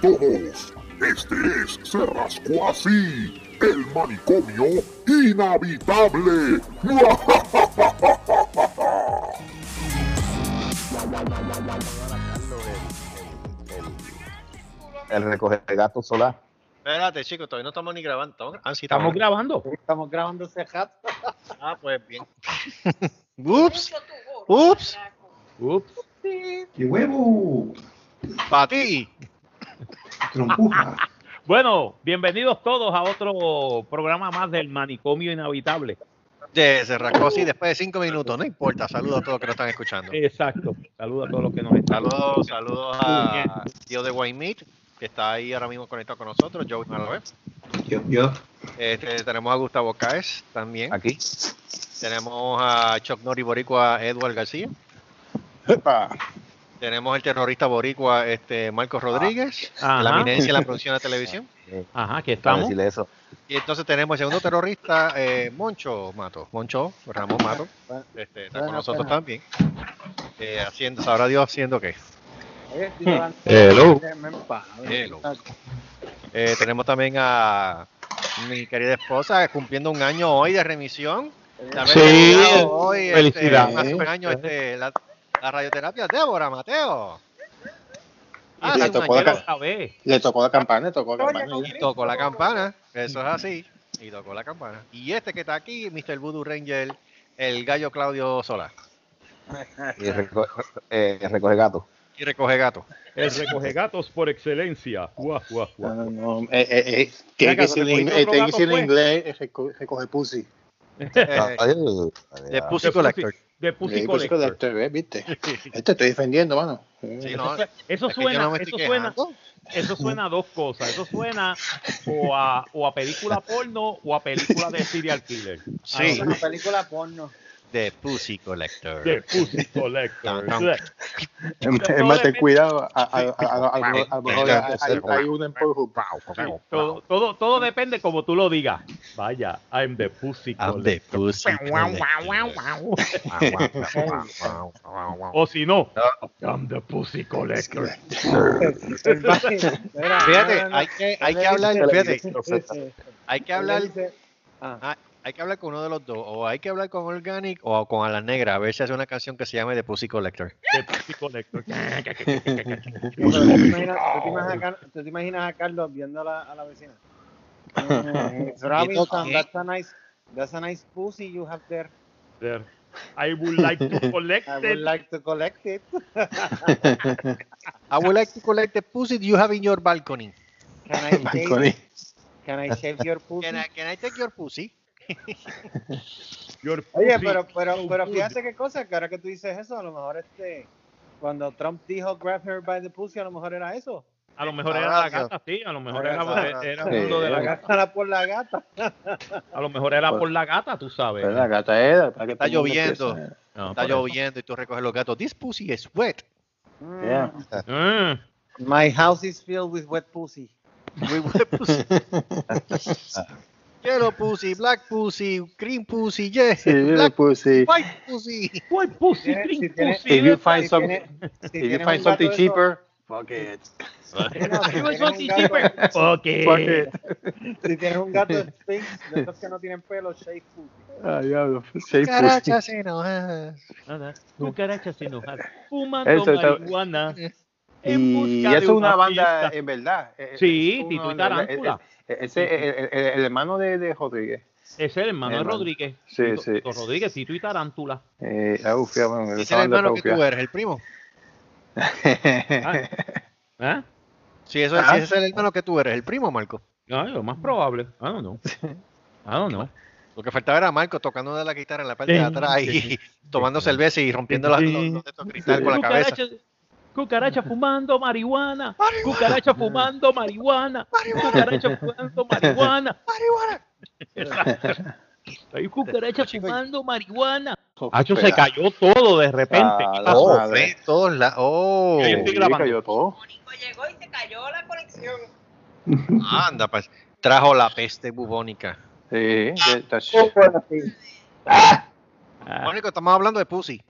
todos. Este es Se Rascó Así, el manicomio inhabitable. El recoge gato solar. Espérate, chicos, todavía no estamos ni grabando. ¿Estamos, ah, sí, Estamos grabando. Estamos grabando ese hat. Ah, pues bien. Ups. Ups. Ups. ¡Qué huevo! Para ti. Trompuja. Bueno, bienvenidos todos a otro programa más del manicomio inhabitable. Ya, se rascó así después de cinco minutos, no importa. Saludos a todos los que nos están escuchando. Exacto. Saludos a todos los que nos están. Saludos, saludos a Tío de Meat, que está ahí ahora mismo conectado con nosotros, Joey Malove. Yo, yo. Este, tenemos a Gustavo Caes también. Aquí. Tenemos a Chuck Norris Boricua, Edward García. Tenemos el terrorista boricua este, Marcos Rodríguez, Ajá. la eminencia de la producción de televisión. Ajá, aquí estamos. decirle eso. Y entonces tenemos el segundo terrorista, eh, Moncho Mato. Moncho, Ramón Mato, este, está con nosotros también. Eh, haciendo, sabrá Dios haciendo qué. Hello. Hello. Eh, tenemos también a mi querida esposa cumpliendo un año hoy de remisión. Sí, hoy, felicidades. Este, hace un año este, la, la radioterapia. Débora, Mateo. Ah, le tocó la. Le tocó la campana, le tocó la campana. y tocó la campana. Eso es así. Y tocó la campana. Y este que está aquí, Mr. Voodoo Ranger, el gallo Claudio Sola. Y recoge, eh, recoge gato. Y recoge gato. El recoge gatos por excelencia. Guau, guau, No, guau. no, no. Eh, eh, eh, tiene que ser en inglés, pues. inglés, eh, reco- recoge pussy. Eh, Ay, de Pussy Collector. De Pussy pussy Collector. ¿Viste? Te estoy defendiendo, mano. Sí, no, Eso suena, no eso suena, eso suena a dos cosas. Eso suena o a, o a película porno o a película de serial killer. Sí, Una película porno. De Pussy Collector. De Pussy Collector. Es más, ten cuidado. A- lo mejor hay- una en. Todo, todo, todo depende como tú lo digas. Vaya, I'm the Pussy I'm the Collector. Pussy O si no, I'm the Pussy Collector. Fíjate, hay que, hay que hablar, fíjate, hay que hablar, ah, hay que hablar con uno de los dos, o hay que hablar con Organic o con Alas Negra, a ver si hace una canción que se llame The Pussy Collector. The Pussy Collector. ¿Tú te imaginas- tú te imaginas a Car- tú te imaginas a Carlos viendo a la, a la vecina? Robinson, that's a nice, that's a nice pussy you have there. There. I would like to collect I would it. like to collect it. I would like to collect the pussy you have in your balcony. Can I shave, can I shave your pussy? Can I, can I take your pussy? Oye, pero, pero, so pero good. fíjate qué cosa, que ahora que tú dices eso, a lo mejor este, cuando Trump dijo grab her by the pussy, a lo mejor era eso. A lo mejor era la gata, sí. A lo mejor era, era Sí, uno de la gata. Agárrala por la gata. A lo mejor era por la gata, tú sabes. Pero la gata era, para que Está lloviendo. No, Está eso. lloviendo y tú recoges los gatos. This pussy is wet. Yeah. Mm. My house is filled with wet pussy. We wet pussy. Yellow pussy, black pussy, green pussy, yeah. Sí, black pussy. white pussy. White pussy, Tiene- green si tiene- pussy. if you find pussy. some- Si If you tienes find un something gato de cheaper, fuck it. esos- no, si You tienes something un gato- cheaper? Fuck it. Fuck it. Si tienes un gato de Sphinx, de esos que no tienen pelo, shave pussy. Ah, diablo. Shave pussy. Carachas enojadas. Nada. Cucarachas enojadas. Fumando marihuana. en Y busca de eso es una banda, fiesta. en verdad. eh, Sí, una Tito y banda, Tarántula. Eh, Ese es el, el- el hermano de, de Rodríguez. Es el hermano de. Rodríguez. Sí, Tito- sí. Tito Rodríguez, Tito y Tarántula. Eh, ah, uf, ya, bueno, Ese es el hermano que tú eres, el primo. ¿Ah? Sí, eso, Ah. sí, ese es el hermano que tú eres, el primo, Marco. No, lo más probable. I don't know. I don't know. Lo que faltaba era Marco tocando de la guitarra en la parte de atrás y tomando cerveza y rompiendo las, los, los de estos cristal con la cabeza. Cucaracha, cucaracha fumando marihuana. Cucaracha fumando marihuana. Cucaracha fumando marihuana. Exacto. Hay cucaracha fumando marihuana. Hacho se cayó todo de repente. Ah. Oh, todos la- Oh, Sí, grabando. cayó todo. Mónico llegó y se cayó la conexión. anda, pues. Trajo la peste bubónica. Sí, está- Ah, Mónico, estamos hablando de Pussy.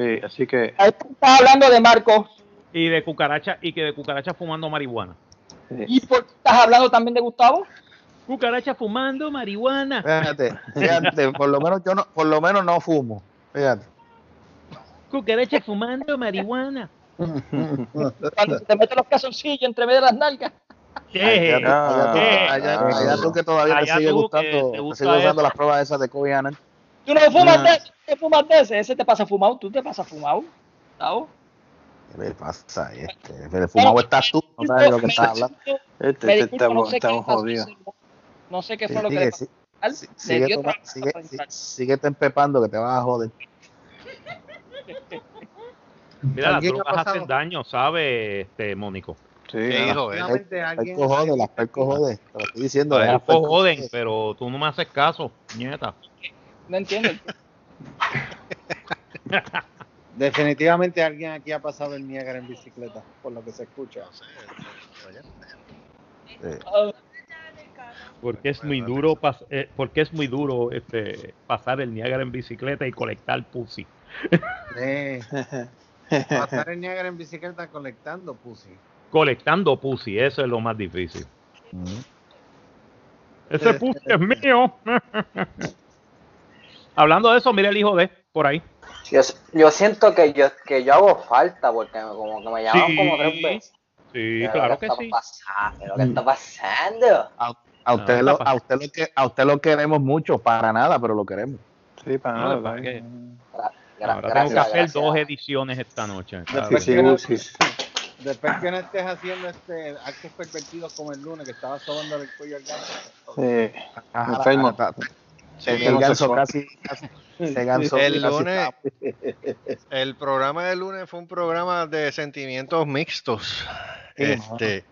Sí, así que Ahí está hablando de Marco. Y de cucaracha, y que de cucaracha fumando marihuana. ¿Y por qué estás hablando también de Gustavo? Cucaracha fumando marihuana. Fíjate, fíjate, por lo menos yo no, por lo menos no fumo. Fíjate. Cucaracha fumando marihuana. Cuando te metes los calzoncillos entre medio de las nalgas. ¿Qué? Allá, allá, ¿Qué? allá, allá tú que todavía te sigue gustando, te te gusta sigue usando las pruebas esas de COVID Anand. Tú no fumas Ah. de ese, ¿qué fumas de ese? Ese te pasa fumado, tú te pasas fumado. Gustavo. ¿Qué le pasa a este? El fumado estás tú, no sabes de lo que estás hablando. Este, este disculpo, estamos, no sé qué estamos jodidos. No sé qué Sí, fue lo que sigue, le pasó. sí, sí, sigue, toma- sigue, sí, entrar. síguete empepando que te vas a joder. Mira, las ¿Alguien ha drogas hacen daño, ¿sabe, este, Mónico? Sí, ¿Qué nada. hijo, eh? Solamente Las alguien- perco jode, las perco jode. Te lo estoy diciendo. Las percos perco joden, jode. pero tú no me haces caso, nieta. No entiendo. Definitivamente alguien aquí ha pasado el Niágara en bicicleta, por lo que se escucha. Eh, Porque es muy duro, pas- eh, porque es muy duro este, pasar el Niágara en bicicleta y colectar pussy. Eh, pasar el Niágara en bicicleta colectando pussy. Colectando pussy, eso es lo más difícil. mm. Ese pussy es mío. Hablando de eso, mira el hijo de por ahí. Yo, yo siento que yo, que yo hago falta porque como que me llaman Sí. como tres veces. Sí, Pero claro ¿qué que está sí. pasando? ¿Pero qué está pasando? A usted, No, lo, a, usted lo que, a usted lo queremos mucho, para nada, pero lo queremos. Sí, para No, nada. ¿para. Gra- Ahora tengo gracias, que hacer gracias. dos ediciones esta noche. Sí, Después sí, que no- sí, sí. Después que no estés haciendo este actos pervertidos como el lunes, que estaba sobando el cuello al ganso. Sí. Ajá, Enfermo. Sí, el ganso casi, casi, ese ganso El casi lunes- está- El programa del lunes fue un programa de sentimientos mixtos. Este,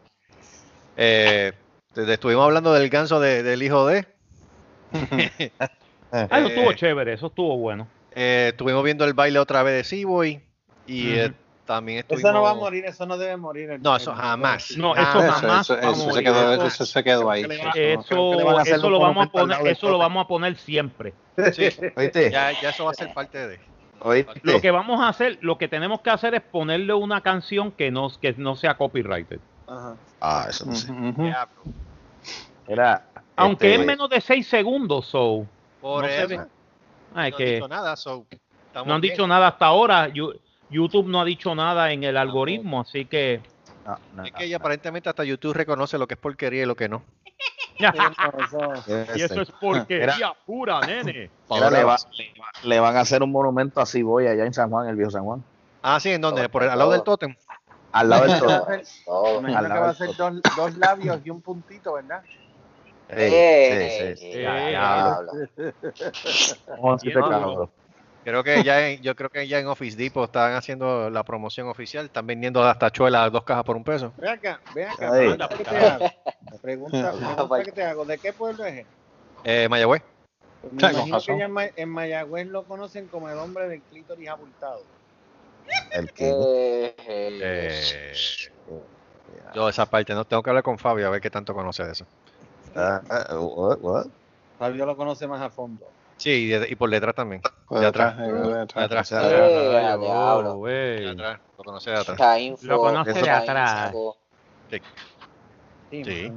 eh, estuvimos hablando del ganso de- del hijo de. Ah, eso estuvo Eh, chévere, eso estuvo bueno. eh, estuvimos viendo el baile otra vez de Seaboy. Y eh, también estuvimos. Eso no va a morir, eso no debe morir. el- No, eso jamás. No, eso jamás eso, va a eso se quedó, Eso- se quedó ahí. Eso Eso, lo vamos a poner, eso lo vamos a poner siempre. Sí, ¿Oíste? ya, ya eso va a ser parte de. ¿Oíste? Lo que vamos a hacer, lo que tenemos que hacer es ponerle una canción que no, que no sea copyrighted. Ajá. Ah, eso no sé. Diablo. Era, Aunque este, es menos de 6 segundos, so. Por No se. No han dicho nada, so, estamos no han bien. dicho nada hasta ahora. YouTube no ha dicho nada en el algoritmo, así que. no, no, Es no, que ya aparentemente hasta YouTube reconoce lo que es porquería y lo que no. Y eso es porquería Era- pura, nene. Le, va- le va- le van a hacer un monumento así voy allá en San Juan, el viejo San Juan. Ah, sí, ¿en dónde? Por el, al lado del tótem. Al lado del a ser- Todo. Me imagino Al que va a ser dos, dos labios y un puntito, ¿verdad? Sí, sí, sí. Eh, Creo que ya en, yo creo que ya en Office Depot están haciendo la promoción oficial, están vendiendo las tachuelas dos cajas por un peso. Ve acá, ve acá. Ay. Pregunta que te hago. Pregunta, pregunta que te hago. ¿De qué pueblo es? Eh, Mayagüez. Pues me imagino que en, Ma- en Mayagüez lo conocen como el hombre del clítoris abultado. El que Eh, eh, yo esa parte no tengo que hablar con Fabio a ver qué tanto conoce de eso. What, what? Fabio lo conoce más a fondo. Sí, y, de- y por detrás también. Por De atrás. eh, de atrás. Eh, oh, güey. De atrás. Lo conoce de atrás. info, Lo conoce de atrás. Sí. Sí.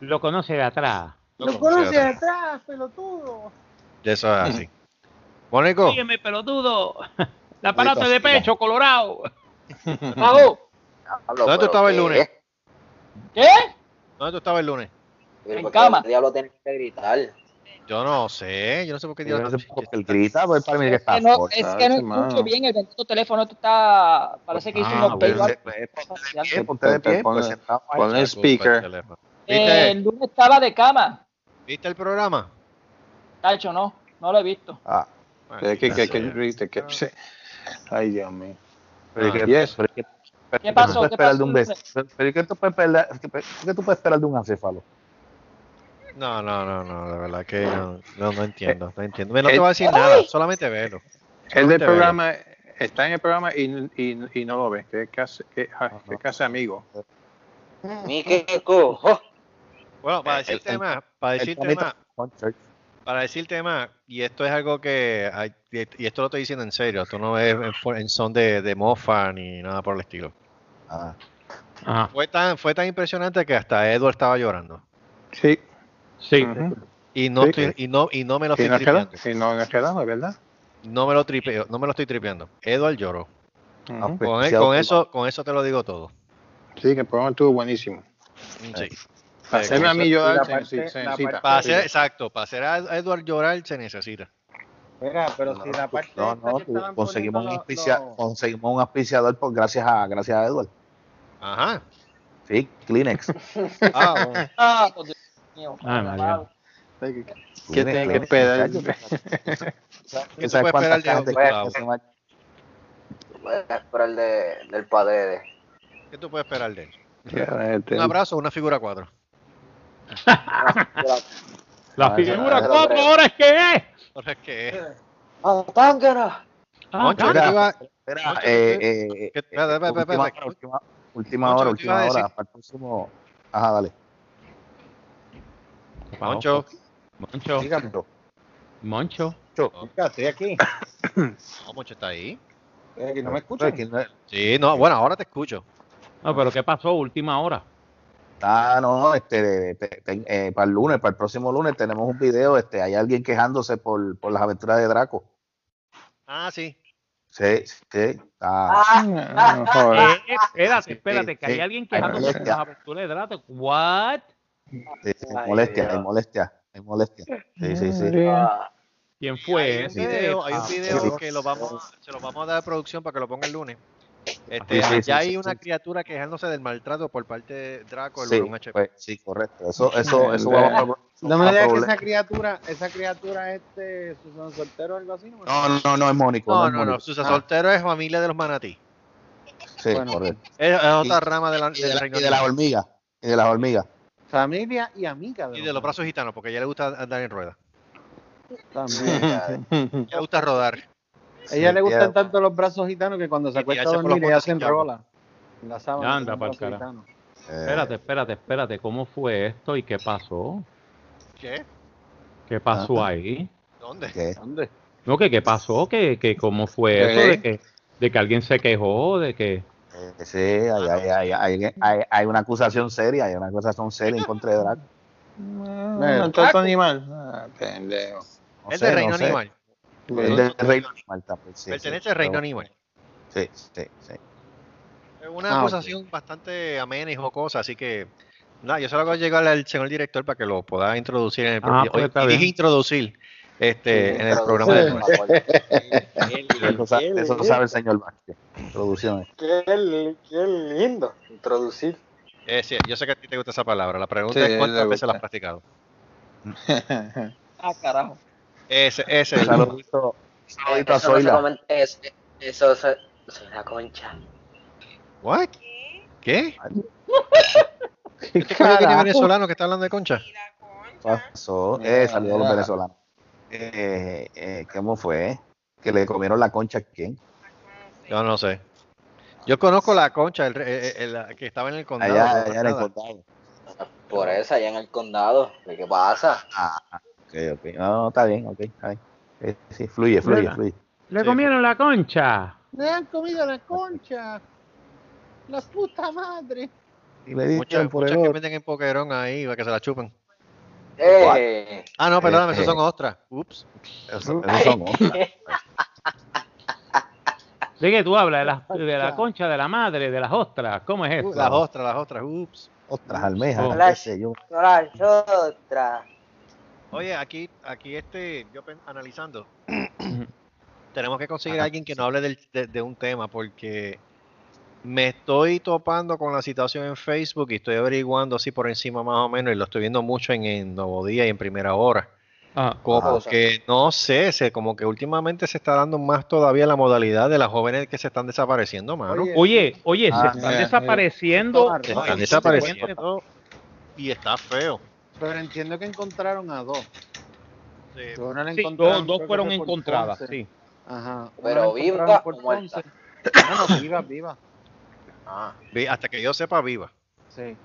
Lo conoce de atrás. Lo conoce de atrás. atrás, pelotudo. Eso es así. Mónico, Sígueme, pelotudo. La parate de pecho, colorado. Bravo. Diablo, ¿Dónde tú estabas el lunes? ¿Qué? ¿dónde tú estabas el lunes? En ¿por qué cama. el diablo tiene que gritar. Yo no sé, yo no sé por qué diablos- no sé por qué él grita, pues para mí que Es está que no, fuerte. es que no escucho bien, el bendito teléfono está, parece que hizo Ah, ponte de pie, pues, sentado ahí. Ponle speaker. ¿Viste, el lunes estaba de cama, ¿Viste el programa? Tacho, no, no lo he visto. Ah, Que, que, que, que, que, que- sí. Ay, Dios mío. pero ¿y qué- Yes. pero ¿y qué- pero ¿Qué tú pasó? puedes ¿Qué esperar pasó, un qué tú puedes esperar de un acéfalo? No, no, no, no, de verdad que no, no, no entiendo, no entiendo. No te Eh, voy a decir nada, solamente velo. El Solamente del velo. programa está en el programa y, y, y no lo ve. Que casi, que, que casi amigo. Mi que cojo. Bueno, para El- decirte el- más, para El decirte más. Para decirte más, y esto es algo que, hay- y esto lo estoy diciendo en serio, esto no es en, son de, de mofa ni nada por el estilo. Ah. Fue tan, fue tan impresionante que hasta Edward estaba llorando. Sí. Sí. Y no, Sí. estoy- y no, y no me lo Y estoy nos queda, tripeando. y no nos quedamos, ¿verdad? No me lo tripeo, no me lo estoy tripeando. Edward lloró. Ujú. Con, e- Apreciado con tu- eso, con eso te lo digo todo. Sí, que el programa estuvo buenísimo. Sí. Para hacerme con a mí llorar se, parte- se- necesita. parte- Para hacer, exacto, para hacer a Edward llorar se necesita. Mira, pero si la parte No, no, conseguimos, un auspicia- los- conseguimos un auspiciador por, gracias, a, gracias a Edward. Ajá. Sí, Kleenex. Ah, bueno. Ah, Dios mío. Ay, María. ¿Qué Kleenex, tiene que esperar? ¿Qué ¿Tú tú sabes puedes esperar de se esperar de, del padre de. ¿Qué tú puedes esperar de él? Un abrazo una figura 4. La Ah, figura ya, 4 ya. ahora es que es. Ahora es que. ¡Ah, tángana! Ah. ¿qué Moncho, eh, ¿qué- eh, qué- última hora, última- hora, ¿qué para el próximo. Ajá, dale. Moncho. Moncho. Dígamelo. Moncho. Chica, Estoy aquí. No, Moncho está ahí. Eh, que no me escuchan. Que no- Sí, no, bueno, ahora te escucho. No, pero ¿qué pasó? Última hora. Ah, no, este, te- te- eh, para el lunes, para el próximo lunes tenemos un video, este, hay alguien quejándose por, por las aventuras de Draco. Ah, sí. Sí, sí, Ah. Eh, eh, espérate, espérate, que sí. hay alguien quejándose molestia. las aventuras de Drato. What? Sí, sí, Ay, hay molestia, hay molestia, hay molestia. Sí, sí, sí. ah, ¿Quién Hay fue un ese? video, hay un Ah, video que lo vamos, se lo vamos a dar a producción para que lo ponga el lunes. Este, Sí, sí, ya sí, hay sí, una sí. criatura quejándose del maltrato por parte de Draco Sí, un HP. pues, sí, correcto. Eso, eso, eso va a No me digas que esa criatura, esa criatura este, Susan Soltero o algo así. No, No, no, no es Mónico. No, no, no, Mónico. Susa Ah. Soltero es familia de los manatí. Sí, Bueno. correcto. Es, es otra Y- rama de la, Y del de, la, de las animal. hormigas. Y de las hormigas. Familia y amiga. y de los brazos gitanos, porque a ella le gusta andar en ruedas. También. A ella le gusta rodar. A ella le gustan tanto los brazos gitanos que cuando se Y acuesta a dormir ella se enrola. en La sábana. Anda brazo carajo. gitano. Eh, Espérate, espérate, espérate. ¿Cómo fue esto y qué pasó? ¿Qué? ¿Qué pasó ahí? ¿Dónde? ¿qué? ¿Dónde? No, que qué pasó, que, que cómo fue eso, de que, de que alguien se quejó, de que Eh, Sí, hay, hay, hay, hay, hay- hay una acusación seria, hay una acusación seria en contra de Draco. Maltrato animal. Ah, pendejo. No es sé, de no reino sé. animal. Es del reino animal también. sí, Pertenece sí, al reino pero- animal. Sí, sí, sí. Es una Ah, acusación bastante amena y jocosa, así que nada, yo solo hago llegar al señor director para que lo pueda introducir en el Ah, programa. pues dije introducir este, en el programa de. Eso, eso sabe el señor Vázquez. Producciones. Qué, li- qué lindo. Introducir. Eh, sí, yo sé que a ti te gusta esa palabra. La pregunta Sí, es cuántas veces la has practicado. Ah, carajo. Ese, ese saludito, un saludito a Eso Zoila. Eso se. Soy la concha. ¿What? ¿Qué? ¿Qué ¿Este tiene venezolano que está hablando de concha? Pasó, eh, saludos a los venezolanos. Eh, eh, ¿Cómo fue? Que le comieron la concha a quién? Yo no sé. Yo conozco la concha el, re- el- el- que estaba en el condado. Allá, allá en el condado. Por eso, allá en el condado. ¿Qué pasa? Ah, ok, ok. No, no, está bien, ok. Está bien. Eh, sí, fluye, fluye, Mira. fluye. le Sí. comieron la concha. Me han comido la concha. La puta madre. Y le dicen Muchas, por muchas el que venden en Pokerón ahí para que se la chupen. ¡Eh! Ah, no, perdóname, Eh, esas son eh. ostras. Ups. Eso, esos son otras. ¿De qué tú hablas? De la, de la concha de la madre, de las ostras. ¿Cómo es eso? Uh, las ostras, las ostras. Ups. Otras almejas, Oh. qué sé yo. Las otras. Oye, aquí, aquí este, yo analizando, tenemos que conseguir a alguien que no hable del- de, de un tema porque me estoy topando con la situación en Facebook y estoy averiguando así por encima más o menos y lo estoy viendo mucho en, en Nuevo Día y en Primera Hora. Ah, Como que, no sé, se, como que últimamente se está dando más todavía la modalidad de las jóvenes que se están desapareciendo, mano. Oye, Oye, oye, Ah, se están mira, desapareciendo. mira. Se están desapareciendo y está feo. Pero entiendo que encontraron a dos. Sí. Una la Sí, encontraron, dos, dos fueron encontradas, sí. Ajá. Pero viva o muerta. No, viva, viva. Ah. Hasta que yo sepa viva. Sí.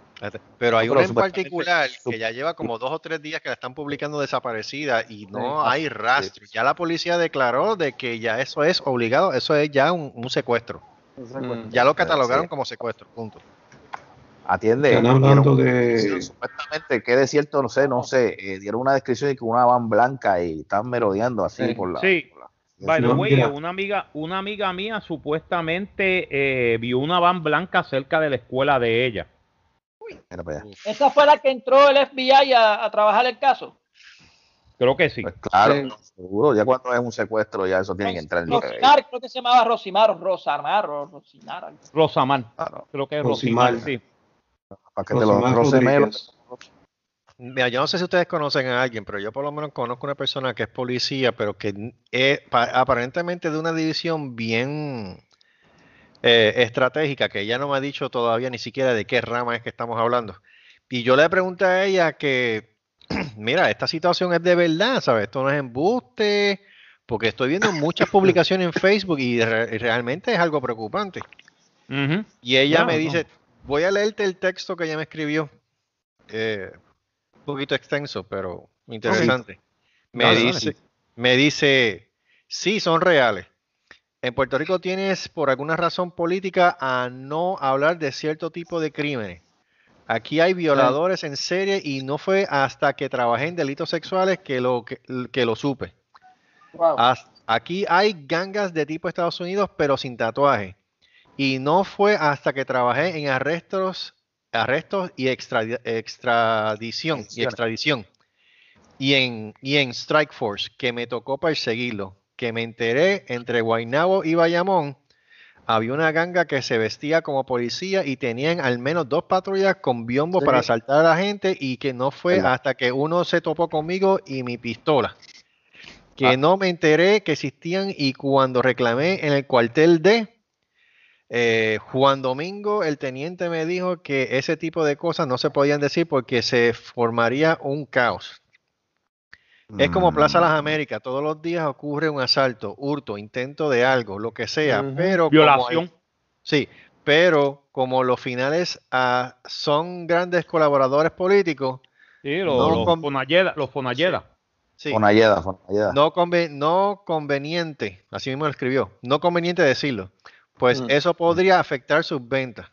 Pero hay No, una en particular que ya lleva como dos o tres días que la están publicando desaparecida y no hay rastro. Ya la policía declaró de que ya eso es obligado, eso es ya un, un secuestro. Mm. Ya lo catalogaron Sí. como secuestro, punto. Atiende. Están hablando dieron- de. Supuestamente, que de cierto, no sé, no sé. eh, dieron una descripción de que una van blanca y están merodeando así Sí. por la. Sí. By the way, una amiga, una amiga mía supuestamente eh, vio una van blanca cerca de la escuela de ella. Allá. Esa fue la que entró el FBI a, a trabajar el caso. Creo que sí. Pues claro, Sí. seguro. Ya cuando es un secuestro, ya eso tiene que entrar en el Rosimar, creo que se llamaba Rosimar Rosamar algo. Rosamar. Claro, Creo que es Rosimar. Rosimar, sí. para que te lo Rosimar. Mira, yo no sé si ustedes conocen a alguien, pero yo por lo menos conozco una persona que es policía, pero que es pa- aparentemente de una división bien eh, estratégica, que ella no me ha dicho todavía ni siquiera de qué rama es que estamos hablando. Y yo le pregunté a ella que, mira, esta situación es de verdad, ¿sabes? Esto no es embuste, porque estoy viendo muchas publicaciones en Facebook y re- realmente es algo preocupante. Y ella me no. dice, voy a leerte el texto que ella me escribió. Eh, poquito extenso, pero interesante. Me dice, me dice, sí, son reales. En Puerto Rico tienes por alguna razón política a no hablar de cierto tipo de crímenes. Aquí hay violadores en serie y no fue hasta que trabajé en delitos sexuales que lo, que, que lo supe. Wow. Aquí hay gangas de tipo Estados Unidos, pero sin tatuaje. Y no fue hasta que trabajé en arrestos, arrestos y extradi- extradición y Extradición. Y en, y en Strike Force, que me tocó perseguirlo. Que me enteré entre Guaynabo y Bayamón. Había una ganga que se vestía como policía y tenían al menos dos patrullas con biombo Sí. para asaltar a la gente y que no fue hasta que uno se topó conmigo y mi pistola que Ah. no me enteré que existían y cuando reclamé en el cuartel D, eh, Juan Domingo, el teniente, me dijo que ese tipo de cosas no se podían decir porque se formaría un caos. Es como Plaza Las Mm. Américas, todos los días ocurre un asalto, hurto, intento de algo, lo que sea, pero como hay- Violación. sí, pero como los finales ah, son grandes colaboradores políticos, Sí, los, No, los con- Fonalleda. Los Fonalleda. sí, Fonalleda, Fonalleda. no, no conveniente, así mismo lo escribió, no conveniente decirlo, pues Mm. eso podría afectar sus ventas.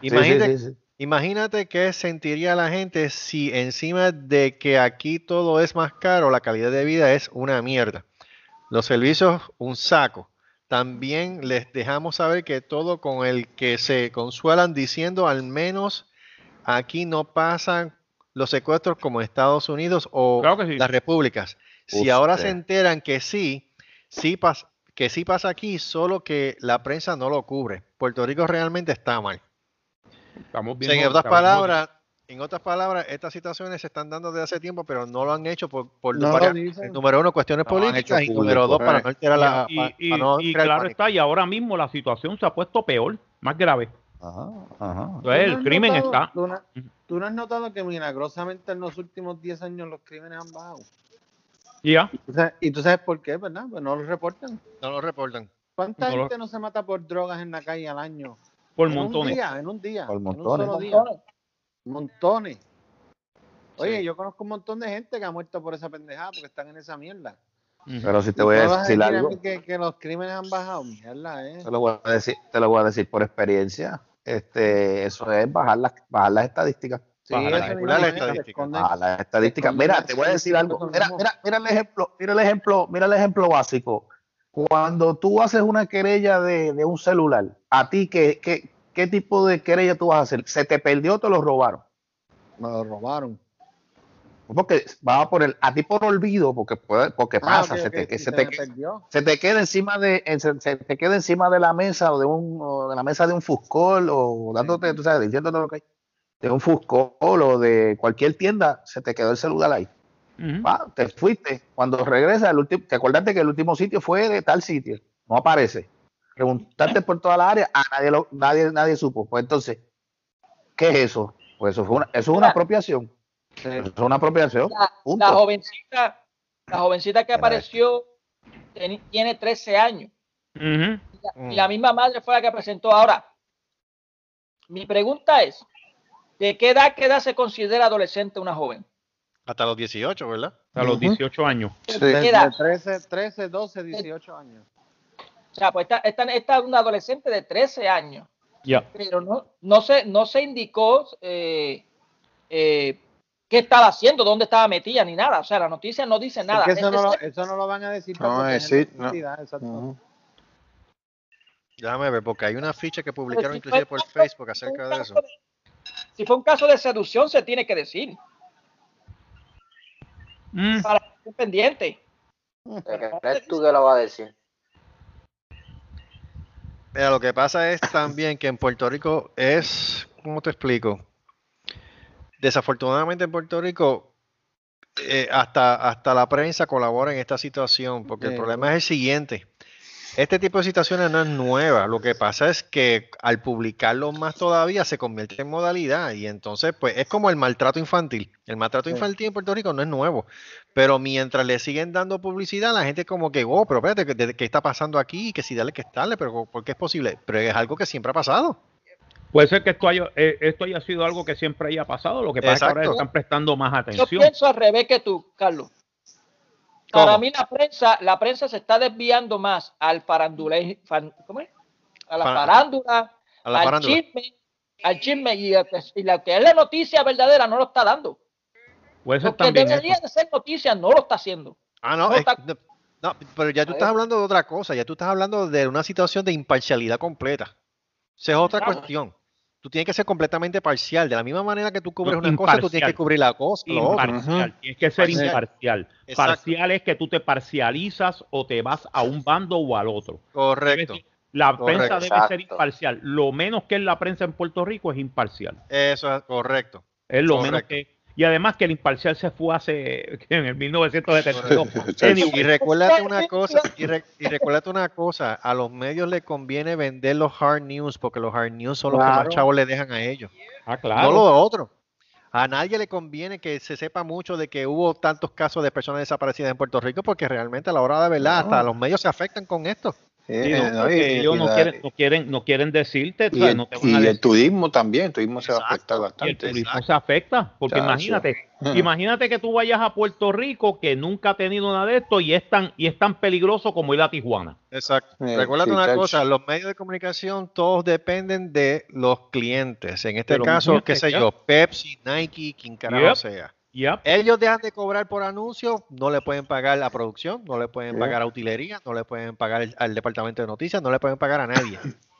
Sí, sí, Imagínate, sí, sí. imagínate qué sentiría la gente si encima de que aquí todo es más caro, la calidad de vida es una mierda. Los servicios, un saco. También les dejamos saber que todo con el que se consuelan diciendo al menos aquí no pasan los secuestros como Estados Unidos o Claro que sí. las repúblicas. Si Usted. ahora se enteran que sí, sí pas- que sí pasa aquí, solo que la prensa no lo cubre. Puerto Rico realmente está mal. Estamos O bien sea, en otras palabras, en otras palabras, estas situaciones se están dando desde hace tiempo, pero no lo han hecho por, por No número uno, cuestiones No políticas y número dos, para right. no alterar la, Y, y- para no y crear claro está, y ahora mismo la situación se ha puesto peor, más grave. Ajá, ajá. Entonces, ¿Tú no el crimen notado- está. ¿tú no, tú no has notado que milagrosamente en los últimos 10 años los crímenes han bajado? Ya. ¿Y tú sabes, y tú sabes por qué, verdad? Pues no los reportan. No lo reportan. ¿Cuánta No lo- gente no se mata por drogas en la calle al año? Por en montones. un día, en un día. Por en un montones. solo día. Montones. Montones. Oye, Sí. yo conozco un montón de gente que ha muerto por esa pendejada porque están en esa mierda. Pero si te voy a vas decir a algo, mí que, que los crímenes han bajado, mierda, eh. te lo voy a decir, te lo voy a decir por experiencia. Este, eso es bajar las, bajar las estadísticas. Sí, Baja la estadística. esconden- Mira, te voy a decir algo. Mira, mira, mira el ejemplo, mira el ejemplo, mira el ejemplo básico. Cuando tú haces una querella de, de un celular, a ti qué, qué, qué tipo de querella tú vas a hacer? ¿Se te perdió o te lo robaron? Me lo robaron. Porque vas a poner a ti por olvido, porque puede, porque Ah, pasa, se, te, se te- se te queda encima de se, se te queda encima de la mesa o de un o de la mesa de un fuscol o dándote tú sabes diciéndote lo que hay de un fuscol o de cualquier tienda se te quedó el celular ahí. Va, te fuiste. Cuando regresas el último te acordaste que el último sitio fue de tal sitio no aparece. Preguntaste por toda la área a nadie lo, nadie nadie supo. Pues entonces qué es eso pues eso fue una, eso es una apropiación. Eso es una apropiación. La, jovencita, la jovencita que apareció tiene 13 años. Ujú. Y la- Y la misma madre fue la que presentó. Ahora, mi pregunta es, ¿De qué edad, qué edad se considera adolescente una joven? Hasta los 18, ¿verdad? A los Ujú. 18 años. ¿Qué Desde edad? 13, 13, 12, 18 años. O sea, pues esta, esta, esta es una adolescente de 13 años. Ya. pero no, no, se, no se indicó eh, eh, qué estaba haciendo, dónde estaba metida, ni nada. O sea, la noticia no dice nada. Es que eso, Es no lo, eso no lo van a decir No proteger decir, no. exacto. Ujú. Déjame ver, porque hay una ficha que publicaron si inclusive por un Facebook acerca un de eso. Si fue un caso de seducción, se tiene que decir Mm, para que estén pendientes. ¿Qué crees tú que lo va a decir? Mira, lo que pasa es también que en Puerto Rico es, ¿cómo te explico? Desafortunadamente en Puerto Rico eh, hasta, hasta la prensa colabora en esta situación, porque el problema es el siguiente. Este tipo de situaciones no es nueva, lo que pasa es que al publicarlo más todavía se convierte en modalidad y entonces pues es como el maltrato infantil. El maltrato Sí. infantil en Puerto Rico no es nuevo, pero mientras le siguen dando publicidad, la gente como que, oh, pero espérate, ¿qué, qué está pasando aquí? Que si dale que estarle, pero ¿por qué es posible? Pero es algo que siempre ha pasado. Puede ser que esto haya, eh, esto haya sido algo que siempre haya pasado. Lo que pasa es que ahora están prestando más Yo atención. pienso al revés que tú, Carlos. ¿Cómo? Para mí la prensa, la prensa se está desviando más al farandule, fan- ¿cómo es? A la Fa- farándula, A la al farándula. chisme, al chisme y, a- y lo que es la noticia verdadera no lo está dando. Puede ser Lo que debería de ser noticia no lo está haciendo. Ah, no, No, es- está- no, no, pero ya tú estás hablando de otra cosa, ya tú estás hablando de una situación de imparcialidad completa. Esa es otra Claro. cuestión. Tú tienes que ser completamente parcial. De la misma manera que tú cubres No, una cosa, tú tienes imparcial. que cubrir la cosa, lo otro. Imparcial. Tienes que ser Parcial. imparcial. Exacto. Parcial es que tú te parcializas o te vas a un bando o al otro. Correcto. La Correcto. prensa debe ser imparcial. Lo menos que es la prensa en Puerto Rico es imparcial. Eso es correcto. Es lo menos que. Y además que el imparcial se fue hace en el 1972. Y recuérdate una cosa, y, re- y recuérdate una cosa, a los medios les conviene vender los hard news porque los hard news son los que más chavos le dejan a ellos. ah, No lo otro. A nadie le conviene que se sepa mucho de que hubo tantos casos de personas desaparecidas en Puerto Rico porque realmente a la hora de verdad hasta los medios se afectan con esto. Eh, Sí, no, y- ellos y no la- quieren, no quieren, no quieren decirte, y el, no te van y a el decir. turismo también, el turismo se va a afectar. Y el bastante. turismo exacto. se afecta, porque Chacho. imagínate, Ujú. imagínate que tú vayas a Puerto Rico que nunca ha tenido nada de esto y es tan, y es tan peligroso como ir a Tijuana. Exacto. Eh, Recuérdate sí, una chacho. cosa, los medios de comunicación todos dependen de los clientes. En este caso, qué sé yo, Pepsi, Nike, quien carajo Yep. sea. Yep. Ellos dejan de cobrar por anuncios, no le pueden pagar a producción, no le pueden Yeah. pagar a utilería, no le pueden pagar al- al departamento de noticias, no le pueden pagar a nadie.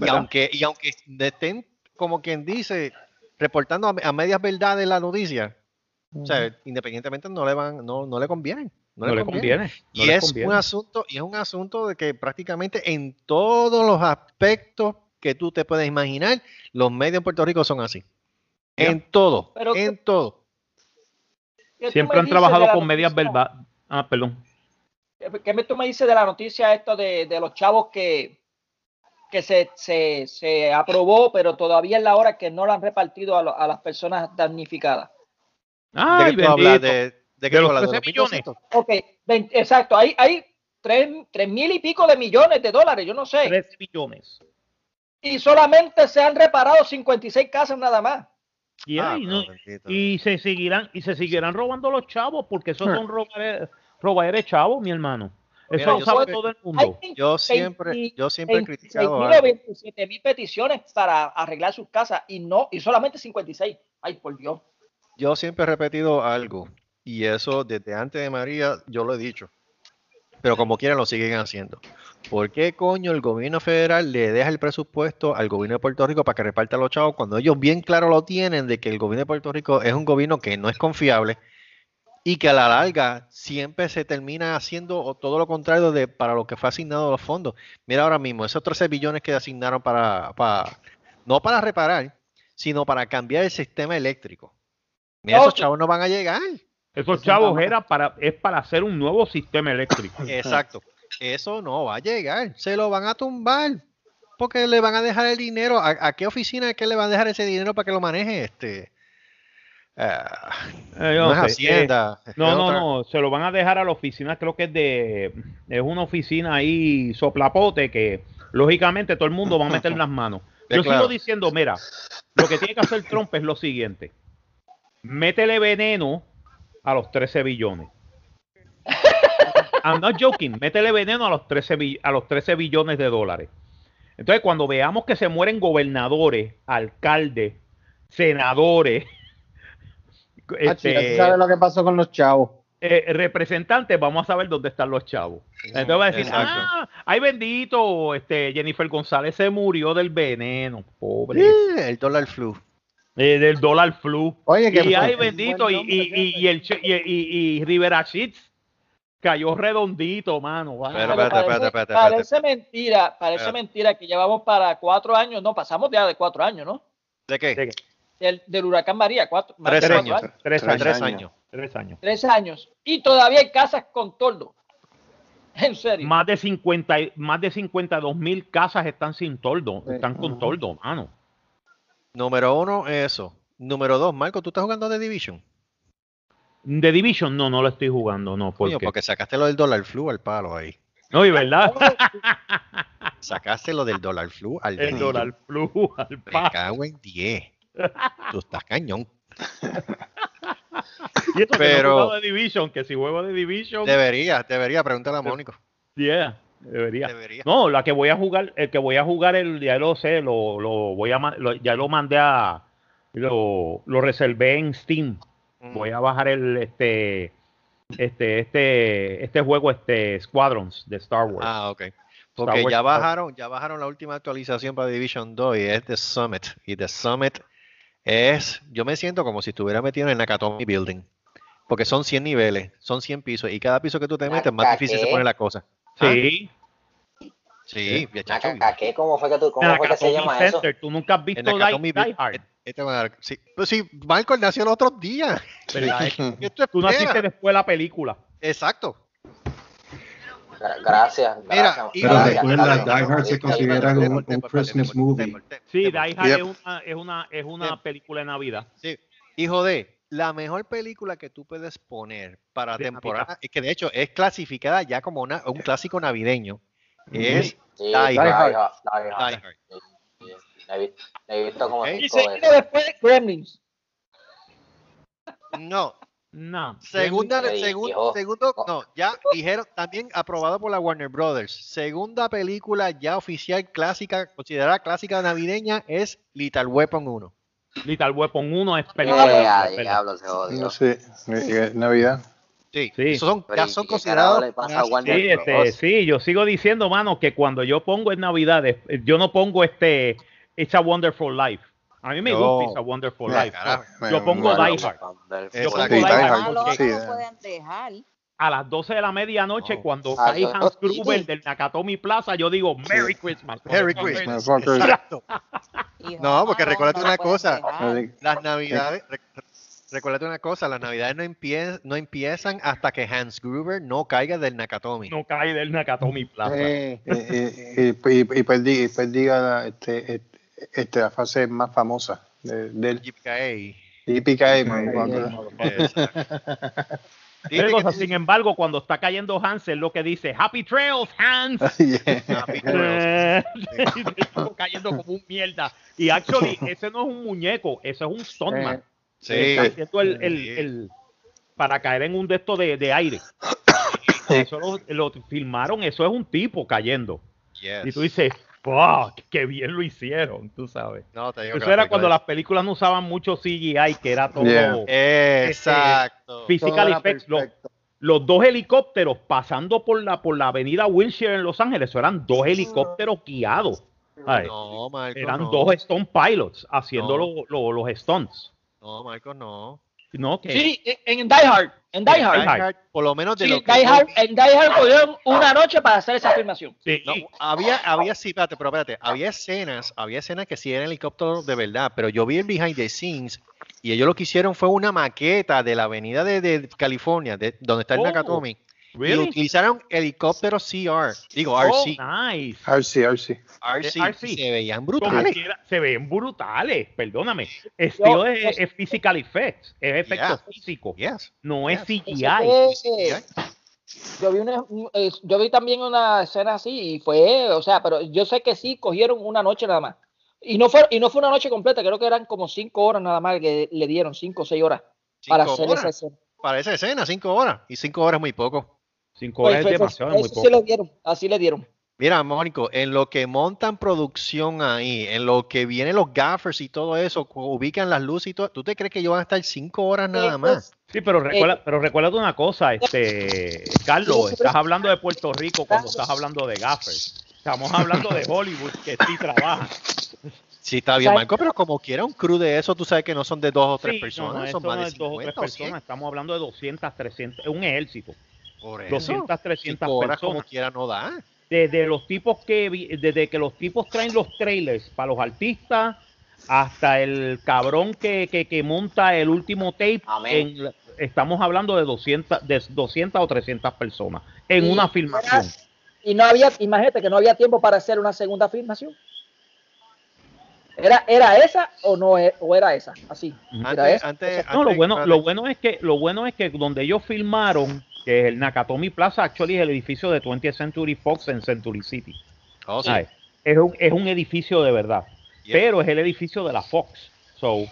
Y aunque, y aunque estén, como quien dice, reportando a, a medias verdades la noticia, o sea, independientemente no le van, no, no le convienen. No, no le conviene. no y es conviene. un asunto, y es un asunto de que prácticamente en todos los aspectos que tú te puedes imaginar, los medios en Puerto Rico son así. En todo, Pero- en todo. ¿Qué tú Siempre han trabajado con medias verdad. Ah, perdón. ¿Qué me, tú me dices de la noticia esto de, de los chavos que, que se, se, se aprobó, pero todavía es la hora que no la han repartido a, lo- a las personas damnificadas? Ay, ¿De. ¿De, de tú los hablas? ¿De 13 los millones. 1.200? Ok, exacto, hay, hay tres, tres mil y pico de millones de dólares, yo no sé. 13 millones. Y solamente se han reparado 56 casas nada más. Y, Ah, ay, no- y se seguirán y se seguirán robando los chavos porque esos son robaderes chavos, mi hermano. Mira, Eso lo sabe siempre- todo el mundo. Yo siempre, 20 yo siempre he 26 criticado mil o algo. 27 mil peticiones para arreglar sus casas y no y solamente 56. Ay, por Dios. Yo siempre he repetido algo, y eso desde antes de María yo lo he dicho, pero como quieran lo siguen haciendo. ¿Por qué coño el gobierno federal le deja el presupuesto al gobierno de Puerto Rico para que reparta los chavos cuando ellos bien claro lo tienen de que el gobierno de Puerto Rico es un gobierno que no es confiable y que a la larga siempre se termina haciendo todo lo contrario de para lo que fue asignado los fondos? Mira ahora mismo, esos 13 billones que asignaron para, para no para reparar, sino para cambiar el sistema eléctrico. Mira, No, esos chavos no van a llegar. Esos Eso chavos era para, es para hacer un nuevo sistema eléctrico. Exacto. Eso no va a llegar. Se lo van a tumbar. Porque le van a dejar el dinero. ¿A, a qué oficina es que le van a dejar ese dinero para que lo maneje? Este. ah, Eh, yo no es sé, Hacienda. No, no, no, se lo van a dejar a la oficina, creo que es de, es una oficina ahí soplapote que lógicamente todo el mundo va a meter las manos. Yo sigo diciendo, mira, lo que tiene que hacer Trump es lo siguiente. Métele veneno a los 13 billones. I'm not joking. Métele veneno a los 13, bi- a los 13 billones de dólares. Entonces, cuando veamos que se mueren gobernadores, alcaldes, senadores, Ah, chica, ¿tú este, sabes lo que pasó con los chavos? eh, representantes, vamos a saber dónde están los chavos. Entonces va a decir, Exacto. ah, ay bendito, este, Jennifer González se murió del veneno, pobre. El dólar flu. Eh, del dólar flu. Oye, que y ay bendito, y, nombre y, y, y el, che- y, y- y Rivera Sheets cayó redondito, mano. Pero, espérate, parece, espérate, espérate, espérate. parece mentira, parece mentira que llevamos para cuatro años, no, pasamos ya de cuatro años, ¿no? ¿De qué? De- Del, del huracán María, cuatro, Tres cuatro años. Tres Tres años. Tres años. años. Tres años. Tres años. Y todavía hay casas con toldo. En serio. Más de 50, y- más de 52 mil casas están sin toldo, Sí. están con toldo, mano. Número uno, eso. Número dos, Marco, ¿tú estás jugando de Division? The Division no, no lo estoy jugando, no, porque. porque sacaste lo del dólar flu al palo ahí. No, y verdad, Sacaste lo del dólar flu al el dólar flu al Me pa. cago en 10. Tú estás cañón. Y eso que no Pero- de Division, que si juego de Division, Debería, debería, pregúntale a Mónico. yeah, debería. Debería. No, la que voy a jugar, el que voy a jugar, el, ya lo sé, lo, lo voy a, lo- ya lo mandé a, lo, lo reservé en Steam. Mm. Voy a bajar el, este, este, este, este juego, este Squadrons de Star Wars. Ah, ok. Porque Wars ya bajaron, ya bajaron la última actualización para Division 2 y es The Summit. Y The Summit es, yo me siento como si estuviera metido en el Nakatomi Building. Porque son 100 niveles, son 100 pisos. Y cada piso que tú te metes, más difícil se pone la cosa. ¿Ah? sí, Sí, ya, chacho, Naca- ¿Qué? ¿Cómo fue que tú, cómo fue que se llama eso? Center. Tú nunca has visto Die, Die. Hard. Este va a dar- sí. Pues sí, Michael nació los otros días. ¿verdad? ¿Qué tú naciste después de la película. Exacto. Gra- Gracias, Mira, Pero gracias, recuerda, gracias. Die Hard se Este, considera un, Christmas movie. Sí. Die Hard Yep. es una, es una, es una Yep. película de Navidad. Sí. Hijo de, la mejor película que tú puedes poner para De temporada, es que de hecho es clasificada ya como una- un clásico navideño, es Sí, Die Die Hard. Hard, Die Die Hard. Sí. La he visto, la he visto como Ok. Y cinco seguido veces. después Gremlins. No, No. segunda, segun- segundo, no, ya dijeron, también aprobado por la Warner Brothers. Segunda película ya oficial clásica, considerada clásica navideña, es Lethal Weapon 1. Lethal Weapon 1 es Eh, película. Navidad. diablo, se. No sé, eh, Navidad. Sí, Sí. esos son, ya son ¿y qué considerados. Sí, este, sí, yo sigo diciendo, mano, que cuando yo pongo en Navidades, eh, yo no pongo este It's a Wonderful Life. A mí me No. gusta It's a Wonderful Life. carajo. Yo pongo Die Hard. Yo pongo Die Hard lo no pueden dejar. A las 12 de la medianoche, No. cuando Ah, cae. Hans Gruber del Nakatomi Plaza, yo digo Merry Christmas. Merry motherfuckers". Christmas. Exacto. No, porque recuérdate una cosa. Las navidades, re- recuérdate una cosa, las navidades no, empie- no empiezan hasta que Hans Gruber no caiga del Nakatomi. No cae del Nakatomi Plaza. Eh, Eh, eh, y, y, y perdiga la, este, este, este, la fase más famosa de- del JPKA. IPKA. Dice cosa, sin embargo, cuando está cayendo Hans, es lo que dice Happy Trails, Hans. Yeah. Happy Trails. Tipo cayendo como un mierda. Y actually, ese no es un muñeco, ese es un stuntman. Sí. Está haciendo el, el- el- para caer en un de estos de, de aire. Eso lo, lo filmaron, eso es un tipo cayendo. Yes. Y tú dices, fuck, qué bien lo hicieron, tú sabes. No, te digo que Eso era cuando es- las películas no usaban mucho CGI, que era todo Yeah. Exacto. physical todo era effects. Los, los dos helicópteros pasando por la, por la avenida Wilshire en Los Ángeles, eso eran dos helicópteros guiados. ¿sabes? No, Marco, eran no. dos Stone Pilots haciendo No. lo- lo- los stunts. No, Marco, no. ¿No? Que- Sí, en, en Die Hard. En Die Hard. Die Hard. Hard, por lo menos de Sí, lo que Die Hard- en Die Hard cogieron una noche para hacer esa filmación. sí, No, había, había, sí, espérate, pero espérate, había escenas, había escenas que sí eran helicópteros de verdad, pero yo vi el behind the scenes y ellos lo que hicieron fue una maqueta de la avenida de, de California, de donde está el Oh, Nakatomi, y really? utilizaron helicópteros CR, digo Oh, RC, nice. RC, RC. RC, RC. y se veían brutales. quiera, se ven brutales, perdóname. Estilo Yo- es, es physical effects, es efecto Yeah. físico, Yes. no es Yes. CGI. Eso fue- yo vi una, eh, yo vi también una escena así y fue, o sea, pero yo sé que sí cogieron una noche nada más. Y no fue, y no fue una noche completa, creo que eran como cinco horas nada más que le dieron, cinco o seis horas para hacer horas. esa escena. Para esa escena, cinco horas. Y cinco horas es muy poco. Cinco Pues horas es demasiado, es muy poco. sí le dieron, así le dieron. Mira, Mónico, en lo que montan producción ahí, en lo que vienen los gaffers y todo eso, ubican las luces y todo, ¿tú te crees que ellos van a estar cinco horas nada más? Sí, pero recuerda, Eh, pero recuérdate una cosa, este, Carlos, estás hablando de Puerto Rico cuando estás hablando de gaffers. Estamos hablando de Hollywood, que sí trabaja. Sí, está bien. Marco, pero como quiera un crew de eso, tú sabes que no son de dos o tres Sí, personas, no, son más no de es dos o tres 50 o 100. personas, estamos hablando de 200, 300, es un ejército. Por eso, 200, 300 cinco horas como personas. quiera no da. Desde los tipos que, desde que los tipos traen los trailers para los artistas, hasta el cabrón que, que, que monta el último tape, en estamos hablando de 200, de 200 o 300 personas en Y una era- filmación. Y no había, imagínate que no había tiempo para hacer una segunda filmación. ¿Era, era esa o no e- o era esa? Así. Era Antes, esa. antes, No, lo bueno, lo bueno es que lo bueno es que donde ellos filmaron, que es el Nakatomi Plaza, actually es el edificio de 20th Century Fox en Century City. Oh, sí. Es un, es un edificio de verdad, pero es el edificio de la Fox. So,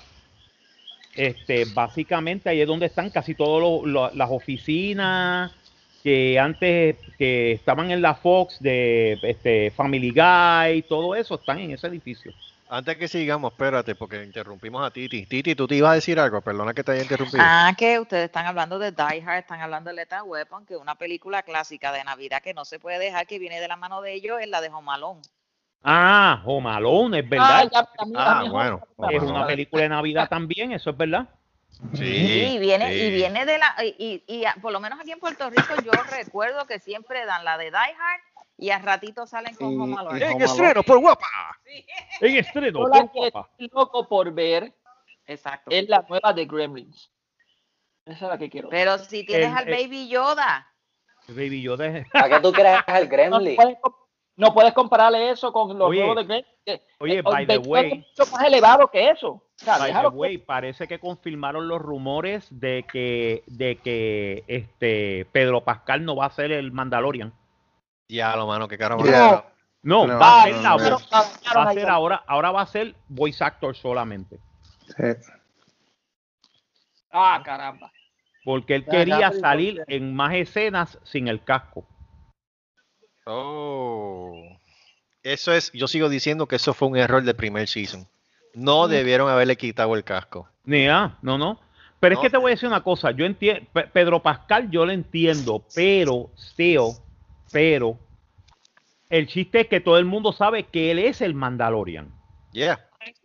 este, básicamente ahí es donde están casi todas las oficinas que antes que estaban en la Fox de este, Family Guy, todo eso están en ese edificio. Antes que sigamos, espérate, porque interrumpimos a Titi. Titi, tú te ibas a decir algo, perdona que te haya interrumpido. Ah, que ustedes están hablando de Die Hard, están hablando de Lethal Weapon, que es una película clásica de Navidad que no se puede dejar, que viene de la mano de ellos, es la de Home Alone. Ah, Home Alone, es Ah, verdad. ya, Ah, mí- bueno. es una película de Navidad también, eso es verdad. Sí, y viene, y viene de la, y, y a- por lo menos aquí en Puerto Rico yo recuerdo que siempre dan la de Die Hard y al ratito salen con Y- Home Alone. En estreno, por guapa. En estreno, la por que estoy loco por ver Exacto. es la nueva de Gremlins. Esa es la que quiero. ver. Pero si tienes El- al el- Baby Yoda, Baby Yoda es- ¿Para qué tú quieres el No Gremlin? puedes, comp- no puedes compararle eso con los Oye, nuevos de Gremlins. que- oye, eh, by the way. es mucho más elevado que eso. O sea, By the way, parece que confirmaron los rumores de que, de que este Pedro Pascal no va a ser el Mandalorian. Ya, lo mano, que carajo. Ya. No, No, va a ser la voz. Va a ser ahora, ahora va a ser voice actor solamente. Sí. Ah, caramba. Porque él quería salir ¿por qué? en más escenas sin el casco. Oh. Eso es, yo sigo diciendo que eso fue un error del primer season. No debieron haberle quitado el casco. Ni ah, no, no. Pero No. es que te voy a decir una cosa. Yo entiendo, Pedro Pascal yo lo entiendo, pero, still, pero, el chiste es que todo el mundo sabe que él es el Mandalorian. Yeah.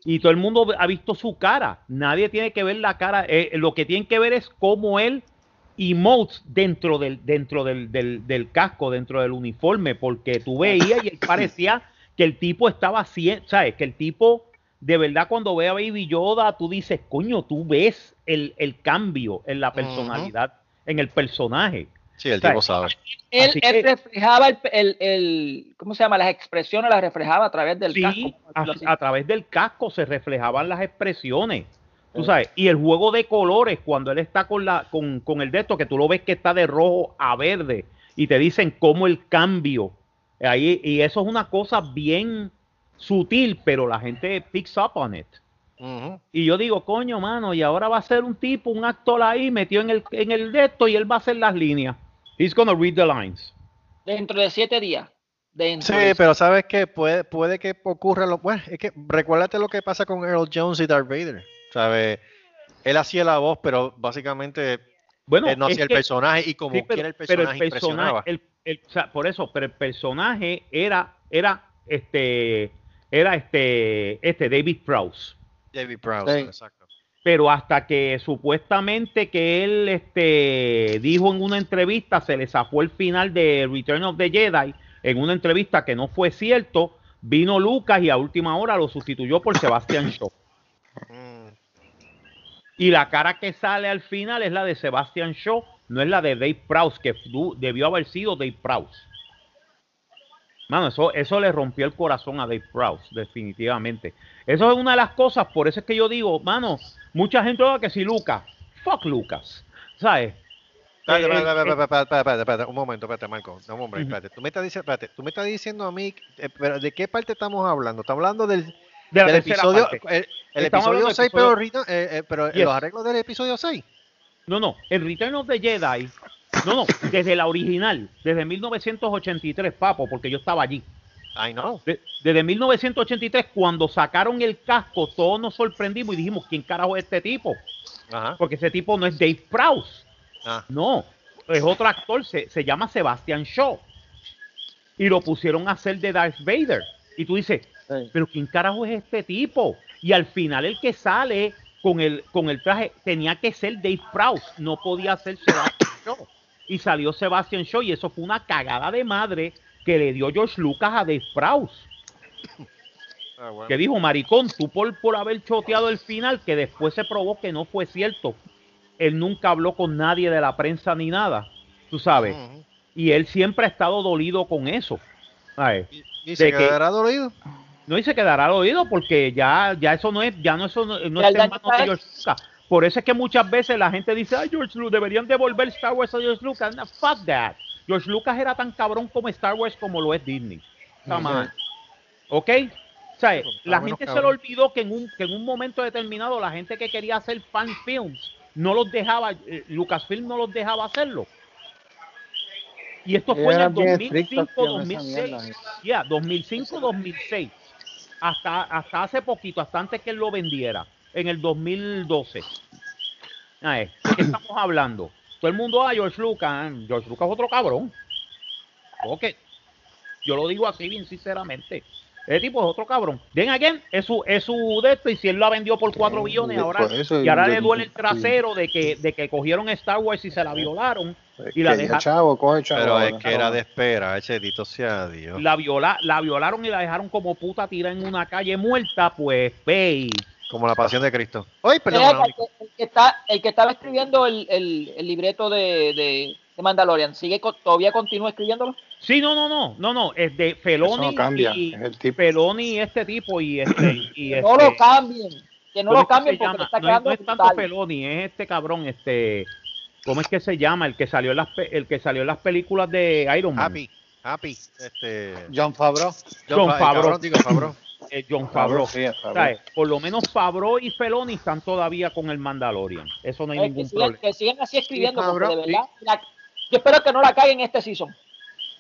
Y todo el mundo ha visto su cara. Nadie tiene que ver la cara. eh, lo que tienen que ver es cómo él emotes dentro del, dentro del, del- del casco, dentro del uniforme, porque tú veías y él parecía que el tipo estaba haciendo, ¿sabes? Que el tipo, de verdad, cuando ve a Baby Yoda, tú dices, coño, tú ves el, el cambio en la personalidad, en el personaje. Sí, el tipo sabe. Él, Así él que- reflejaba el, el, el- ¿cómo se llama? Las expresiones las reflejaba a través del Sí, casco. a, a través del casco se reflejaban las expresiones. Tú sabes, y el juego de colores, cuando él está con la, con, con el de esto, que tú lo ves que está de rojo a verde, y te dicen cómo el cambio. Ahí, y eso es una cosa bien sutil, pero la gente picks up on it. Y yo digo, coño, mano, y ahora va a ser un tipo, un actor ahí metido en el, en el de esto, y él va a hacer las líneas. He's gonna read the lines. Dentro de siete días. Dentro Sí, de- pero sabes que puede, puede que ocurra lo bueno, es que recuérdate lo que pasa con Earl Jones y Darth Vader, ¿sabes? Él hacía la voz, pero básicamente Bueno, él no hacía el que- personaje y como Sí, pero, quiera el pero personaje, impresionaba. el- el- o sea, por eso, pero el personaje era, era, este, era este, este David Prowse. David Prowse, Sí. exacto. Pero hasta que supuestamente que él este, dijo en una entrevista, se le zafó el final de Return of the Jedi, en una entrevista que no fue cierto, vino Lucas y a última hora lo sustituyó por Sebastian Shaw. Mm, Y la cara que sale al final es la de Sebastian Shaw, no es la de Dave Prowse, que debió haber sido Dave Prowse. Mano, eso, eso le rompió el corazón a Dave Prowse, definitivamente. Eso es una de las cosas, por eso es que yo digo, mano, mucha gente va que si Lucas, fuck Lucas, ¿sabes? Espérate, Eh, eh, espérate, un momento, espérate, Marco. No, hombre, espérate. Tú me estás diciendo, espérate, tú me estás diciendo a mí, eh, pero ¿de qué parte estamos hablando? ¿Estamos hablando del, De Del episodio, el, el episodio del 6, episodio- pero, eh, eh, pero Yes. los arreglos del episodio 6. No, no, el Return of the Jedi. No, no, desde la original, desde 1983, papo, porque yo estaba allí. I know. De- desde 1983, cuando sacaron el casco, todos nos sorprendimos y dijimos, ¿quién carajo es este tipo? Ajá. Porque ese tipo no es Dave Prowse. Ah. No, es otro actor, se, se llama Sebastian Shaw. Y lo pusieron a hacer de Darth Vader. Y tú dices, pero ¿quién carajo es este tipo? Y al final el que sale con el, con el traje tenía que ser Dave Prowse, no podía ser Sebastian Shaw. Y salió Sebastian Shaw y eso fue una cagada de madre que le dio George Lucas a Dave Prowse. Ah, bueno. Que dijo, maricón, tú por, por haber choteado el final, que después se probó que no fue cierto. Él nunca habló con nadie de la prensa ni nada, tú sabes. Y él siempre ha estado dolido con eso. ¿sabes? ¿Y se De que- quedará dolido? No y se quedará al oído porque ya, ya eso no es, ya no eso no, no manos está de. George Lucas. Por eso es que muchas veces la gente dice, ay George Lucas, deberían devolver Star Wars a George Lucas. No, fuck that. George Lucas era tan cabrón como Star Wars como lo es Disney. Come on. ¿Ok? O sea, la gente se le olvidó que en, un, que en un momento determinado la gente que quería hacer fan films no los dejaba, eh, Lucasfilm no los dejaba hacerlo. Y esto fue en el eran bien estrictos 2005, con esa 2006. mierda. Ya, 2005, 2006. Hasta, hasta hace poquito, hasta antes que él lo vendiera, en el 2012. Ah, ¿De qué estamos hablando? Todo el mundo, ah, George Lucas. eh, George Lucas es otro cabrón. Ok. Yo lo digo así bien sinceramente. Ese tipo es otro cabrón. Then again, es su, es su de esto y si él la vendió por 4 Sí, billones, por ahora, eso y ahora yo- le duele el sí. trasero de que, de que cogieron Star Wars y se la violaron y la dejaron. chavo, coge chavo. Pero es que era de espera, ese dito sea Dios. la, viola, la violaron y la dejaron como puta tirada en una calle muerta, pues ve. Como la pasión de Cristo. Ay, perdón, el, que está, el que estaba escribiendo el, el, el libreto de, de, de Mandalorian, ¿sigue todavía continúa escribiéndolo? Sí, no, no, no, no, no, es de Feloni no cambia, y es el tipo. Feloni y este tipo y este y Que no este- lo cambien, que no ¿cómo lo cambien porque está no, quedando no es tanto. Feloni, es este cabrón, este ¿cómo es que se llama? El que salió en las el que salió en las películas de Iron Man. Happy, happy. Este, John Favreau. John Fa- Favreau. cabrón, digo, Favreau. Eh, John Favreau. Por lo menos Favreau y Feloni están todavía con el Mandalorian. Eso no hay Eh, que, ningún sigan, problema. que sigan así escribiendo Sí, porque de verdad, la- yo espero que no la caguen este season.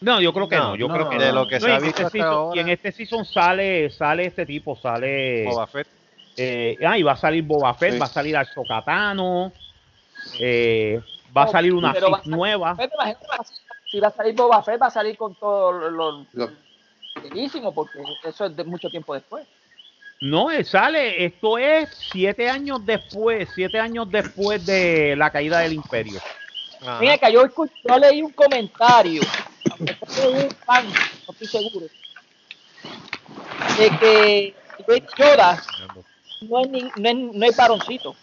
No, yo creo que no, No, yo no, creo que de no. lo que No, se y ha en visto este hasta season- ahora. Y en este season sale, sale este tipo, sale. Boba Fett. eh, ah, y va a salir Boba Fett, Sí. va a salir Archocatano, eh, va a salir una nueva. Si va a salir Boba Fett, va a salir con todo lo, lo- Porque eso es de mucho tiempo después. No, eh, sale, esto es siete años después, siete años después de la caída del imperio. Ajá. Mira que yo, escuché- yo leí un comentario, un fan, no estoy seguro, de que Baby Yoda no es, ni- no es, no es varoncito.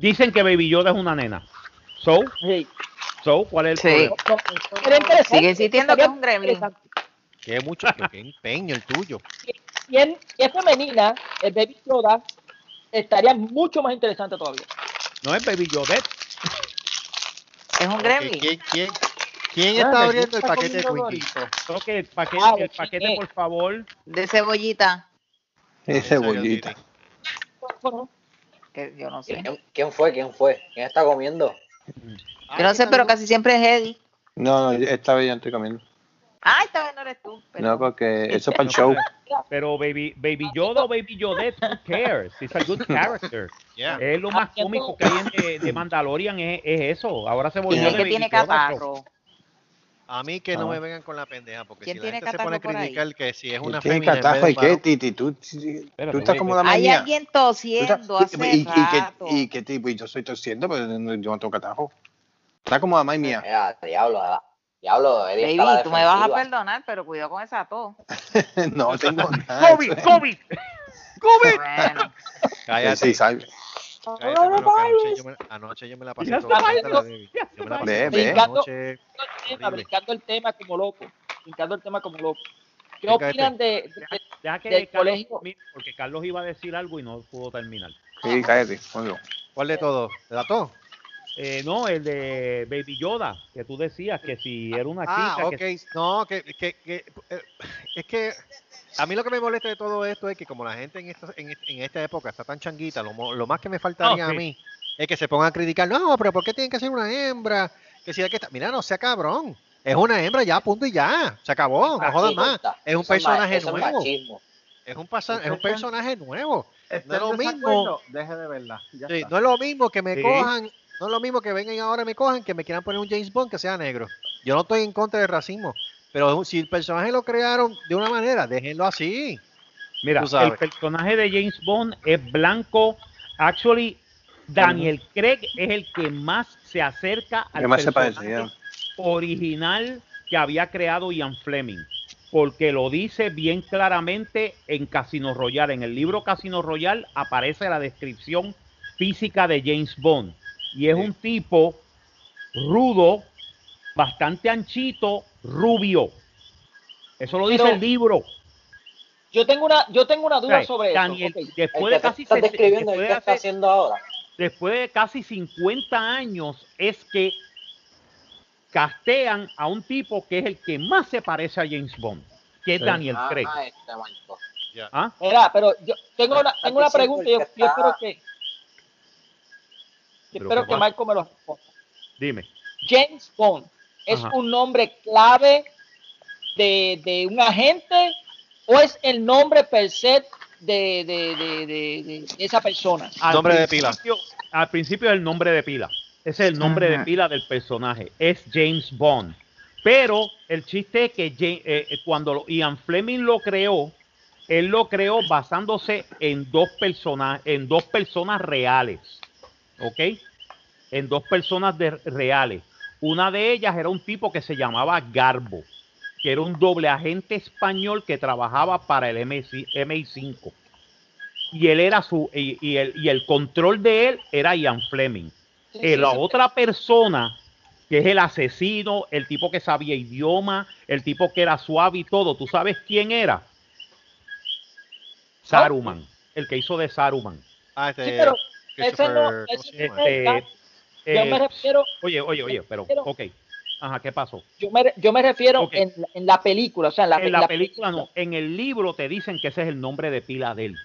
Dicen que Baby Yoda es una nena. So, Sí. so, ¿cuál es el Sí. problema? Sigue insistiendo que es un gremlin. Qué mucho, qué, qué empeño el tuyo. Si es, si es femenina, el Baby Yoda estaría mucho más interesante todavía. No es Baby Yoda. Es un gremlin. ¿Quién, quién, quién Ah, está abriendo el paquete de Twinkies? Doritos. Creo que el paquete, Ah, el paquete, por favor. De cebollita. Ese bollita. Bueno, Que yo no sé. ¿Quién, quién fue? ¿Quién fue? ¿Quién está comiendo? Yo no sé, pero casi siempre es Eddie. No, no, esta vez ya estoy comiendo. Ay, esta vez no eres tú. pero- No, porque eso es para el No, show. pero- Baby, Baby Yoda o Baby Yodet, who cares? It's a good character. Yeah. Es lo más cómico que hay en de, de Mandalorian, es, es eso. Ahora se volvió ¿Quién es de que Baby tiene Yoda, catarro? A mí que no Ah. me vengan con la pendeja, porque ¿Quién si la gente se pone a catarro criticar que si es una Tiene de y qué, Titi. Tú, estás como la Hay alguien tosiendo y, hace y, rato. y que tipo, y yo estoy tosiendo, pero no- yo no tengo catajo. Está como la mía. Diablo, ah, diablo, Eddie está a la Baby, tú me vas a perdonar, pero cuidado con esa tos. no tengo nada. COVID, COVID. COVID. Bueno, cállate. Sí, sabe. cállate, anoche, yo me, anoche yo me la pasé Ya la Yo me la pasé Ve, ve. toda la noche. el tema, Horrible. brincando el tema como loco. Brincando el tema como loco. ¿Qué Venga, este. opinan de, de- Deja que Del Carlos colegio. porque Carlos iba a decir algo y no pudo terminar. Sí, cállate. oigo. ¿Cuál de todos? ¿De la tos? Eh, no, el de Baby Yoda, que tú decías que si era una Ah, chica. ok. que- No, que, que, que eh, es que a mí lo que me molesta de todo esto es que como la gente en esta, en, en esta época está tan changuita, lo, mo- lo más que me faltaría Ah, sí. a mí es que se pongan a criticar, no, pero ¿por qué tienen que ser una hembra? Que si hay que estar... Mira, no sea cabrón. Es una hembra ya, punto y ya. Se acabó, no jodas más. Es un Eso personaje es nuevo. machismo. Es un, pasa- es un está- personaje nuevo. ¿Está No es lo mismo. Deje de verla. Ya Sí, está. no es lo mismo que me Sí. cojan, no es lo mismo que vengan ahora y me cojan que me quieran poner un James Bond que sea negro. Yo no estoy en contra del racismo, pero si el personaje lo crearon de una manera, déjenlo así. Mira, el personaje de James Bond es blanco. Actually, Daniel Craig es el que más se acerca al ¿Qué más se personaje original que había creado Ian Fleming. Porque lo dice bien claramente en Casino Royale. En el libro Casino Royale aparece la descripción física de James Bond. Y es un tipo rudo, bastante anchito, rubio. Eso lo dice Pero- el libro. Yo tengo una, yo tengo una duda sobre Daniel, eso. Ok. después El de casi estás describiendo, después el de que está hacer- haciendo ahora. después de casi 50 años es que castean a un tipo que es el que más se parece a James Bond, que es Sí. Daniel Ah, Craig. este manco. ¿Ah? Mira, pero yo tengo una, tengo una pregunta yo, yo espero que Pero espero qué que. Marco me lo responda. Dime. James Bond es Ajá. un nombre clave de, de un agente o es el nombre per se de, de, de, de- de esa persona. Al Nombre de pila. principio- Al principio es el nombre de pila. Ese es el nombre de pila del personaje. Es James Bond. Pero el chiste es que eh, eh, cuando Ian Fleming lo creó, él lo creó basándose en dos personas, en dos personas reales. ¿Ok? En dos personas de- reales. Una de ellas era un tipo que se llamaba Garbo, que era un doble agente español que trabajaba para el MI- MI5 y él era su y, y el, y el control de él era Ian Fleming. Sí, Eh, sí, la sí. otra persona que es el asesino, el tipo que sabía idioma, el tipo que era suave y todo, ¿tú sabes quién era? Saruman, el que hizo de Saruman. Ah, este, Sí, pero Christopher- no Este, yo eh, me refiero, oye, oye, oye, pero, ok. Ajá, ¿qué pasó? yo me, yo me refiero Ok. en, en la película, o sea, en la, en la la película no, en el libro te dicen que ese es el nombre de pila de él.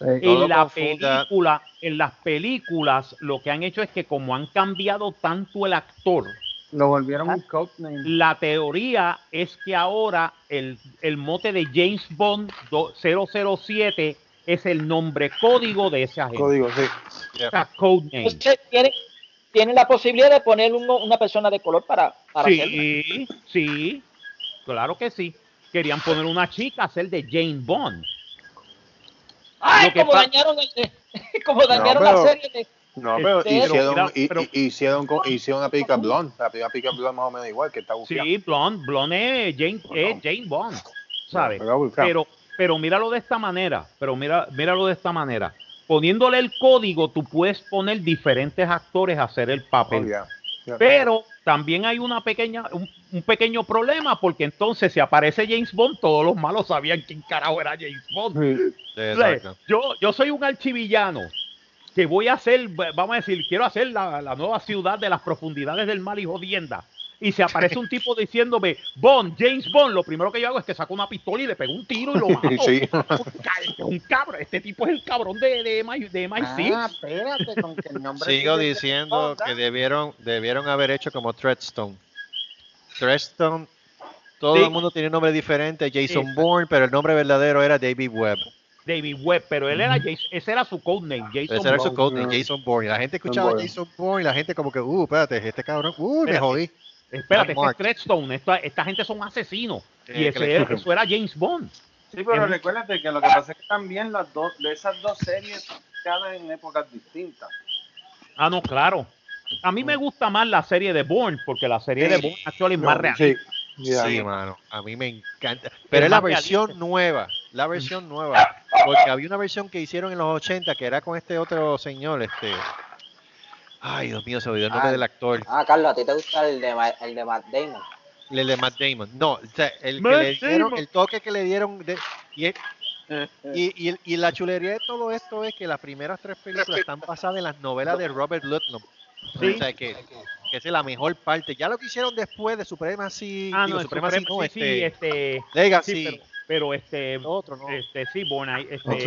No en la confunda. película, en las películas, lo que han hecho es que como han cambiado tanto el actor, Lo volvieron un codename. la teoría es que ahora el, el mote de James Bond do- 007 es el nombre código de ese agente. Código, sí. O sea, codename. Usted tiene, tiene la posibilidad de poner uno- una persona de color para, para hacerlo. Sí, sí, claro que sí. Querían poner una chica a hacer de Jane Bond. Ay, Lo que como dañaron, el- como dañaron pero- la serie de, No, pero hicieron, pero- hi- pero- hi- hicieron, co- hicieron una pica blonde. La primera pica blonde más o menos igual, que está bufiada. Sí, Blonde, Blonde es Jane, es Jane Bond, ¿sabes? Pero. Pero, míralo de esta manera, pero mira, míralo de esta manera. Poniéndole el código, tú puedes poner diferentes actores a hacer el Oh, papel. yeah, yeah. Pero también hay una pequeña, un, un pequeño problema, porque entonces si aparece James Bond, todos los malos sabían quién carajo era James Bond. Sí. Yo, yo soy un archivillano que voy a hacer, vamos a decir, quiero hacer la, la nueva ciudad de las profundidades del mal y jodienda. Y se aparece un tipo diciéndome, Bond, James Bond, lo primero que yo hago es que saco una pistola y le pego un tiro y lo mato. Sí. Un cabrón, este tipo es el cabrón de, de, MI, de MI6. Ah, espérate, con que el nombre Sigo diciendo que ¿ah? debieron, debieron haber hecho como Threadstone. Threadstone, todo Sí. el mundo tiene un nombre diferente, Jason. Bourne, pero el nombre verdadero era David Webb. David Webb, pero él era Jason, ese era su codename, Jason Ese era su Bourne. codename, Jason Bourne. Y la gente escuchaba Bourne. Jason Bourne y la gente como que, uh, espérate, este cabrón, uh, me jodí. Espérate, este es Treadstone, esta, esta gente son asesinos. Sí, y ese era- eso era James Bond. Sí, pero Es- recuérdate que lo que pasa es que también las dos, de esas dos series cada en épocas distintas. Ah, no, claro. A mí me gusta más la serie de Bourne, porque la serie de. Bourne actual es No, más real. sí, yeah. Sí, mano, a mí me encanta. Pero es la versión realista. nueva, la versión nueva. Porque había una versión que hicieron en los 80 que era con este otro señor, este... Ay, Dios mío, se olvidó el nombre Ah. del actor. Ah, Carlos, ¿a ti te gusta el de, el de Matt Damon? El de Matt Damon. No, o sea, el, que le dieron, el toque que le dieron. De, y, es- y, y, el- y la chulería de todo esto es que las primeras tres películas están basadas en las novelas de Robert Ludlum. Sí. O sea, que, que esa es la mejor parte. Ya lo que hicieron después de Supremacy, Ah, digo, no, Supremacy no, sí, sí, este, este, Legacy, sí, pero- pero este, Otro, no. este sí, Born, I- este,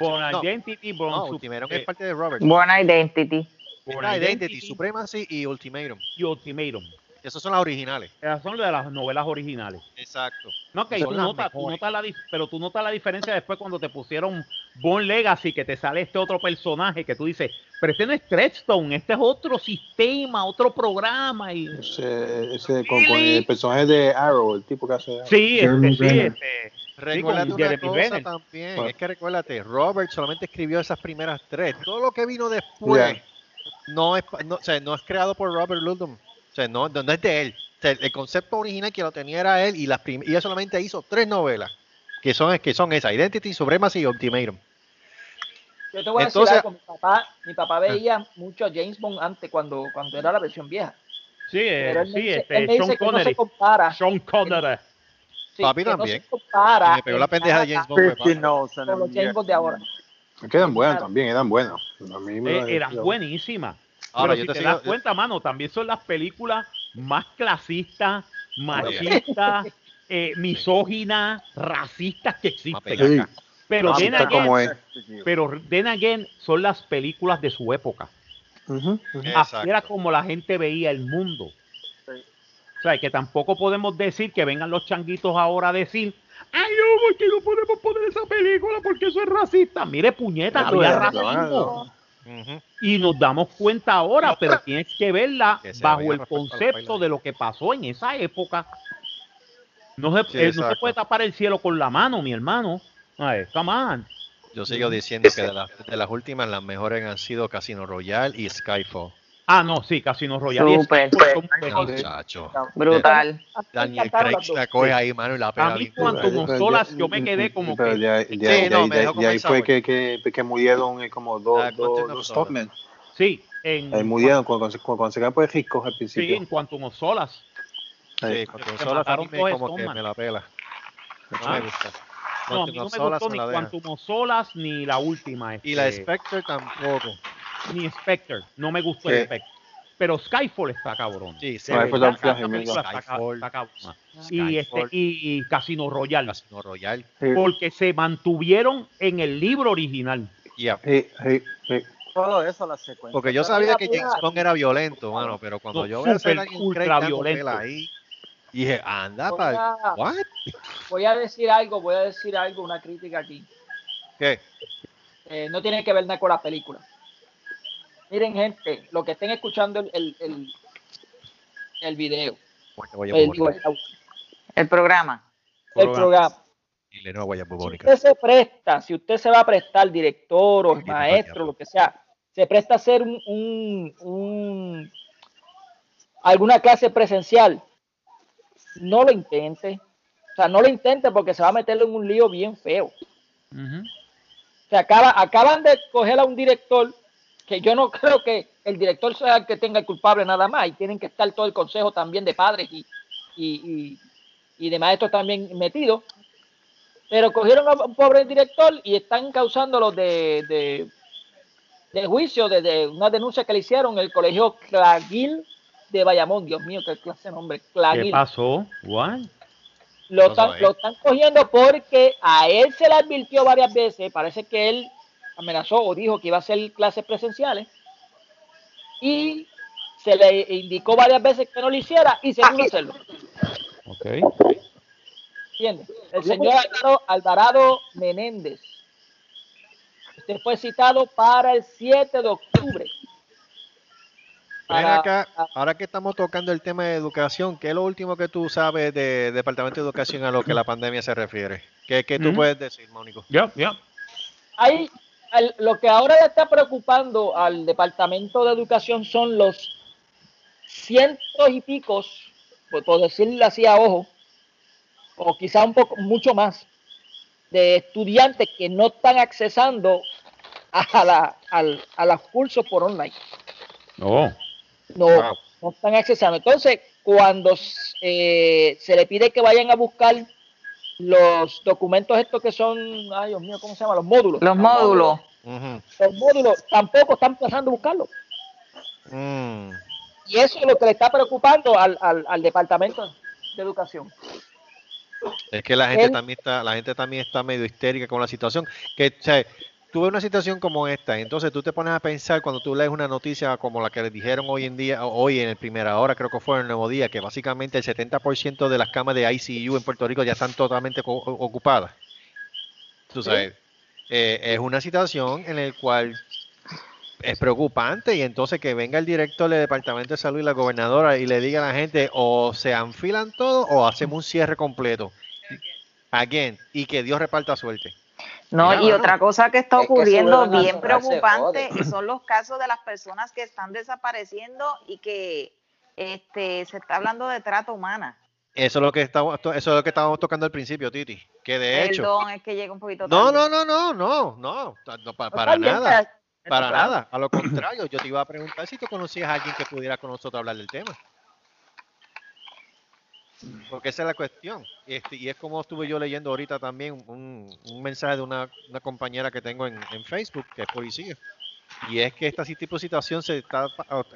No. Identity, Born, No, Ultimatum eh, es parte de Robert. Born Identity. Born Identity, Identity Supremacy y Ultimatum. y Ultimatum. Esas son las originales. Esas son de las novelas originales. Exacto. No, que tú notas, tú notas la, pero tú notas la diferencia después cuando te pusieron Born Legacy, que te sale este otro personaje que tú dices, pero este no es Treadstone, este es otro sistema, otro programa. Y... Ese, ese con, con el personaje de Arrow, el tipo que hace. Arrow. Sí, este, sí, este. Recuérdate una Jeremy cosa también, Bueno. es que recuérdate, Robert solamente escribió esas primeras tres. Todo lo que vino después no, es, pa- no, o sea, no es creado por Robert Ludlum. O sea, no, no es de él. O sea, el concepto original que lo tenía era él y, las prim- y él solamente hizo tres novelas, que son, que son esas, Identity, Supremacy y Ultimatum. Yo te voy a Entonces- decir algo, mi papá, mi papá veía mucho a James Bond antes cuando, cuando era la versión vieja. Sí, eh, Pero él me sí, dice, este, él me dice Sean que no se Connery. compara. Sean Connery. Sí, Papi que no también. se compara Y me pegó la en pendeja de James Bond. fue con los James Bond de ahora. Quedan buenas también, eran buenas. A mí me Eh, eran buenísimas. Ahora, Pero yo si te te, sigo- das cuenta, mano, también son las películas más clasistas, machistas, eh, misóginas, racistas que existen. pegaca. Pero Ah, then again, pero then again son las películas de su época. Así era como la gente veía el mundo. O sea, que tampoco podemos decir que vengan los changuitos ahora a decir, ay, no, porque no podemos poner esa película porque eso es racista. Mire, puñeta, había claro, racismo. Ujú. Y nos damos cuenta ahora, pero tienes que verla Que bajo el concepto de lo que pasó en esa época. No se, Sí, eh, no se exacto. puede tapar el cielo con la mano, mi hermano. Ay, come on. Yo sigo diciendo que de, las- de las últimas, las mejores han sido Casino Royale y Skyfall. Ah, no, sí, Casino Royale. y Súper. No, buenísimos. muchacho. Brutal. A mí me Daniel Craig dos. la coge ahí, mano, y la pega A mí cuando duro. Quantum Solas, yo me quedé como Pero que- ahí- de Sí, ahí- fue que, que, que murieron eh, como dos, Ah, dos. Sí, en, Ahí murieron cuando, cuando, cuando se quedan por ricos al sí, principio. en Quantum of Solas. Ahí. Sí, Quantum Se Solas a mí como que me la pela. No Ah. me gusta. No, a mí no me gustó me ni. Quantum Solas ni la última. Y la este, Spectre tampoco. Ni Spectre. No me gustó Sí. el Spectre. Pero Skyfall está cabrón. Sí, sí. Skyfall está verdad, flash, esa amigo. película está ca- Skyfall. está cabrona. Y, este, y, y Casino Royale. Casino Royale. Sí, Porque se mantuvieron en el libro original. Yeah. sí, sí, sí. Todo eso, la secuencia. Porque yo sabía que. James Bond era violento, mano, pero cuando No, yo veo a ultra violento. ahí, dije, anda Voy a, ¿What? voy a decir algo, voy a decir algo, una crítica aquí. ¿Qué? Eh, no tiene que ver nada con la película. Miren, gente, lo que estén escuchando el, el, el, el video, guaya el, bubónica. digo, el audio, El programa. el programa. Y no Si usted se presta, si usted se va a prestar, director o maestro, lo que sea, se presta a hacer un, un- un- alguna clase presencial, no lo intente. O sea, no lo intente porque se va a meterlo en un lío bien feo. Se acaba, acaban de coger a un director que yo no creo que el director sea el que tenga el culpable nada más y tienen que estar todo el consejo también de padres y, y, y- y de maestros también metidos. Pero cogieron a un pobre director y están causándolo de, de, de juicio, de, de una denuncia que le hicieron en el colegio Claguil de Bayamón. Dios mío, qué clase de nombre. ¿Qué Claguil. pasó? What? Lo están, lo están cogiendo porque a él se le advirtió varias veces, parece que él amenazó o dijo que iba a hacer clases presenciales y se le indicó varias veces que no lo hiciera y se pudo hacerlo. Ok. ¿Entiendes? El señor Alvarado, Alvarado Menéndez. Usted fue citado para el 7 de octubre. Para- acá, ahora que estamos tocando el tema de educación, ¿qué es lo último que tú sabes de Departamento de Educación a lo que la pandemia se refiere? ¿Qué, qué tú Ujú. puedes decir, Mónico? Ya, ya. Hay, al- lo que ahora le está preocupando al Departamento de Educación son los cientos y picos, por, por decirlo así a ojo, o quizá un poco, mucho más, de estudiantes que no están accesando a, la, al- a los cursos por online. No, Wow. no están accesando. Entonces, cuando eh, se le pide que vayan a buscar los documentos estos que son, ay Dios mío, ¿cómo se llama? Los módulos. Los módulos. Los módulos tampoco están pasando a buscarlos. Mm. Y eso es lo que le está preocupando al, al, al Departamento de Educación. Es que la gente Él- también está, la gente también está medio histérica con la situación. Que, o sea, tú ves una situación como esta, entonces tú te pones a pensar cuando tú lees una noticia como la que les dijeron hoy en día, hoy en el primera hora, creo que fue en el nuevo día, que básicamente el 70% de las camas de ICU en Puerto Rico ya están totalmente ocupadas. Tú sabes, eh, es una situación en la cual es preocupante y entonces que venga el director del Departamento de Salud y la gobernadora y le diga a la gente o se enfilan todo o hacemos un cierre completo. Again, y que Dios reparta suerte. No, Mira, y mano, otra cosa que está Es que ocurriendo bien preocupante son los casos de las personas que están desapareciendo y que este se está hablando de trata humana. Eso es lo que estamos, eso es lo que estábamos tocando al principio, Titi. Que de hecho. Perdón, es que llega un poquito No, tarde. no, no, no, no, no, no, pa- No, para bien, nada. Para nada. A lo contrario, yo te iba a preguntar si tú conocías a alguien que pudiera con nosotros hablar del tema. Porque esa es la cuestión. Este, y es como estuve yo leyendo ahorita también un, un mensaje de una, una compañera que tengo en, en Facebook, que es policía. Y es que esta si- tipo de situación se está,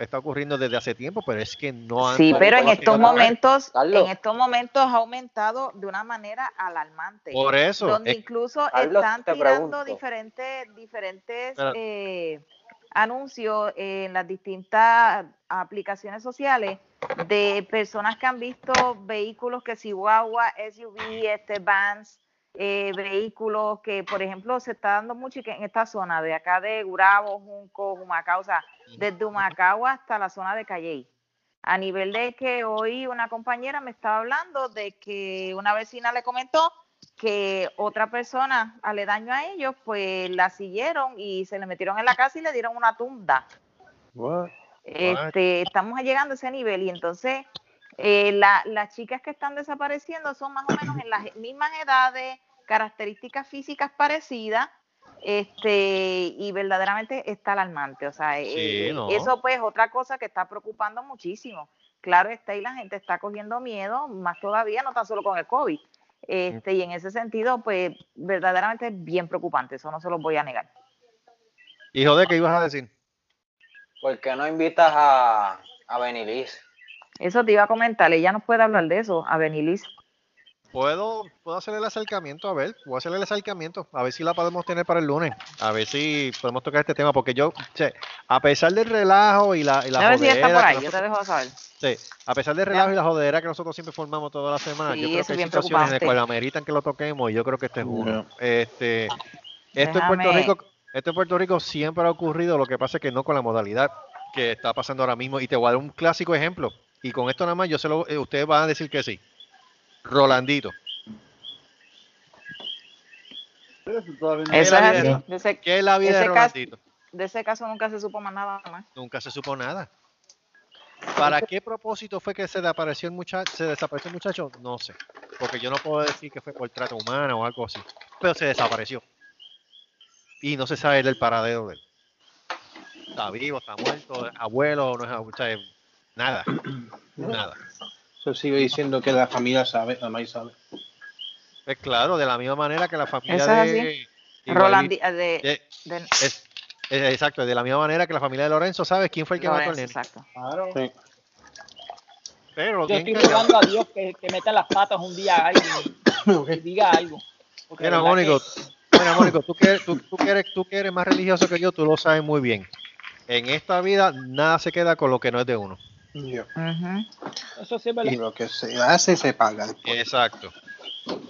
está ocurriendo desde hace tiempo, pero es que no han Sí, pero en estos momentos, Carlos. en estos momentos ha aumentado de una manera alarmante. Por eso. donde es- incluso Carlos, están tirando pregunto. diferentes diferentes eh, anuncios en las distintas aplicaciones sociales de personas que han visto vehículos que si guagua, SUV, este vans, eh, vehículos que por ejemplo se está dando mucho en esta zona de acá de Gurabo, Junco, Humacao, o sea, desde Humacao hasta la zona de Calley. A nivel de que hoy una compañera me estaba hablando de que una vecina le comentó que otra persona aledaño a ellos, pues la siguieron y se le metieron en la casa y le dieron una tunda. What? Este, estamos llegando a ese nivel y entonces eh, la- las chicas que están desapareciendo son más o menos en las mismas edades, características físicas parecidas, este, y verdaderamente está alarmante. O sea, eh, no. eso pues es otra cosa que está preocupando muchísimo. Claro está, y la gente está cogiendo miedo, más todavía, no tan solo con el COVID. Este, y en ese sentido, pues verdaderamente es bien preocupante, eso no se los voy a negar. Hijo de, ¿qué ibas a decir? ¿Por qué no invitas a, a Benilis? Eso te iba a comentar, ella nos puede hablar de eso, a Benilis. Puedo, puedo hacer el acercamiento, a ver, voy a hacer el acercamiento, a ver si la podemos tener para el lunes, a ver si podemos tocar este tema, porque yo, che, a pesar del relajo y la, y la A ver si está por que ahí, yo te dejo saber. Sí, a pesar del relajo y la jodera que nosotros siempre formamos toda la semana, Sí, yo creo que hay situaciones en las cuales ameritan que lo toquemos y yo creo que este es uno. Este, esto en Puerto Rico, esto en Puerto Rico siempre ha ocurrido, lo que pasa es que no con la modalidad que está pasando ahora mismo. Y te voy a dar un clásico ejemplo. Y con esto nada más, yo se lo, eh, ustedes van a decir que sí. Rolandito. Eso ¿Qué es es la así. vida, De ese, qué es la vida de caso, Rolandito? de ese caso nunca se supo más nada más. Nunca se supo nada. ¿Para qué propósito fue que se desapareció el muchacho? Se desapareció el muchacho? No sé. Porque yo no puedo decir que fue por trata humana o algo así. Pero se desapareció. Y no se sabe del paradero de él. Está vivo, está muerto, es abuelo, no es abuelo, nada. Nada. Eso sigue diciendo que la familia sabe, la maíz sabe. Es claro, de la misma manera que la familia Eso es de. así. igualito- Rolandi, de, de- de- es- es- exacto, de la misma manera que la familia de Lorenzo sabe quién fue el que mató al Lorenzo, nene. exacto. Claro. Sí. Pero lo Yo estoy rogando a Dios que, que meta las patas un día a alguien y diga algo. Mira, Mónico, que- mira, Mónico, tú que, tú, tú que eres, tú que eres más religioso que yo, tú lo sabes muy bien. En esta vida nada se queda con lo que no es de uno. Eso sí es verdad. Y lo que se hace se paga. después. Exacto.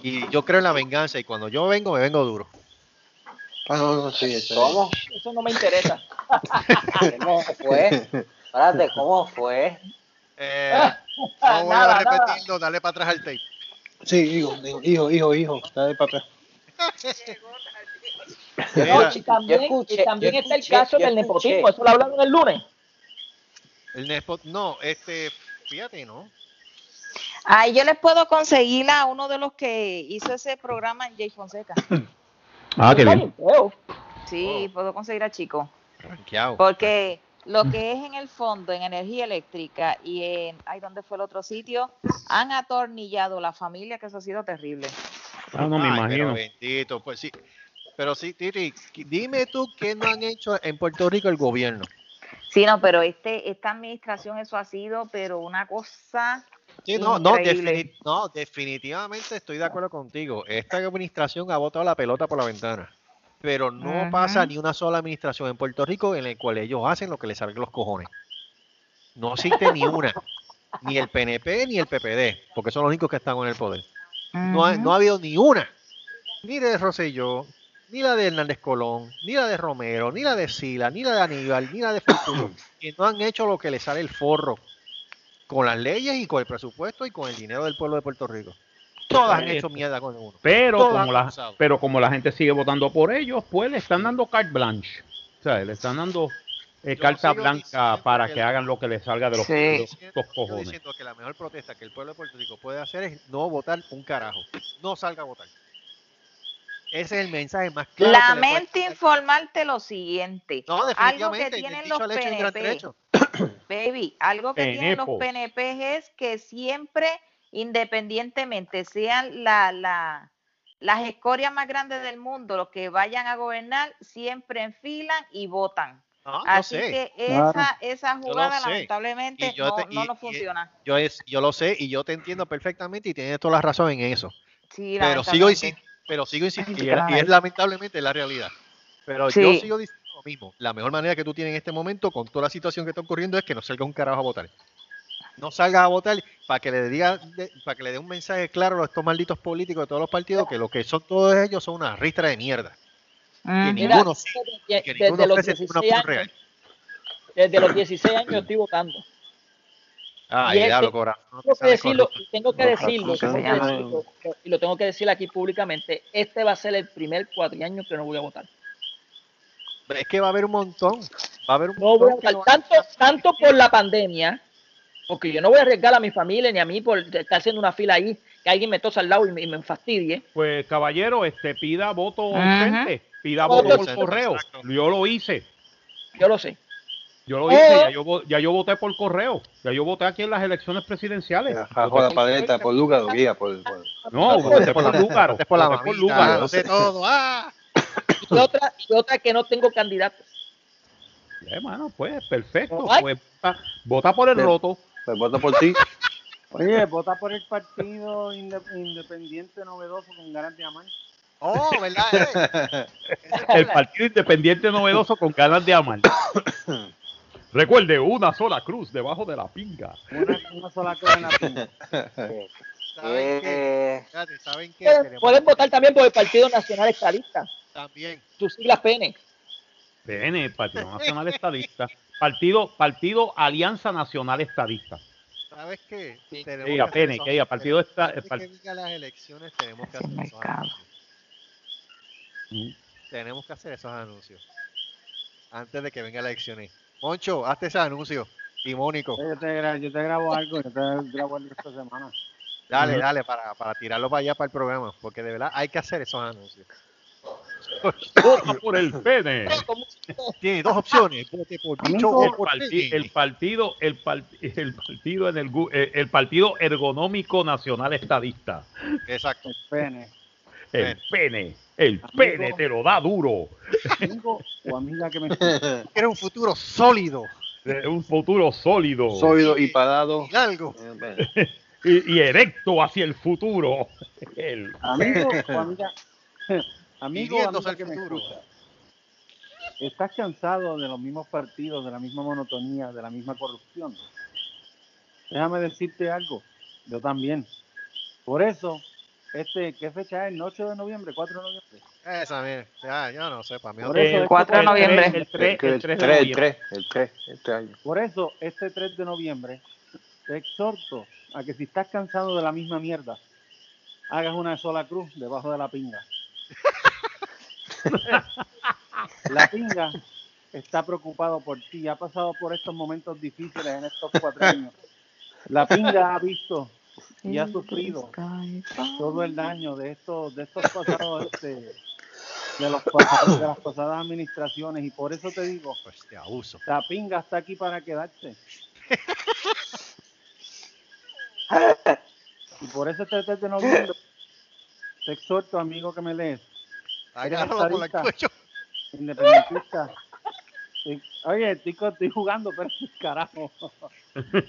Y yo creo en la venganza y cuando yo vengo, me vengo duro. Ah, no, no, sí, eso es. ¿Cómo? Eso no me interesa. ¿Cómo fue? Espérate, ¿cómo fue? Eh, no vuelvo Nada, a nada. repetirlo, dale para atrás al tape. Sí, hijo, hijo, hijo, hijo, dale para atrás. No, y también, yo escuché, y también yo está el caso del escuché. nepotismo. Eso lo hablaron el lunes. El Nespo- no, este, fíjate, ¿no? Ahí yo les puedo conseguir a uno de los que hizo ese programa en Jay Fonseca. Ah, qué bien. Sí, puedo conseguir a Chico. Ranqueado. Porque lo que es en el fondo, en energía eléctrica y en, ay, ¿dónde fue el otro sitio? Han atornillado la familia, que eso ha sido terrible. Ah, no me Ay, imagino. Pero bendito, pues sí. Pero sí, Titi, dime tú qué no han hecho en Puerto Rico el gobierno. Sí, no, pero este, esta administración eso ha sido, pero una cosa Sí, no, no, definitivamente estoy de acuerdo contigo. Esta administración ha botado la pelota por la ventana. Pero no pasa ni una sola administración en Puerto Rico en la cual ellos hacen lo que les salga los cojones. No existe ni una. Ni el PNP ni el PPD, porque son los únicos que están en el poder. No ha, no ha habido ni una. Ni de Rosselló, ni la de Hernández Colón, ni la de Romero, ni la de Sila, ni la de Aníbal, ni la de Fortuno, que no han hecho lo que les sale el forro con las leyes y con el presupuesto y con el dinero del pueblo de Puerto Rico. Todas han hecho mierda con uno. Pero Todas como, la, abusado. pero como la gente sigue votando por ellos, pues le están dando carte blanche. O sea, le están dando eh, carta blanca para que hagan lo que les salga de los, Sí. de los- Yo diciendo que la mejor protesta que el pueblo de Puerto Rico puede hacer es no votar un carajo. No salga a votar. Ese es el mensaje más claro. Lamento informarte lo siguiente. No, algo que definitivamente. tienen los PNP, baby, algo que tienen los. PNP es que siempre, independientemente sean la, la, las escorias más grandes del mundo, los que vayan a gobernar, siempre enfilan y votan. No, yo Así sé. que Claro. esa, jugada lamentablemente no, no nos y- funciona. Yo, es, yo lo sé y yo te entiendo perfectamente y tienes toda la razón en eso. Sí, Pero sigo, insi- pero sigo insistiendo. Y, es- y caray. es lamentablemente la realidad. Pero yo sigo diciendo lo mismo. La mejor manera que tú tienes en este momento con toda la situación que está ocurriendo es que no salga un carajo a votar. No salgas a votar para que le diga, para que le dé un mensaje claro a estos malditos políticos de todos los partidos que lo que son todos ellos son una ristra de mierda. Que Ujú. Mira, ninguno, desde, que desde ninguno los ofrece ninguna 16 opción años, real. desde los 16 años estoy votando. Y diablo, corazón. no Tengo que decirlo, corrupto. tengo que decirlo, y lo tengo que decir aquí públicamente, este va a ser el primer cuatriaño que no voy a votar. Es que va a haber un montón. Va a haber un No voy a tanto, tanto por la pandemia, porque yo no voy a arriesgar a mi familia ni a mí por estar haciendo una fila ahí, que alguien me tosa al lado y me, y me fastidie. Pues caballero, este pida voto ausente, pida Voto voto por correo. exacto. Yo lo hice. Yo lo sé. Yo lo hice, Oh. ya yo, ya yo voté por correo. Ya yo voté aquí en las elecciones presidenciales. Bajo la paleta por Lúgaro, guía, por, por- No, voté por Lúgaro. Voté por la voté por mamita, Lúgaro. voté todo. ¡Ah! Y otra, y otra que no tengo candidato. Eh, mano, pues perfecto. Pues, vota, vota por el Bien. roto. pues voto por ti. Oye, vota por el partido inde- independiente novedoso con ganas de amar. Oh, ¿verdad? eh? El partido independiente novedoso con ganas de amar. Recuerde, una sola cruz debajo de la pinga. Una, una sola cosa en la pinta. ¿Saben qué? Eh, Espérate, ¿Saben qué? Pueden, votar también por el Partido Nacional Estadista, también. sus siglas PN. PN, Partido Nacional Estadista. Partido, Partido Alianza Nacional Estadista. ¿Sabes qué? Sí. Tenemos Que PN, que diga Partido Esta- Antes par- que vengan las elecciones tenemos que hacer esos mercado. anuncios. Tenemos que hacer esos anuncios. Antes de que vengan las elecciones. Moncho, hazte ese anuncio. Y Mónico, Yo te, gra- yo te grabo algo, yo te grabo algo esta semana. dale, dale, para, para tirarlo para allá para el programa. Porque de verdad hay que hacer esos anuncios. Vota por el PN. Tiene dos opciones. Vote por Amigo, bicho o El, por partido, el, par- el partido en el, eh, el partido ergonómico nacional estadista. Exacto. El pene. El pene, el Amigo. pene te lo da duro. Amigo o amiga que me escucha. Quiere un futuro sólido Un futuro sólido Sólido y parado. y. Eh, y, y erecto hacia el futuro. El Amigo o amiga. Amigo o amiga que me escucha. ¿Estás cansado de los mismos partidos, de la misma monotonía, de la misma corrupción? Déjame decirte algo. Yo también. Por eso, este, ¿qué fecha es? ¿El 8 de noviembre? ¿4 de noviembre? Esa, mire. Ya, yo no sé, para mí. Por eso el es 4 de el noviembre. El 3, el el 3 3, de el noviembre. 3, el 3, este año. Por eso, este 3 de noviembre, te exhorto a que si estás cansado de la misma mierda, hagas una sola cruz debajo de la pinga. la pinga está preocupado por ti, ha pasado por estos momentos difíciles en estos cuatro años. La pinga ha visto y ha sufrido todo el daño de estos, de estos pasados, este, de, los pasados- de las pasadas administraciones y por eso te digo, Pues de abuso. la pinga está aquí para quedarse. Y por eso este 3 de noviembre te exhorto, amigo que me lees, Agárralo por el estadista. cuello. independentista. Oye, estoy, co- estoy jugando, pero carajo.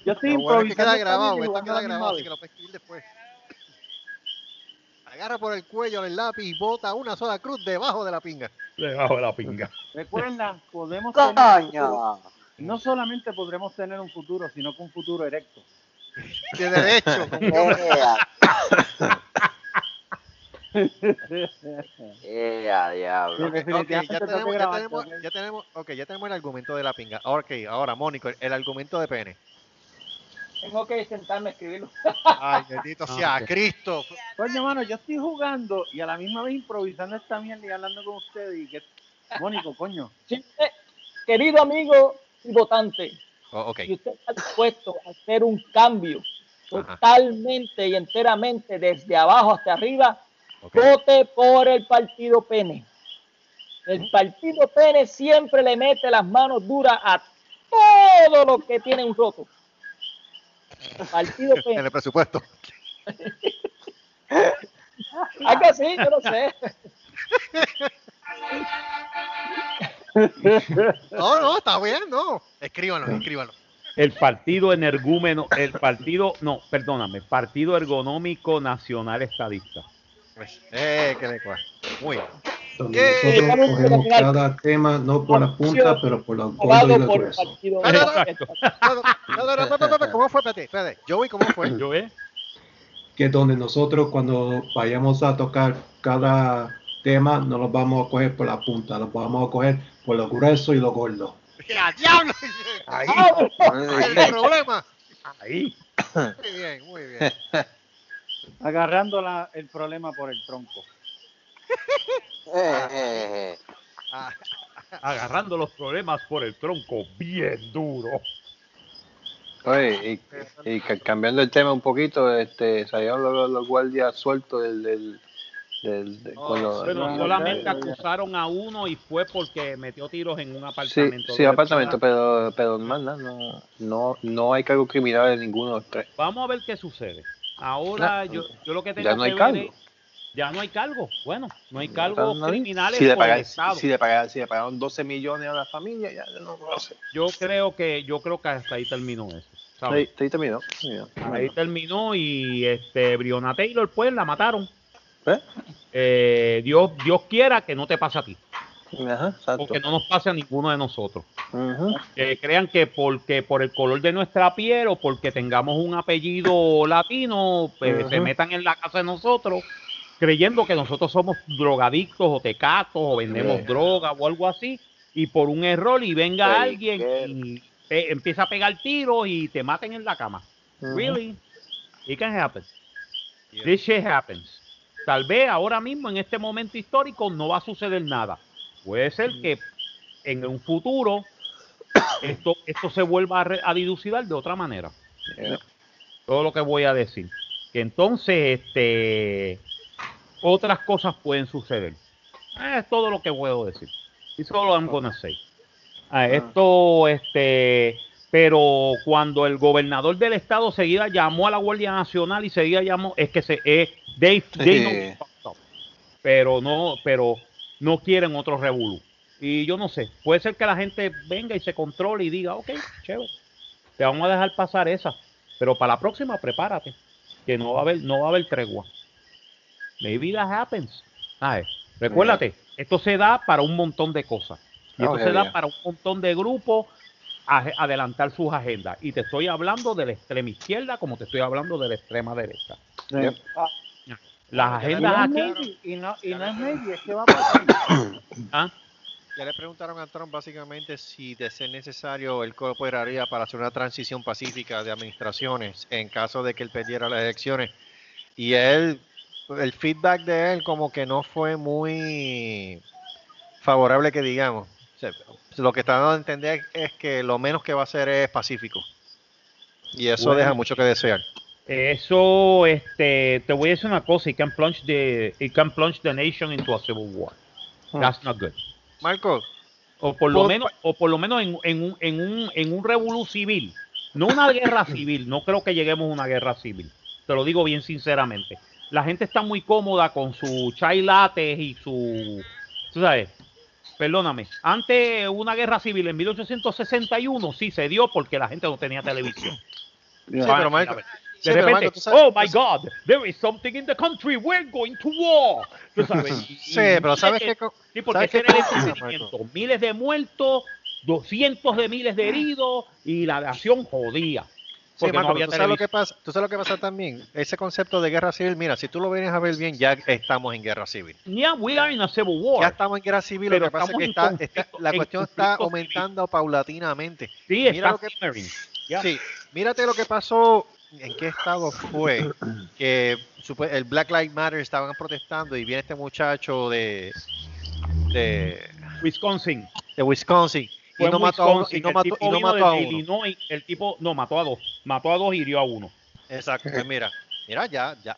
Yo estoy Lo bueno es que improvisando queda grabado, esto queda grabado, así que lo puedes escribir después. Agarra por el cuello el lápiz y bota una sola cruz debajo de la pinga. Debajo de la pinga. Recuerda, podemos tener no solamente podremos tener un futuro, sino que un futuro erecto. De derecho. Eh, a diablo. Ok, Definitivamente ya tenemos, ya tenemos, ya tenemos, ok, ya tenemos el argumento de la pinga. Ok, ahora, Mónico, el argumento de pene. Tengo que sentarme a escribirlo. Ay, bendito sea ok. Cristo. Coño, mano, yo estoy jugando y a la misma vez improvisando esta mierda y hablando con ustedes y que... Mónico, coño. Sí, eh, querido amigo y votante, Oh, si usted está dispuesto a hacer un cambio Ajá. totalmente y enteramente desde abajo hasta arriba, ok. vote por el partido Pene. El partido Pene siempre le mete las manos duras a todo lo que tiene un roto. El partido En Pene. el presupuesto. Algo así, yo no sé. No, no, está bien, no. Escríbanlo, escríbanlo. El partido energúmeno, el partido, no, perdóname, Partido Ergonómico Nacional Estadista. Pues, Eh, que le cua- Muy bien. Donde ¿Qué? nosotros cogemos cada tema, no por las puntas, pero por los gordos y gruesos. partido No, no, no. No, no, no, no, no, no, no, no, ¿Cómo fue? Espérate, espérate. Joey, ¿cómo fue? ¿Yo eh? Que donde nosotros cuando vayamos a tocar cada tema, no los vamos a coger por la punta, los vamos a coger por lo grueso y lo gordo. ¡Ya, diablo! Ahí, El problema. ahí. Muy bien, muy bien. Agarrando la- el problema por el tronco. Eh, eh, Ah, Agarrando los problemas por el tronco bien duro. Oye, y, y ca- cambiando el tema un poquito, este, salieron los, los guardias sueltos del, del, del- de- Oh, los- no, solamente no, acusaron a uno y fue porque metió tiros en un apartamento. sí, de apartamento, pero, pero más nada, no, no, no hay cargo criminal en ninguno de los tres. Vamos a ver qué sucede. Ahora No, yo, yo lo que tengo ya no hay que cargo. ver es- ya no hay cargo. Bueno, no hay cargos no criminales si le, Estado. si, le pagaron, si le pagaron 12 millones a la familia, ya no lo sé. Yo creo que yo creo que hasta ahí terminó eso. Ahí, ¿sabes? ahí terminó. terminó. Ahí terminó y este Briona Taylor pues la mataron. ¿Eh? Eh, Dios Dios quiera que no te pase a ti, Ajá, o que no nos pase a ninguno de nosotros. Que crean que porque por el color de nuestra piel o porque tengamos un apellido latino, pues, se metan en la casa de nosotros creyendo que nosotros somos drogadictos o tecatos o vendemos Sí. droga o algo así y por un error y venga alguien que- y empieza a pegar tiros y te maten en la cama. Really? It can happen. This shit happens. Tal vez ahora mismo, en este momento histórico, no va a suceder nada. Puede ser que en un futuro esto, esto se vuelva a, re- a dilucidar de otra manera. Yeah. Todo lo que voy a decir. Que entonces, este, otras cosas pueden suceder. Es todo lo que puedo decir. Y solo I'm gonna say. Ah, esto, este, pero cuando el gobernador del estado seguida llamó a la Guardia Nacional y seguida llamó, es que se, eh, fucked up. pero no, pero no quieren otro revolú. Y yo no sé, puede ser que la gente venga y se controle y diga, ok, chévere, te vamos a dejar pasar esa, pero para la próxima prepárate, que no va a haber, no va a haber tregua. Maybe that happens. Ay, recuérdate, esto se da para un montón de cosas. Y esto Oh, se da yeah. para un montón de grupos a- adelantar sus agendas. Y te estoy hablando de la extrema izquierda como te estoy hablando de la extrema derecha. Yep. Las Y no agendas es aquí, y no, y no es maybe, es que va a pasar. ¿ah? Ya le preguntaron a Trump básicamente si de ser necesario él cooperaría para hacer una transición pacífica de administraciones en caso de que él perdiera las elecciones. Y él, el feedback de él como que no fue muy favorable que digamos. O sea, lo que está dando a entender es que lo menos que va a hacer es pacífico. Y eso Bueno. deja mucho que desear. Eso, este, te voy a decir una cosa, it can plunge the, it can plunge the nation into a civil war. That's not good. Marco, O por lo menos, o por lo menos en, en un, en un, en un revolú civil. No una guerra civil, no creo que lleguemos a una guerra civil. Te lo digo bien sinceramente. La gente está muy cómoda con su chai latte y su, tú sabes, perdóname, antes una guerra civil en 1861 sí se dio porque la gente no tenía televisión. Sí, pero Michael, De sí, repente, sabes- oh my God, there is something in the country, we're going to war. Tú sabes, y- Sí, pero ¿sabes qué? Sí, porque ¿sabes ese era el entretenimiento. Miles de muertos, cientos de miles de heridos y la nación jodía. Sí, Marco, no había ¿tú sabes lo que pasa? ¿Tú sabes lo que pasa también? Ese concepto de guerra civil, mira, si tú lo vienes a ver bien, ya estamos en guerra civil. Yeah, we are in a civil war. Ya estamos en guerra civil, Pero lo que pasa es que está, está- la cuestión está aumentando paulatinamente. Sí, Mira está lo que- simmering. Yeah. Sí, mírate lo que pasó, en qué estado fue que el Black Lives Matter estaban protestando y viene este muchacho de de, Wisconsin. de Wisconsin y no mató a uno, y no mató, y no mató a uno. Illinois, el tipo, no, mató a dos. Mató a dos y hirió a uno. Exacto, pues mira, mira ya, ya,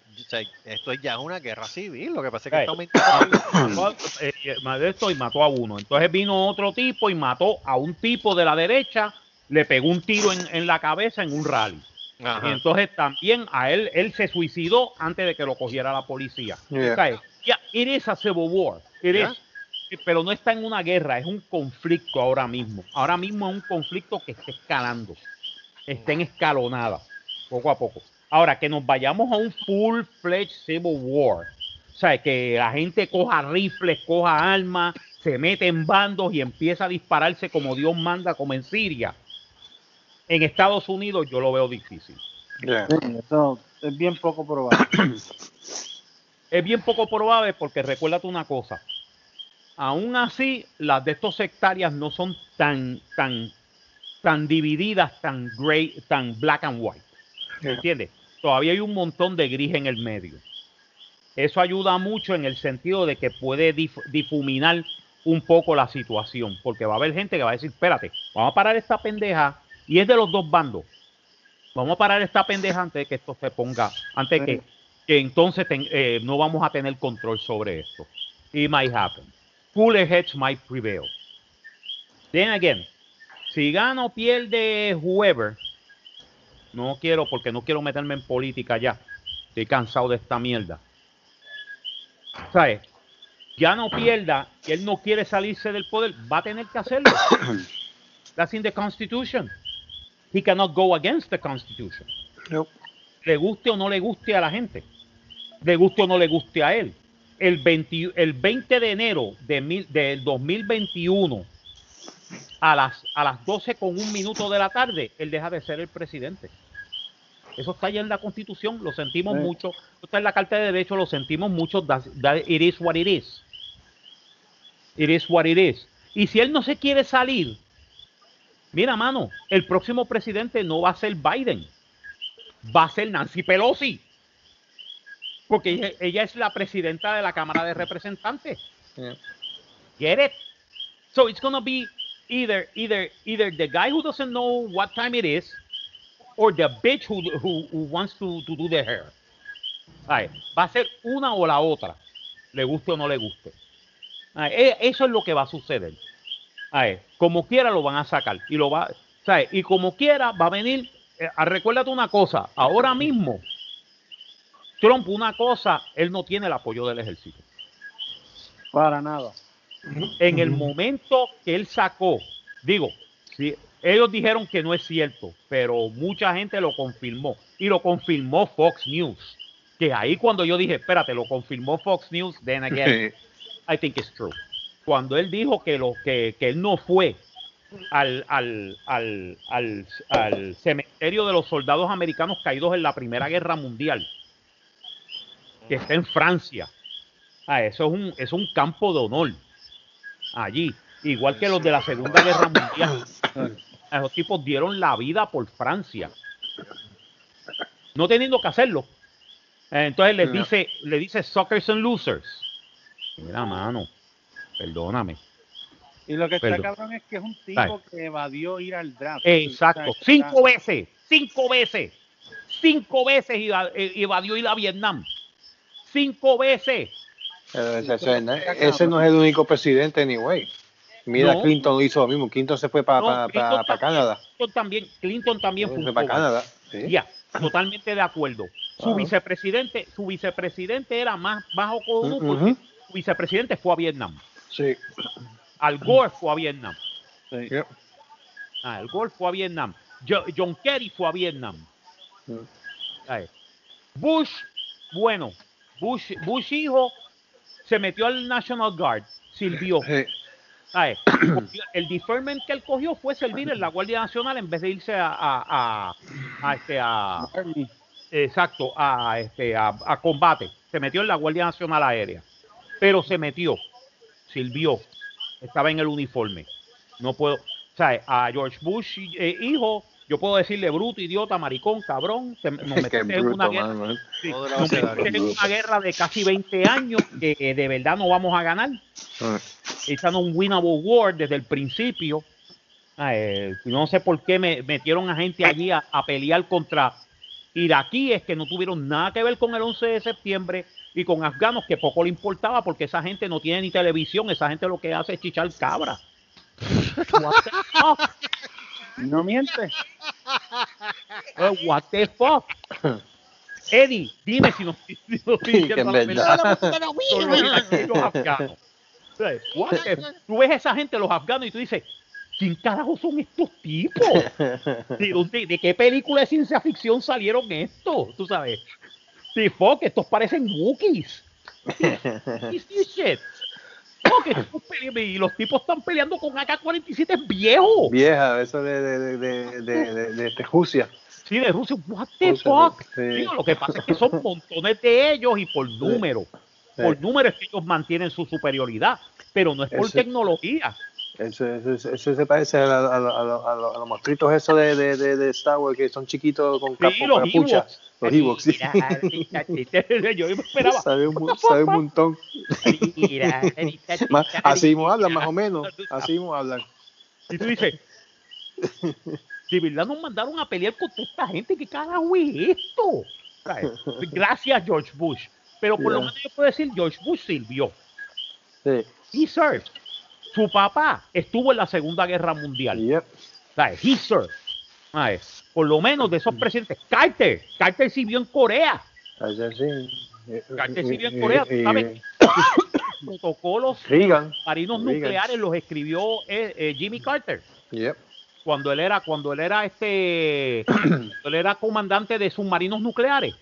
esto ya es una guerra civil, lo que pasa es que está aumentando. Mató a- eh, eh, esto y mató a uno. Entonces vino otro tipo y mató a un tipo de la derecha, le pegó un tiro en, en la cabeza en un rally. Ajá. Y entonces también a él, él se suicidó antes de que lo cogiera la policía. Yeah. O sea, yeah, it is a civil war. It Yeah. is. Pero no está en una guerra, es un conflicto ahora mismo. Ahora mismo es un conflicto que está escalando. Está en escalonada, poco a poco. Ahora, que nos vayamos a un full-fledged civil war. O sea, que la gente coja rifles, coja armas, se mete en bandos y empieza a dispararse como Dios manda, como en Siria. En Estados Unidos yo lo veo difícil. Yeah. Eso es bien poco probable. es bien poco probable porque recuérdate una cosa. Aún así, las de estos sectarias no son tan, tan, tan divididas, tan gray, tan black and white. ¿Me entiendes? Todavía hay un montón de gris en el medio. Eso ayuda mucho en el sentido de que puede dif- difuminar un poco la situación, porque va a haber gente que va a decir, espérate, vamos a parar esta pendeja, y es de los dos bandos. Vamos a parar esta pendeja antes de que esto se ponga, antes de que, que entonces ten- eh, no vamos a tener control sobre esto. It might happen. Cooler heads might prevail. Then again, si gana o pierde whoever, no quiero porque no quiero meterme en política ya. Estoy cansado de esta mierda. ¿Sabes? Ya no pierda, él no quiere salirse del poder, va a tener que hacerlo. That's in the Constitution. He cannot go against the Constitution. Nope. Le guste o no le guste a la gente. Le guste o no le guste a él. El 20, el 20 de enero de mil- del 2021 a las, a las 12 con un minuto de la tarde, él deja de ser el presidente. Eso está ya en la Constitución, lo sentimos Sí. mucho. Eso está en la Carta de Derechos, lo sentimos mucho. That's- that it is what it is. It is what it is. Y si él no se quiere salir, mira, mano, el próximo presidente no va a ser Biden, va a ser Nancy Pelosi. Porque ella, ella es la presidenta de la Cámara de Representantes. Yeah. Get it? So it's gonna be either either either the guy who doesn't know what time it is, or the bitch who who, who wants to, to do the hair. Ay, va a ser una o la otra, le guste o no le guste. Ay, e- eso es lo que va a suceder. Ay, como quiera lo van a sacar y lo va, ¿sabes? Y como quiera va a venir. eh, ah, recuérdate una cosa, ahora mismo Trump una cosa, él no tiene el apoyo del ejército. Para nada. En el momento que él sacó, digo, sí, ellos dijeron que no es cierto, pero mucha gente lo confirmó y lo confirmó Fox News. Que ahí cuando yo dije, espérate, lo confirmó Fox News, then again, I think it's true. Cuando él dijo que, lo, que, que él no fue al, al, al, al, al cementerio de los soldados americanos caídos en la Primera Guerra Mundial, que está en Francia. Ah, eso es un, es un campo de honor allí, igual que los de la Segunda Guerra Mundial. Esos tipos dieron la vida por Francia, no teniendo que hacerlo. Entonces les dice, le dice suckers and losers. Mira, mano, perdóname. Y lo que está Perdón. cabrón es que es un tipo que evadió ir al draft. Exacto, cinco veces, cinco veces, cinco veces iba- eh, evadió ir a Vietnam. Cinco veces. Pero ese, ese- ese no es el único presidente, anyway. Mira, No. Clinton hizo lo mismo. Clinton se fue para No, Clinton también- Canadá. Clinton también, Clinton también Se fue para. Canadá. Sí. Ya, totalmente de acuerdo. Su vicepresidente, su vicepresidente era más bajo porque Ujú. su vicepresidente fue a Vietnam. Sí. Al Gore fue a Vietnam. Sí. Ah, Al Gore fue a Vietnam. Jo- John Kerry fue a Vietnam. Bush, bueno, Bush, Bush hijo se metió al National Guard, sirvió. Sí. El deferment que él cogió fue servir en la Guardia Nacional en vez de irse a, a, a- a este a exacto a este a, a combate. Se metió en la Guardia Nacional Aérea, pero se metió, sirvió, estaba en el uniforme. No puedo, ¿sabes? A George Bush eh, hijo, yo puedo decirle bruto, idiota, maricón, cabrón. Se, nos metiste en una guerra. man, man. Sí, Todo el nos abecedario. metiste en una guerra de casi 20 años que eh, de verdad no vamos a ganar. Ah, Esta no es un winnable war desde el principio. Ah, eh, no sé por qué me metieron a gente allí a, a pelear contra iraquíes que no tuvieron nada que ver con el 11 de septiembre y con afganos que poco le importaba porque esa gente no tiene ni televisión, esa gente lo que hace es chichar cabra. What the fuck? No miente. What the fuck? Eddie, dime si no, si no afganos. ¿Sabes? What the- Tú ves esa gente, los afganos, y tú dices, ¿quién carajo son estos tipos? ¿De, dónde- de qué película de ciencia ficción salieron estos? Tú sabes. Sí, fuck, estos parecen Wookiees. Shit? Y los tipos están peleando con AK-47 viejos. Vieja, eso de, de, de, de, de, de, de- de Rusia. Sí, de Rusia. What the fuck? lo que pasa es que son montones de ellos y por número. Por número es que ellos mantienen su superioridad, pero no es por tecnología. Ese se parece a, a, a, los- monstruitos esos de, de, de, de Star Wars que son chiquitos con capo, Sí, los capucha. Ewoks. Los Ewoks, sí. Yo me esperaba. sabe, un, mon- sabe un montón. Mira, Así mismo hablan, más o menos. Así mismo hablan. Y tú dices, de verdad nos mandaron a pelear contra esta gente, ¿qué carajo es esto? Gracias, George Bush. Pero por lo menos yo puedo decir, George Bush sirvió. Sí. He served. Su papá estuvo en la Segunda Guerra Mundial. Yep. ¿Sabes? He served. ¿Sabes? Por lo menos de esos presidentes. Carter. Carter sirvió en Corea. Allá sí. Carter sirvió en Y- Corea. ¿Sabes? Protocolos Reagan. marinos Reagan. nucleares los escribió eh, eh, Jimmy Carter. Yep. cuando él era cuando él era este cuando él era comandante de submarinos nucleares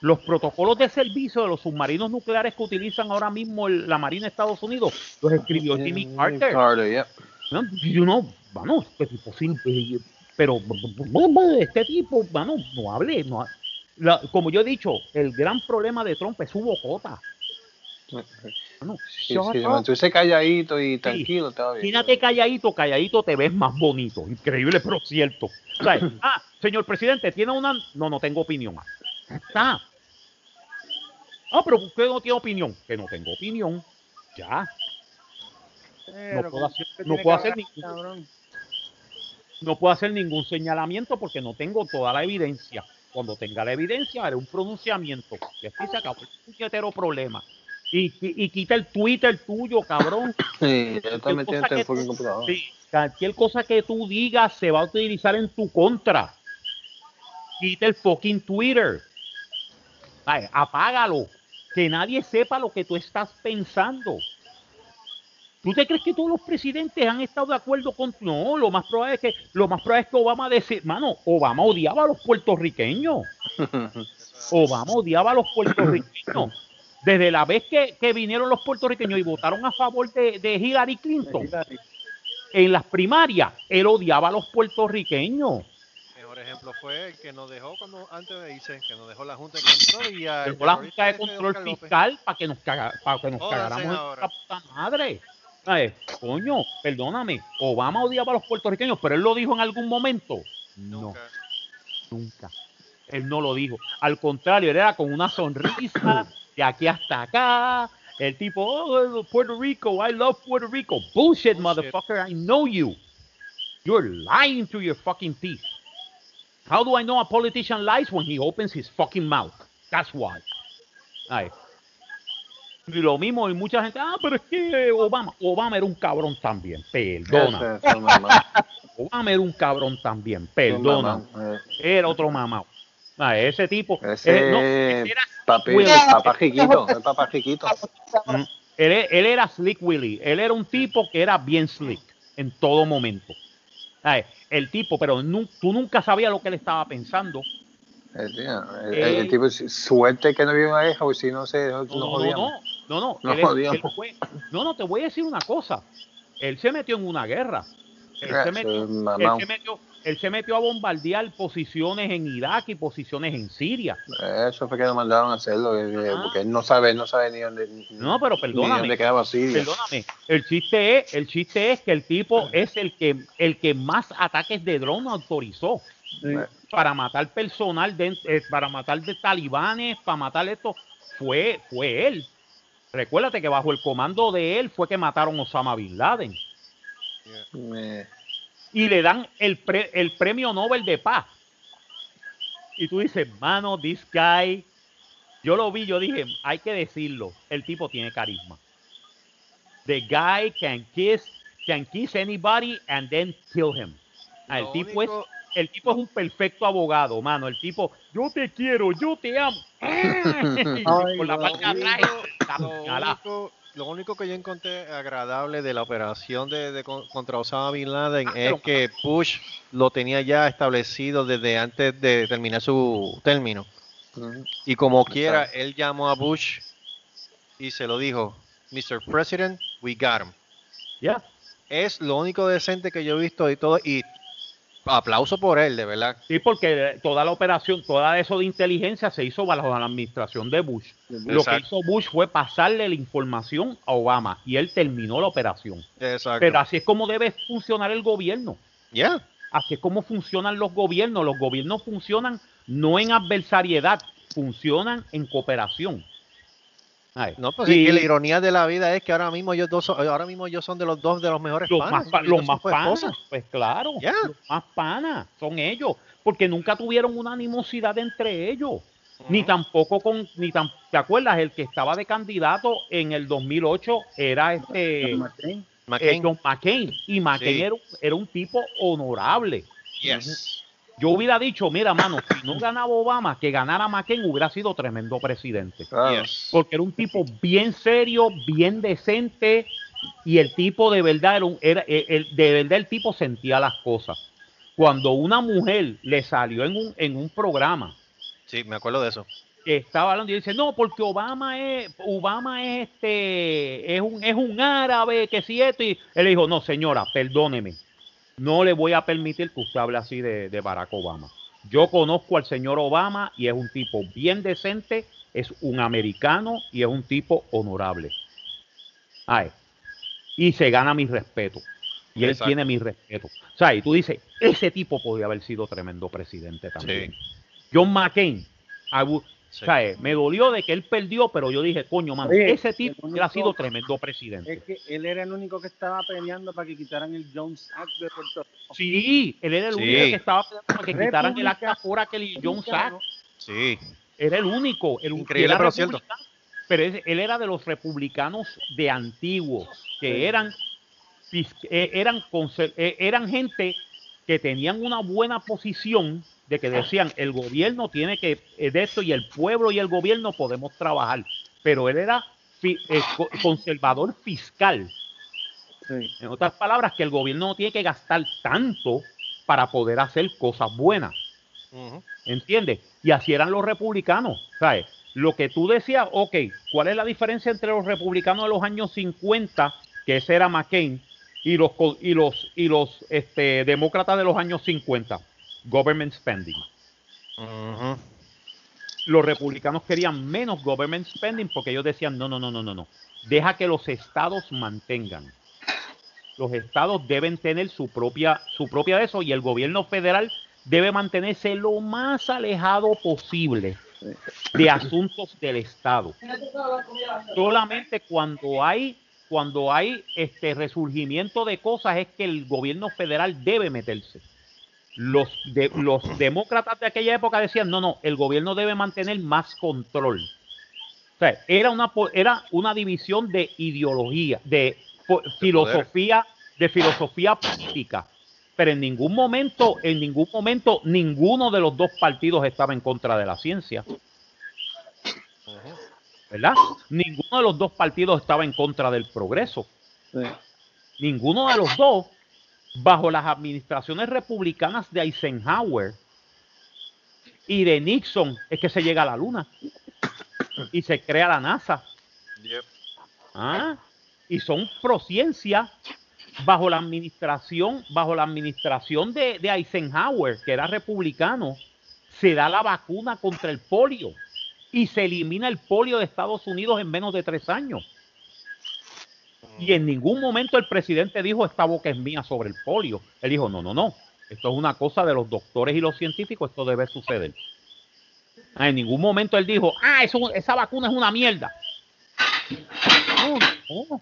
los protocolos de servicio de los submarinos nucleares que utilizan ahora mismo el- la Marina de Estados Unidos los escribió Jimmy Carter Carter, yep. ¿no? you know, bueno, este tipo sí, pero este tipo, bueno, no hable, no la- como yo he dicho, el gran problema de Trump es su bocota. Bueno, Sí, sí, up. mantuviese calladito y tranquilo, bien. Imagínate calladito, calladito te ves más bonito. Increíble, pero cierto. Ah, señor presidente, ¿tiene una...? No, no tengo opinión. Está. Ah, pero usted no tiene opinión. Que no tengo opinión. Ya. No puedo hacer, no puedo hacer ningún, no puedo hacer ningún señalamiento porque no tengo toda la evidencia. Cuando tenga la evidencia, haré un pronunciamiento. Y así se acabó el puñetero problema. Y, y, y quita el Twitter tuyo, cabrón. Sí, yo también cosa tengo que fucking tú- computador. Sí, cualquier cosa que tú digas se va a utilizar en tu contra. Quita el fucking Twitter. Ay, apágalo. Que nadie sepa lo que tú estás pensando. ¿Tú te crees que todos los presidentes han estado de acuerdo con No, lo más probable es que lo más probable es que Obama decía, mano, Obama odiaba a los puertorriqueños. Obama odiaba a los puertorriqueños. Desde la vez que, que vinieron los puertorriqueños y votaron a favor de, de Hillary Clinton, en las primarias, él odiaba a los puertorriqueños. Mejor ejemplo fue el que nos dejó cuando antes de irse, que nos dejó la Junta de Control y a Dejó la Junta de Control Fiscal para que nos, caga- para que nos cagáramos nuestra puta madre. Coño, perdóname, Obama odiaba a los puertorriqueños, pero él lo dijo en algún momento. No, nunca. Él no lo dijo. Al contrario, él era con una sonrisa de aquí hasta acá. El tipo, oh, Puerto Rico, I love Puerto Rico. Bullshit, motherfucker, I know you. You're lying through your fucking teeth. How do I know a politician lies when he opens his fucking mouth? That's why. Ay. Y lo mismo, y mucha gente, ah, pero es que Obama, Obama era un cabrón también, perdona. Mamá. Obama era un cabrón también, perdona. eh. Era otro mamá. Ah, ese tipo. Ese eh, no, ese era papi, el papá chiquito, el papá chiquito. Mm, Él, él era Slick Willy. Él era un tipo que era bien slick en todo momento. El tipo, pero nu- tú nunca sabías lo que él estaba pensando. El, tío, el- el tipo, suerte que no vio una hija, o si no se No, no, no, no, no, él él fue- no, no, te voy a decir una cosa. Él se metió en una guerra. Él se metió, él se metió- él se metió a bombardear posiciones en Irak y posiciones en Siria. Eso fue que nos mandaron a hacerlo, que- Ah. porque él no sabe, no sabe ni dónde, No, pero perdóname. dónde quedaba Siria. Perdóname. El chiste es, el chiste es que el tipo es el que el que más ataques de drone autorizó para matar personal de, eh, para matar de talibanes, para matar esto fue fue él. Recuérdate que bajo el comando de él fue que mataron a Osama bin Laden Eh, y le dan el, pre- el premio Nobel de paz. Y tú dices, mano, this guy, yo lo vi, yo dije, hay que decirlo, el tipo tiene carisma. The guy can kiss, can kiss anybody and then kill him. El Lo tipo es, el tipo es un perfecto abogado, mano. El tipo, yo te quiero, yo te amo. Y con la palma atrás, la Lo puñalada. único, lo único que yo encontré agradable de la operación de, de con- contra Osama Bin Laden Ah, es pero- que Bush lo tenía ya establecido desde antes de terminar su término. Y como quiera, él llamó a Bush y se lo dijo, Mr. President, we got him. Ya. Es lo único decente que yo he visto y todo. Y aplauso por él, de verdad. Sí, porque toda la operación, toda eso de inteligencia se hizo bajo la administración de Bush. Lo que hizo Bush fue pasarle la información a Obama y él terminó la operación. Exacto. Pero así es como debe funcionar el gobierno. Ya. Así es como funcionan los gobiernos. Los gobiernos funcionan no en adversariedad, funcionan en cooperación. Ay, No, pues y es que la ironía de la vida es que ahora mismo ellos dos son, ahora mismo ellos son de los dos de los mejores los panas, más, los más pues panas, pues claro, los más panas son ellos, porque nunca tuvieron una animosidad entre ellos. Ni tampoco con, ni tan, ¿te acuerdas? El que estaba de candidato en el 2008 era este McCain. eh, McCain. John McCain. Y McCain Sí. era, un- era un tipo honorable. Yes. Yo hubiera dicho, mira, mano, si no ganaba Obama, que ganara McCain hubiera sido tremendo presidente. Claro. Porque era un tipo bien serio, bien decente, y el tipo de verdad era, un- era el- el- de verdad el tipo sentía las cosas. Cuando una mujer le salió en un, en un programa Sí, me acuerdo de eso. estaba hablando y dice, no, porque Obama es, Obama es este, es un, es un árabe, que si esto, y él le dijo, no, señora, perdóneme, no le voy a permitir que usted hable así de, de Barack Obama. Yo conozco al señor Obama y es un tipo bien decente, es un americano y es un tipo honorable. Ay, y se gana mi respeto. Y él Exacto. tiene mi respeto. O sea, y tú dices, ese tipo podría haber sido tremendo presidente también. John McCain, Sí. o sea, eh, me dolió de que él perdió, pero yo dije, coño, mano, Oye, ese tipo único- sido tremendo presidente. Es que él era el único que estaba peleando para que quitaran el Jones Act de Puerto Rico. Sí, él era el Sí. único que estaba peleando para que quitaran el acta por aquel y John Sack. Sí. Era el único. El, Increíble, era pero cierto. Pero él era de los republicanos de antiguos, que eran, fis- eh, eran, eh, eran gente que tenían una buena posición de que decían el gobierno tiene que eh, de esto y el pueblo y el gobierno podemos trabajar. Pero él era fi- eh, co- conservador fiscal. Sí. En otras palabras, que el gobierno no tiene que gastar tanto para poder hacer cosas buenas. Ujú. ¿Entiendes? Y así eran los republicanos. ¿sabes? Lo que tú decías, ok, ¿cuál es la diferencia entre los republicanos de los años 50, que ese era McCain, y los, co- y los, y los este, demócratas de los años 50? Government spending. Los republicanos querían menos government spending porque ellos decían, no, no, no, no, no, no. Deja que los estados mantengan. Los estados deben tener su propia, su propia de eso y el gobierno federal debe mantenerse lo más alejado posible de asuntos del estado. Solamente cuando hay cuando hay este resurgimiento de cosas es que el gobierno federal debe meterse. Los, de, los demócratas de aquella época decían, no, no, el gobierno debe mantener más control. O sea, era una, era una división de ideología, de filosofía, de filosofía política. Pero en ningún momento, en ningún momento, ninguno de los dos partidos estaba en contra de la ciencia. ¿verdad? Ninguno de los dos partidos estaba en contra del progreso. Sí. Ninguno de los dos, bajo las administraciones republicanas de Eisenhower y de Nixon, es que se llega a la luna y se crea la NASA. Ah, y son prociencia bajo la administración, bajo la administración de, de Eisenhower, que era republicano, se da la vacuna contra el polio y se elimina el polio de Estados Unidos en menos de tres años. Y en ningún momento el presidente dijo esta boca es mía sobre el polio. Él dijo, no, no, no. Esto es una cosa de los doctores y los científicos, esto debe suceder. Ah, En ningún momento él dijo, ah, eso, esa vacuna es una mierda. No, no.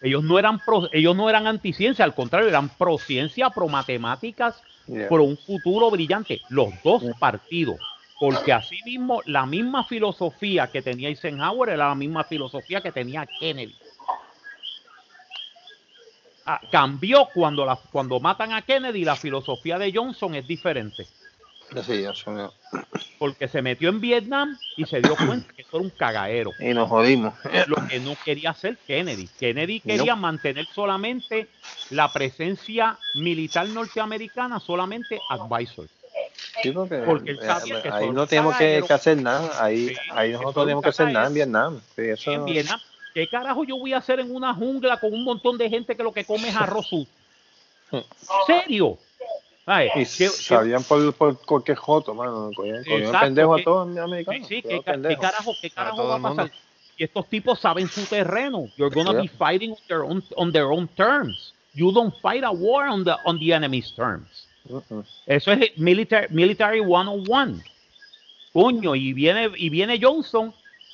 Ellos no eran pro- ellos no eran anticiencia, al contrario, eran pro ciencia, pro matemáticas, Yeah. por un futuro brillante. Los dos partidos. Porque así mismo, la misma filosofía que tenía Eisenhower era la misma filosofía que tenía Kennedy. Ah, cambió cuando, la, cuando matan a Kennedy, la filosofía de Johnson es diferente. Sí, eso no. Porque se metió en Vietnam y se dio cuenta que eso era un cagadero. Y nos jodimos. Lo que no quería hacer Kennedy. Kennedy quería mantener solamente la presencia militar norteamericana, solamente advisors. Sí, porque, Porque él eh, sabía que ahí no tenemos que, hacer nada. Ahí, Sí, ahí nosotros tenemos que hacer nada en. Vietnam. Sí, eso, En Vietnam, ¿qué carajo yo voy a hacer en una jungla con un montón de gente que lo que come es arroz sucio? ¿Serio? Ay, y ¿qué- qué- sabían por, por cualquier joto, mano. Cogían, pendejo a todos los americanos. Sí, sí, ¿qué, qué carajo, qué carajo va a pasar? Y estos tipos saben su terreno. You're gonna be Yeah. fighting on their own, on their own terms. You don't fight a war on the, on the enemy's terms. Eso es military, military 101. Coño, y viene, y viene Johnson,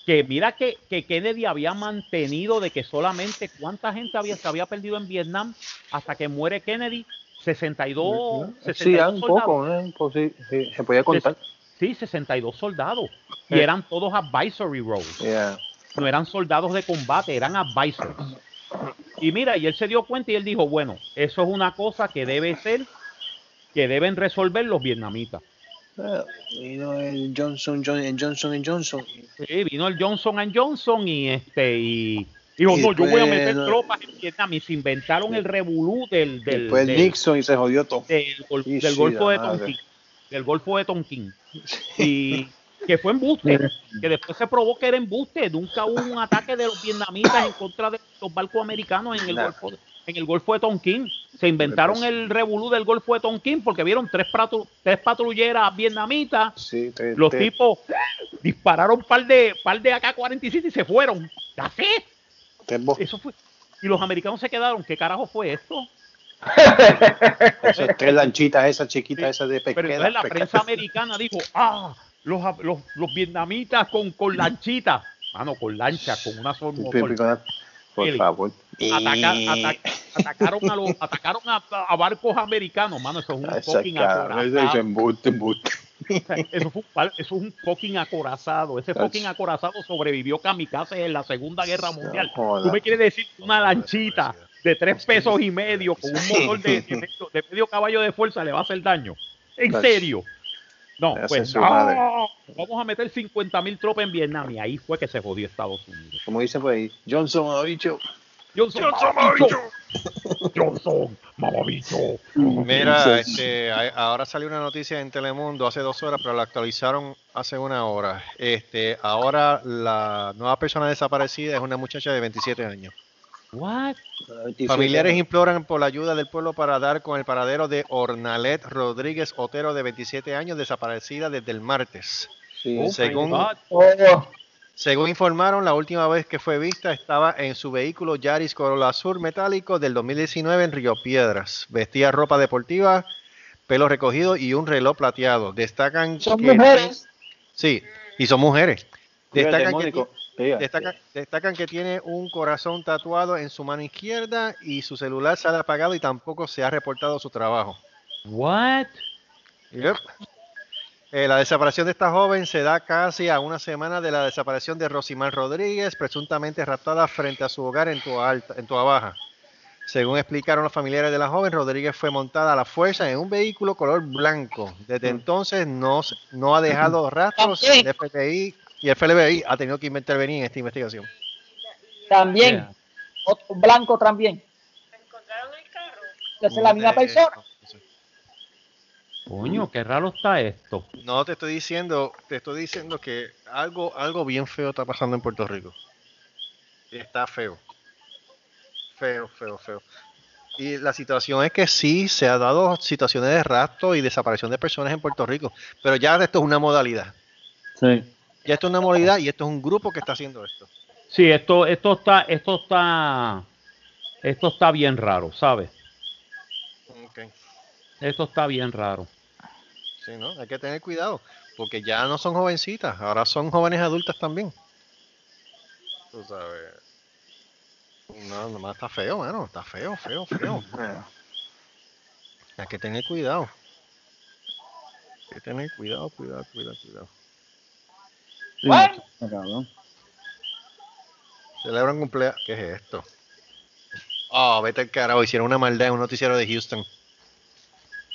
que mira que, que Kennedy había mantenido de que solamente cuánta gente había, se había perdido en Vietnam hasta que muere Kennedy. 62, 62 Sí, un soldados. poco, ¿eh? Pues sí, sí, se podía contar. Sí, 62 soldados. Y Eh. eran todos advisory roles. Yeah. No eran soldados de combate, eran advisors. Y mira, y él se dio cuenta y él dijo, bueno, eso es una cosa que debe ser, que deben resolver los vietnamitas. Ah, Vino el Johnson, John, el Johnson Johnson. Sí, vino el Johnson and Johnson y este y dijo, Y no, yo voy a meter no. tropas en Vietnam. Y se inventaron el revolú del, del, Después del- Nixon y se jodió todo. del, gol- Y del sí, Golfo de madre. Tonkin. Del Golfo de Tonkin. Y que fue embuste. Que después se probó que era embuste. Nunca hubo un ataque de los vietnamitas en contra de los barcos americanos en el, Nah. Golfo, de- en el Golfo de Tonkin. Se inventaron el revolú del Golfo de Tonkin porque vieron tres, patru- tres patrulleras vietnamitas. Sí, te- Los te- tipos dispararon par de, par de AK-47 y se fueron. Así. Eso fue. Y los americanos se quedaron. ¿Qué carajo fue esto? esas tres lanchitas, esas chiquitas, Sí, esas de Pero pesquera. entonces la prensa americana dijo, ah, los, los, los vietnamitas con, con lanchitas. Mano, con lancha, con una sola motor. Por Mire, Ataca- atacaron a los, atacaron a, a barcos americanos, mano, eso es un fucking acorazado. embuste, embuste. Eso, fue eso es un fucking acorazado. Ese fucking acorazado sobrevivió kamikaze en la Segunda Guerra Mundial. Tú me quieres decir que una lanchita de tres pesos y medio con un motor de, de medio, de medio caballo de fuerza le va a hacer daño. ¿En serio? No, pues madre. Vamos a meter 50 mil tropas en Vietnam y ahí fue que se jodió Estados Unidos. Como por ahí, Johnson ha dicho. Johnson, mamabicho. Johnson, mamabicho. Mira, este, ahora salió una noticia en Telemundo hace dos horas, pero la actualizaron hace una hora. Este, ahora la nueva persona desaparecida es una muchacha de 27 años. What? Familiares imploran por la ayuda del pueblo para dar con el paradero de Ornalet Rodríguez Otero, de 27 años, desaparecida desde el martes. Sí, Oh, según, God. Según informaron, la última vez que fue vista estaba en su vehículo Yaris Corolla Sur metálico del 2019 en Río Piedras. Vestía ropa deportiva, pelo recogido y un reloj plateado. Destacan Son que mujeres. Sí, y son mujeres. Destacan que, destacan, destacan que tiene un corazón tatuado en su mano izquierda y su celular sale apagado y tampoco se ha reportado su trabajo. What? Yep. Eh, la desaparición de esta joven se da casi a una semana de la desaparición de Rosimar Rodríguez, presuntamente raptada frente a su hogar en Tua, Alta, en Tua Baja. Según explicaron los familiares de la joven, Rodríguez fue montada a la fuerza en un vehículo color blanco. Desde entonces no, no ha dejado rastros. El FBI Y el FBI ha tenido que intervenir en esta investigación. También, Yeah. otro blanco también. ¿Encontraron el carro? Es la misma persona. Coño, qué raro está esto. No te estoy diciendo, te estoy diciendo que algo, algo bien feo está pasando en Puerto Rico. Está feo. Feo, feo, feo. Y la situación es que sí se ha dado situaciones de rapto y desaparición de personas en Puerto Rico, pero ya esto es una modalidad. Sí. Ya esto es una modalidad y esto es un grupo que está haciendo esto. Sí, esto, esto está, esto está, esto está bien raro, ¿sabes? Ok. Esto está bien raro. Sí, ¿no? Hay que tener cuidado, porque ya no son jovencitas, ahora son jóvenes adultas también. Tú sabes. No, nomás está feo, mano. Está feo, feo, feo. Hay que tener cuidado. Hay que tener cuidado, cuidado, cuidado, cuidado. Sí, cabrón. Celebran cumpleaños. ¿Qué es esto? Oh, vete al carajo. Hicieron una maldad en un noticiero de Houston.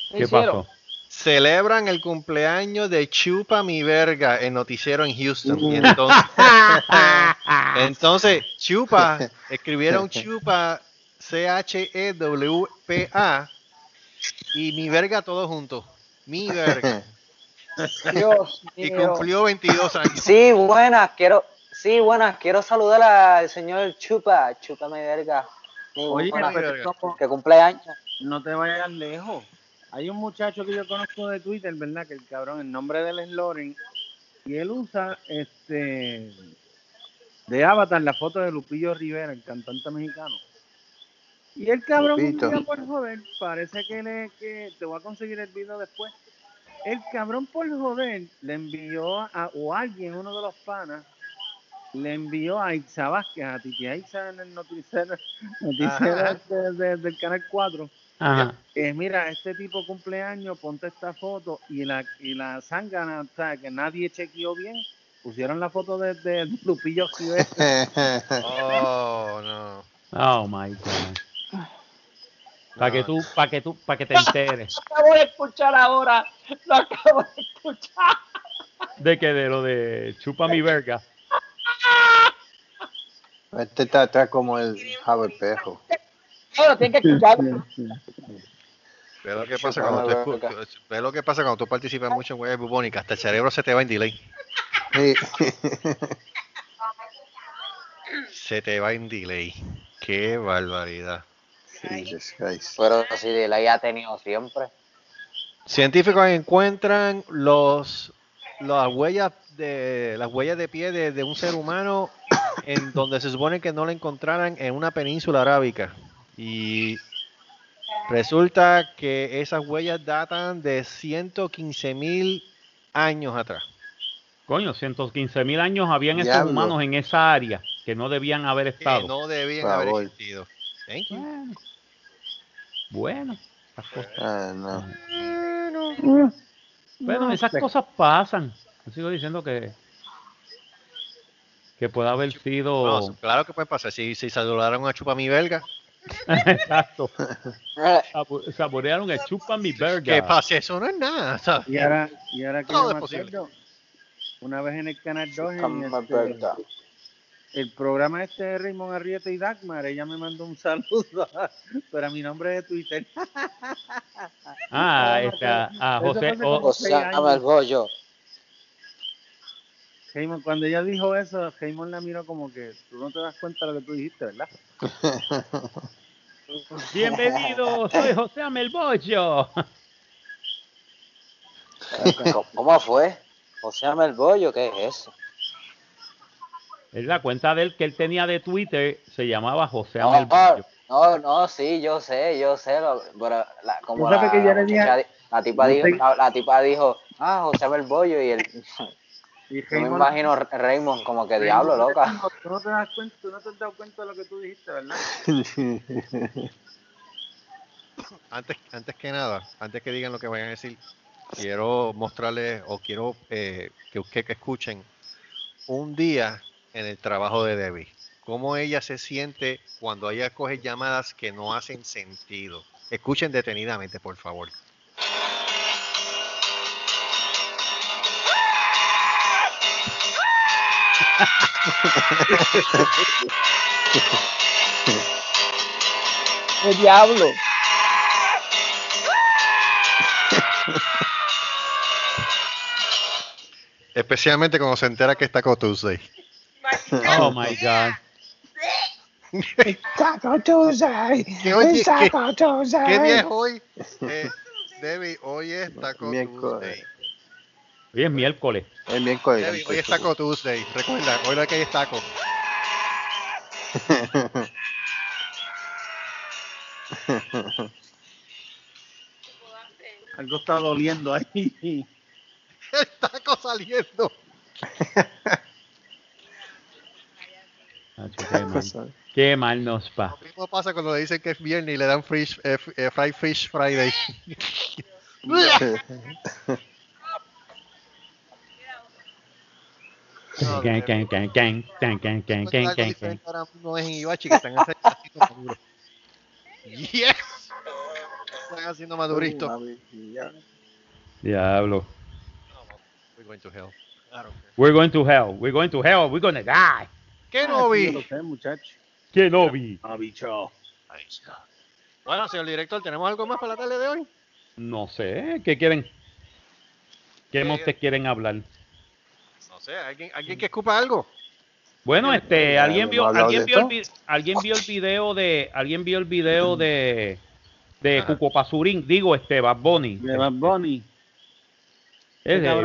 ¿Qué ¿Qué pasó? Celebran el cumpleaños de Chupa mi verga en noticiero en Houston. Y entonces, entonces Chupa, escribieron Chupa, C-H-E-W-P-A, y mi verga todo junto. Mi verga. Dios Y mío. cumplió 22 años. Sí, buenas, quiero, sí, buenas, quiero saludar al señor Chupa, Chupa mi verga. Oye, es como- que cumpleaños. no te vayas lejos. Hay un muchacho que yo conozco de Twitter, ¿verdad? Que el cabrón, el nombre de él es Loren, y él usa este de Avatar la foto de Lupillo Rivera, el cantante mexicano. Y el cabrón un por joder, parece que le que te voy a conseguir el video después. El cabrón por joder le envió a o alguien, uno de los panas, le envió a Itza Vázquez, a Titi Aiza en el noticiero, noticiero de- del canal 4 Ajá. eh, mira, este tipo cumpleaños, ponte esta foto y la y la o sea, que nadie chequeó bien, pusieron la foto de, de Lupillo Rivera. Oh, no. Oh my God. Para que tú, para que tú, para que te enteres Lo acabo de escuchar ahora. Lo acabo de escuchar. de que de lo de chupa mi verga. Este está, está como el jabo el Ahora tienen que escucharlo. Ve lo que pasa cuando tú, escu- verga. ve lo que pasa cuando tú participas mucho en huellas bubónicas. Hasta el cerebro se te va en delay. Sí. Se te va en delay. Qué barbaridad. Jesus Christ. Pero si de la ha tenido siempre. Científicos encuentran los las huellas de las huellas de pie de, de un ser humano en donde se supone que no la encontraran en una península arábica y resulta que esas huellas datan de 115 mil años atrás. Coño, 115 mil años habían estos Diablo. humanos en esa área que no debían haber Que estado. no debían Por haber favor. existido. Thank you. Bueno, bueno, esas cosas, Ah, no. bueno, esas cosas pasan. Yo sigo diciendo que que puede haber sido No, claro que puede pasar. Si, si saludaron a Chupa mi belga, exacto. Saborearon el chupa mi verga. que pase, eso no es nada. ¿sabes? Y ahora, y ahora que yo es me una vez en el canal 2, en Chupa mi este, el programa este de Raymond Arrieta y Dagmar, ella me mandó un saludo, pero a mi nombre de Twitter. Ah, no, este, a, a eso José, o- bollo. Raymond, cuando ella dijo eso, Raymond la miró como que tú no te das cuenta de lo que tú dijiste, ¿verdad? Bienvenido, soy José Amelbollo. ¿Cómo- ¿Cómo fue? O sea, el bollo, ¿qué es eso? Es la cuenta de él que él tenía de Twitter, se llamaba José No, Amelbollo. no, no, sí, yo sé, yo sé, lo- pero la, como la, que ya di- la tipa no dijo, la, la tipa dijo, ah, José el bollo y el, Y yo me Raymond- imagino a Raymond como que Raymond diablo, loca. Tú no te das cuenta, tú no te has dado cuenta de lo que tú dijiste, ¿verdad? antes, antes que nada, antes que digan lo que vayan a decir, quiero mostrarles o quiero eh, que ustedes que escuchen un día en el trabajo de Debbie. Cómo ella se siente cuando ella coge llamadas que no hacen sentido. Escuchen detenidamente, por favor. ¡Qué diablo! Especialmente cuando se entera que está con Tuesday. Oh my God. Taco Tuesday. ¿Qué, oye, It's qué- Taco Tuesday. ¿Qué día es hoy? Eh, Debbie, hoy es Taco Miércoles. Tuesday. Hoy es miércoles. El miércoles. Debbie, hoy es Taco Tuesday. Recuerda, hoy lo que hay es taco. Algo está doliendo ahí. El taco saliendo. Qué, mal, qué mal nos va. Lo mismo pasa cuando le dicen que es viernes y le dan fish, eh, eh, fried fish Friday. No, Gang, gang, gang, gang, gang, gang, gang, Encuentro gang, algo gang, diferente gang. ahora mismo es en Ibachi que están haciendo maduro. Yes. Están haciendo madurito. Diablo. We're going to hell. We're going to hell. We're going to hell. We're gonna die. ¿Qué no vi? Ah. Bueno, señor director, ¿tenemos algo más para la tarde de hoy? No sé. ¿Qué quieren? ¿Qué Eh, montes quieren hablar? Sé, ¿alguien, alguien que escupa algo? Bueno, este, Ya alguien vio, alguien vio el alguien vio el video de, alguien vio el video de, de. Cuco Pasurín, digo, este, Bad Bunny. De Bad Bunny.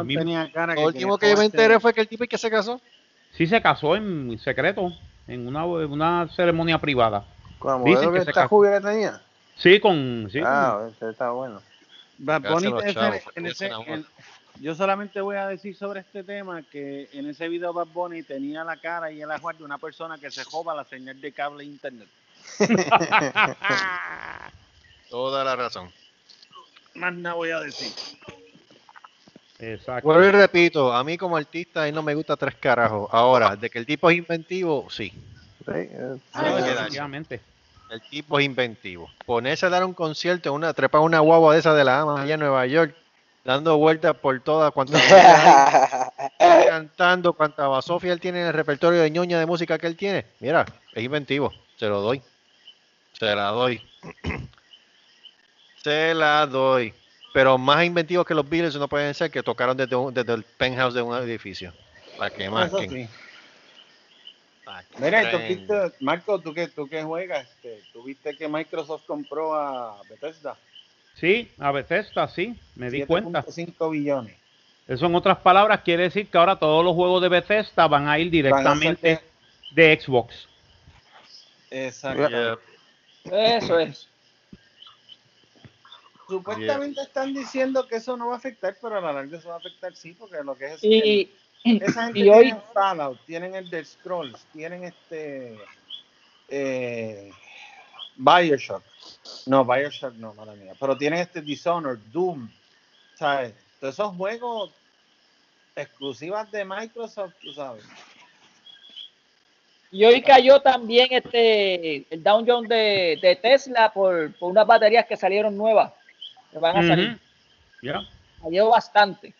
Mi- tenía cara Lo que último que yo me enteré fue que el tipo que se casó. sí se casó en secreto, en una, una ceremonia privada. Con la Dicen que que se esta casó. jubia que tenía. Sí, con, sí, Ah, ese está bueno. Bad Bunny, los ese- en ese- en- yo solamente voy a decir sobre este tema que en ese video Bad Bunny tenía la cara y el ajuar de una persona que se joba la señal de cable e internet. Toda la razón. Más nada voy a decir. exacto. Vuelvo y repito, a mí como artista ahí no me gusta tres carajos. Ahora, de que el tipo es inventivo, sí. Sí, eh. El tipo es inventivo. Ponerse a dar un concierto, una trepa una guagua de esa de la ama allá en Nueva York, dando vueltas por todas cuantas cantando cuanta basofia él tiene en el repertorio de ñoña de música que él tiene. Mira, es inventivo. Se lo doy. Se la doy. Se la doy. Pero más inventivos que los Beatles no pueden ser que tocaron desde, un- desde el penthouse de un edificio. Para que más. Eso sí. Mira, y tú viste, Marco, tú que, tú que juegas, este, tú viste que Microsoft compró a Bethesda. Sí, a Bethesda, sí, me di cuenta. 7.5 billones. Eso en otras palabras quiere decir que ahora todos los juegos de Bethesda van a ir directamente de Xbox. Exacto. Eso es. Supuestamente están diciendo que eso no va a afectar, pero a la larga eso va a afectar sí, porque lo que es Y, esa gente y hoy, tiene Fallout, tienen el de Scrolls, tienen este eh, Bioshock. No, Bioshock no, mala mía. Pero tienen este Dishonored, Doom, ¿sabes? Todos esos juegos exclusivas de Microsoft, tú sabes. y hoy cayó también este el downjump de, de Tesla por, por unas baterías que salieron nuevas. Que van a salir. Ya. Cayó bastante.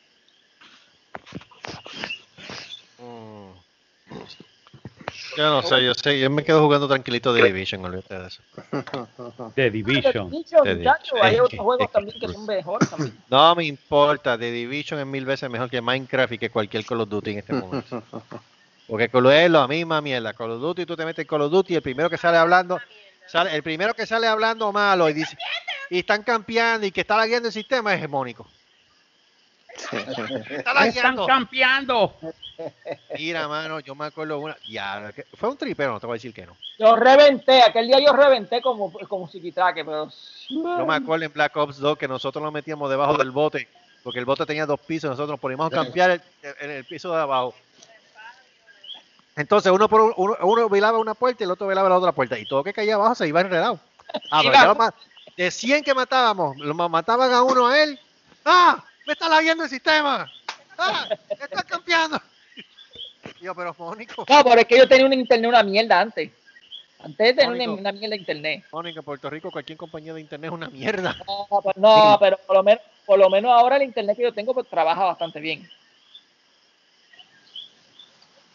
Yo no sé, yo sé, yo me quedo jugando tranquilito de Division, olvídate de eso. The Division. Muchacho, digo. hay otros juegos también que son mejores también. No me importa, The Division es mil veces mejor que Minecraft y que cualquier Call of Duty en este momento. Porque Call of Duty es la misma mierda. Call of Duty, tú te metes en Call of Duty y el primero que sale hablando, sale, el primero que sale hablando malo y dice, y están campeando y que está lagueando el sistema es hegemónico. Está Están campeando. Mira, mano, yo me acuerdo una. Ya, fue un tripero, no te voy a decir que no. Yo reventé, aquel día yo reventé como, como psiquitraque, pero. Yo me acuerdo en Black Ops 2 que nosotros nos metíamos debajo del bote, porque el bote tenía dos pisos, nosotros nos poníamos a campear el- en el piso de abajo. Entonces uno, por un- uno, uno velaba una puerta y el otro velaba la otra puerta, y todo que caía abajo se iba enredado. Ah, pero ya lo de 100 que matábamos, lo ma- mataban a uno a él. ¡Ah! ¡Me está lagueando el sistema! ¡Ah! ¡Me está campeando! Y yo, pero Mónico, No, pero es que yo tenía un internet una mierda antes. Antes de tener una, Mónico. una mierda de internet. Mónico, en Puerto Rico cualquier compañía de internet es una mierda. No, pero, no, pero por lo menos, por lo menos ahora el internet que yo tengo pues, trabaja bastante bien.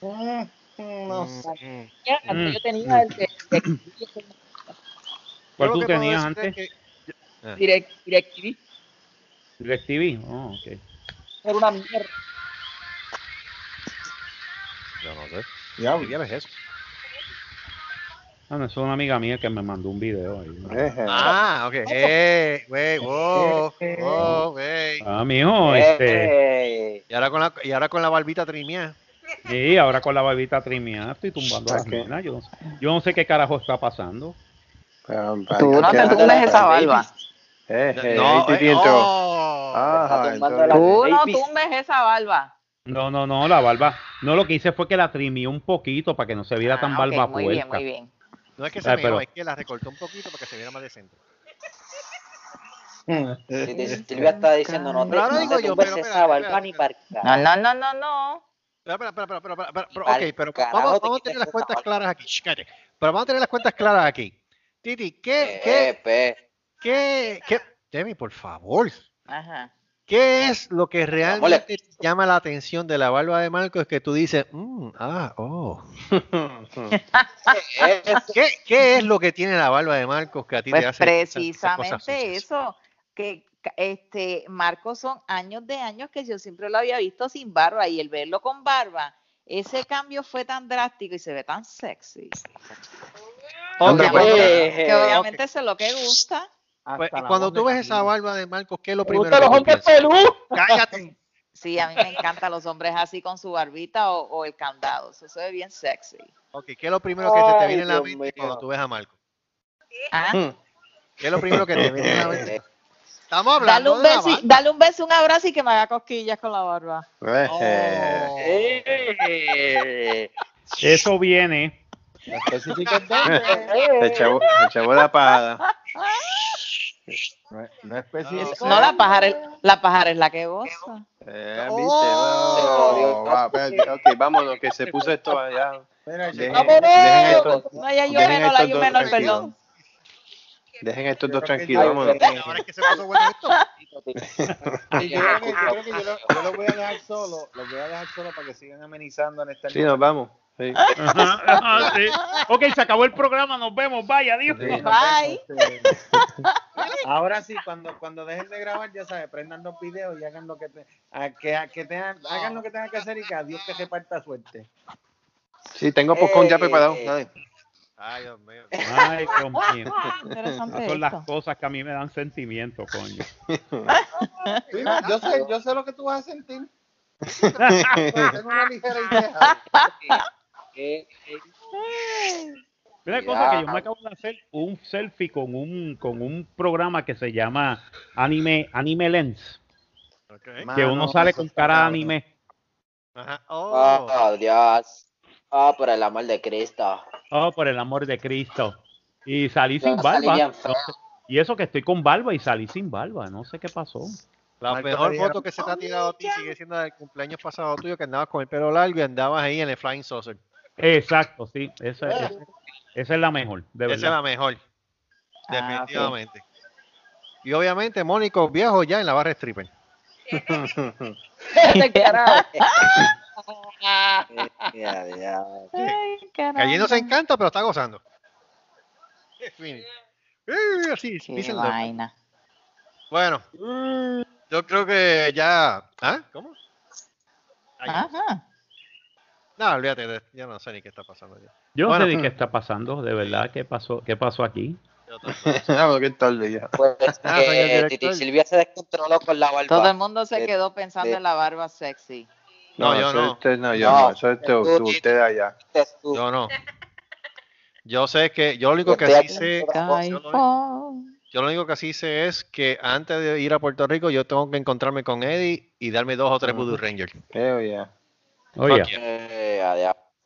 No Mm, sé. mm. Mm. yo tenía el de, de- ¿Cuál tú tenías antes? que- direct, DirecTV. DirecTV. Oh, ok. Era una mierda. Yo no sé. Diablo. ¿Qué diablos es eso? Ah, no, eso es una amiga mía que me mandó un video ahí. Eje. Ah, ok. Eh, güey, wow, wow, güey. Ah, mijo, este. Y ahora con la, y ahora con la barbita trimiada. Sí, ahora con la barbita trimiada estoy tumbando a las nenas. Yo, no sé- yo no sé qué carajo está pasando. Pero, Tú No te tumbes esa barba. Eje, No, ahí te eh, oh. Ajá, Está tumbando entonces- la- Tú no tumbes esa barba. No, no, no, la barba. No, lo que hice fue que la trimié un poquito para que no se viera tan Ah, ok, barba muy bien, muy bien. No es que se Ah, me pero- es que la recortó un poquito para que se viera más decente. Silvia está diciendo, no te, Pero ahora no digo yo, tumbes pero esa barba ni para No, no, no, no, no. Espera, espera, espera, espera, ok, pero vamos, vamos a tener las cuentas barba. claras aquí. Cállate. Pero vamos a tener las cuentas claras aquí. Titi, ¿qué, qué, qué, qué, Demi, por favor, Ajá. ¿qué es lo que realmente te llama la atención de la barba de Marcos que tú dices, mm, ah, oh? ¿Qué, ¿Qué es lo que tiene la barba de Marcos que a ti te Pues hace esas cosas precisamente eso, que este Marcos son años de años que yo siempre lo había visto sin barba y el verlo con barba, ese cambio fue tan drástico y se ve tan sexy. Que, pues, obviamente, que obviamente es lo que gusta. Pues, y cuando tú ves esa barba de Marcos, ¿qué es lo Me primero los hombres peludos. ¡Cállate! Sí, a mí me encantan los hombres así con su barbita o, o el candado, eso se ve bien sexy. Ok, ¿qué es lo primero que se te viene en la mente mío. cuando tú ves a Marcos? Ah, ¿Qué es lo primero que te viene en la mente? Estamos Dale hablando un de la beso, barba. dale un beso, un abrazo y que me haga cosquillas con la barba. Eje. Eh. Eso viene. Echó, se echó la paja. No, no especificas. No, la pájara, es- la pájara es la que goza. Eh, Oh. viste, Oh. oh, va, espérate, ok, vámonos, que se puso esto allá. Dejen, ¡Vámonos! dejen esto, No estos hay un dos menor, tranquilos. perdón. Dejen estos dos Yo tranquilos, vámonos. Ahora es que se puso bueno esto. Yo creo que, yo, creo que yo, lo- yo los voy a dejar solo, los voy a dejar solo para que sigan amenizando en esta Sí, nos vamos. Sí. Ajá, ajá, sí. Ok, se acabó el programa, nos vemos, vaya, adiós. Sí, Bye. este, Ahora sí, cuando, cuando dejen de grabar, ya sabes, prendan los videos y hagan lo que, te- a- que, a- que tengan, hagan lo que tengan que hacer y que a Dios que reparta suerte. Sí, tengo popcorn ya Eh, preparado. eh. dale. Ay, Dios mío. Ay, Dios mío. Interesante Esas son las cosas que a mí me dan sentimiento, coño. Sí, yo sé, yo sé lo que tú vas a sentir. Tengo una ligera idea. Eh, eh, Una cosa que yo me acabo de hacer un selfie con un con un programa que se llama Anime Anime Lens, Ok. que Mano, uno sale con cara de anime. Ajá. Oh. Oh, Dios. Oh, por el amor de Cristo. Oh, por el amor de Cristo. Y salí Yo sin barba. Y eso que estoy con barba y salí sin barba, no sé qué pasó. La Marco mejor foto que se te ha tirado a ti sigue siendo del cumpleaños pasado tuyo, que andabas con el pelo largo y andabas ahí en el Flying Saucer. Exacto, sí, esa, esa- esa es la mejor, de Esa es verdad. la mejor. Ah, Definitivamente. Y obviamente Mónico viejo ya en la barra stripper. Allí no se encanta, pero está gozando. Eh, así, Qué vaina. Bueno, yo creo que ya. ¿Ah? ¿Cómo? Ay, Ajá. No, olvídate, de- yo no sé ni qué está pasando. ya. Yo no Bueno. sé de qué está pasando, de verdad, qué pasó, qué pasó aquí. Yo. Vamos, qué tarde ya. Pues Ah, que director. Titi Silvia se descontroló con la barba. Todo el mundo se de- quedó pensando de- en la barba sexy. No, No, yo no. usted, no, yo No, no, eso es tú, tú, usted allá. Yo no. Yo sé que. Yo lo único que sí sé. Yo lo, yo lo único que sí sé es que antes de ir a Puerto Rico, yo tengo que encontrarme con Eddie y darme dos o tres Voodoo Rangers. Hell yeah. Oye, Fuck yeah.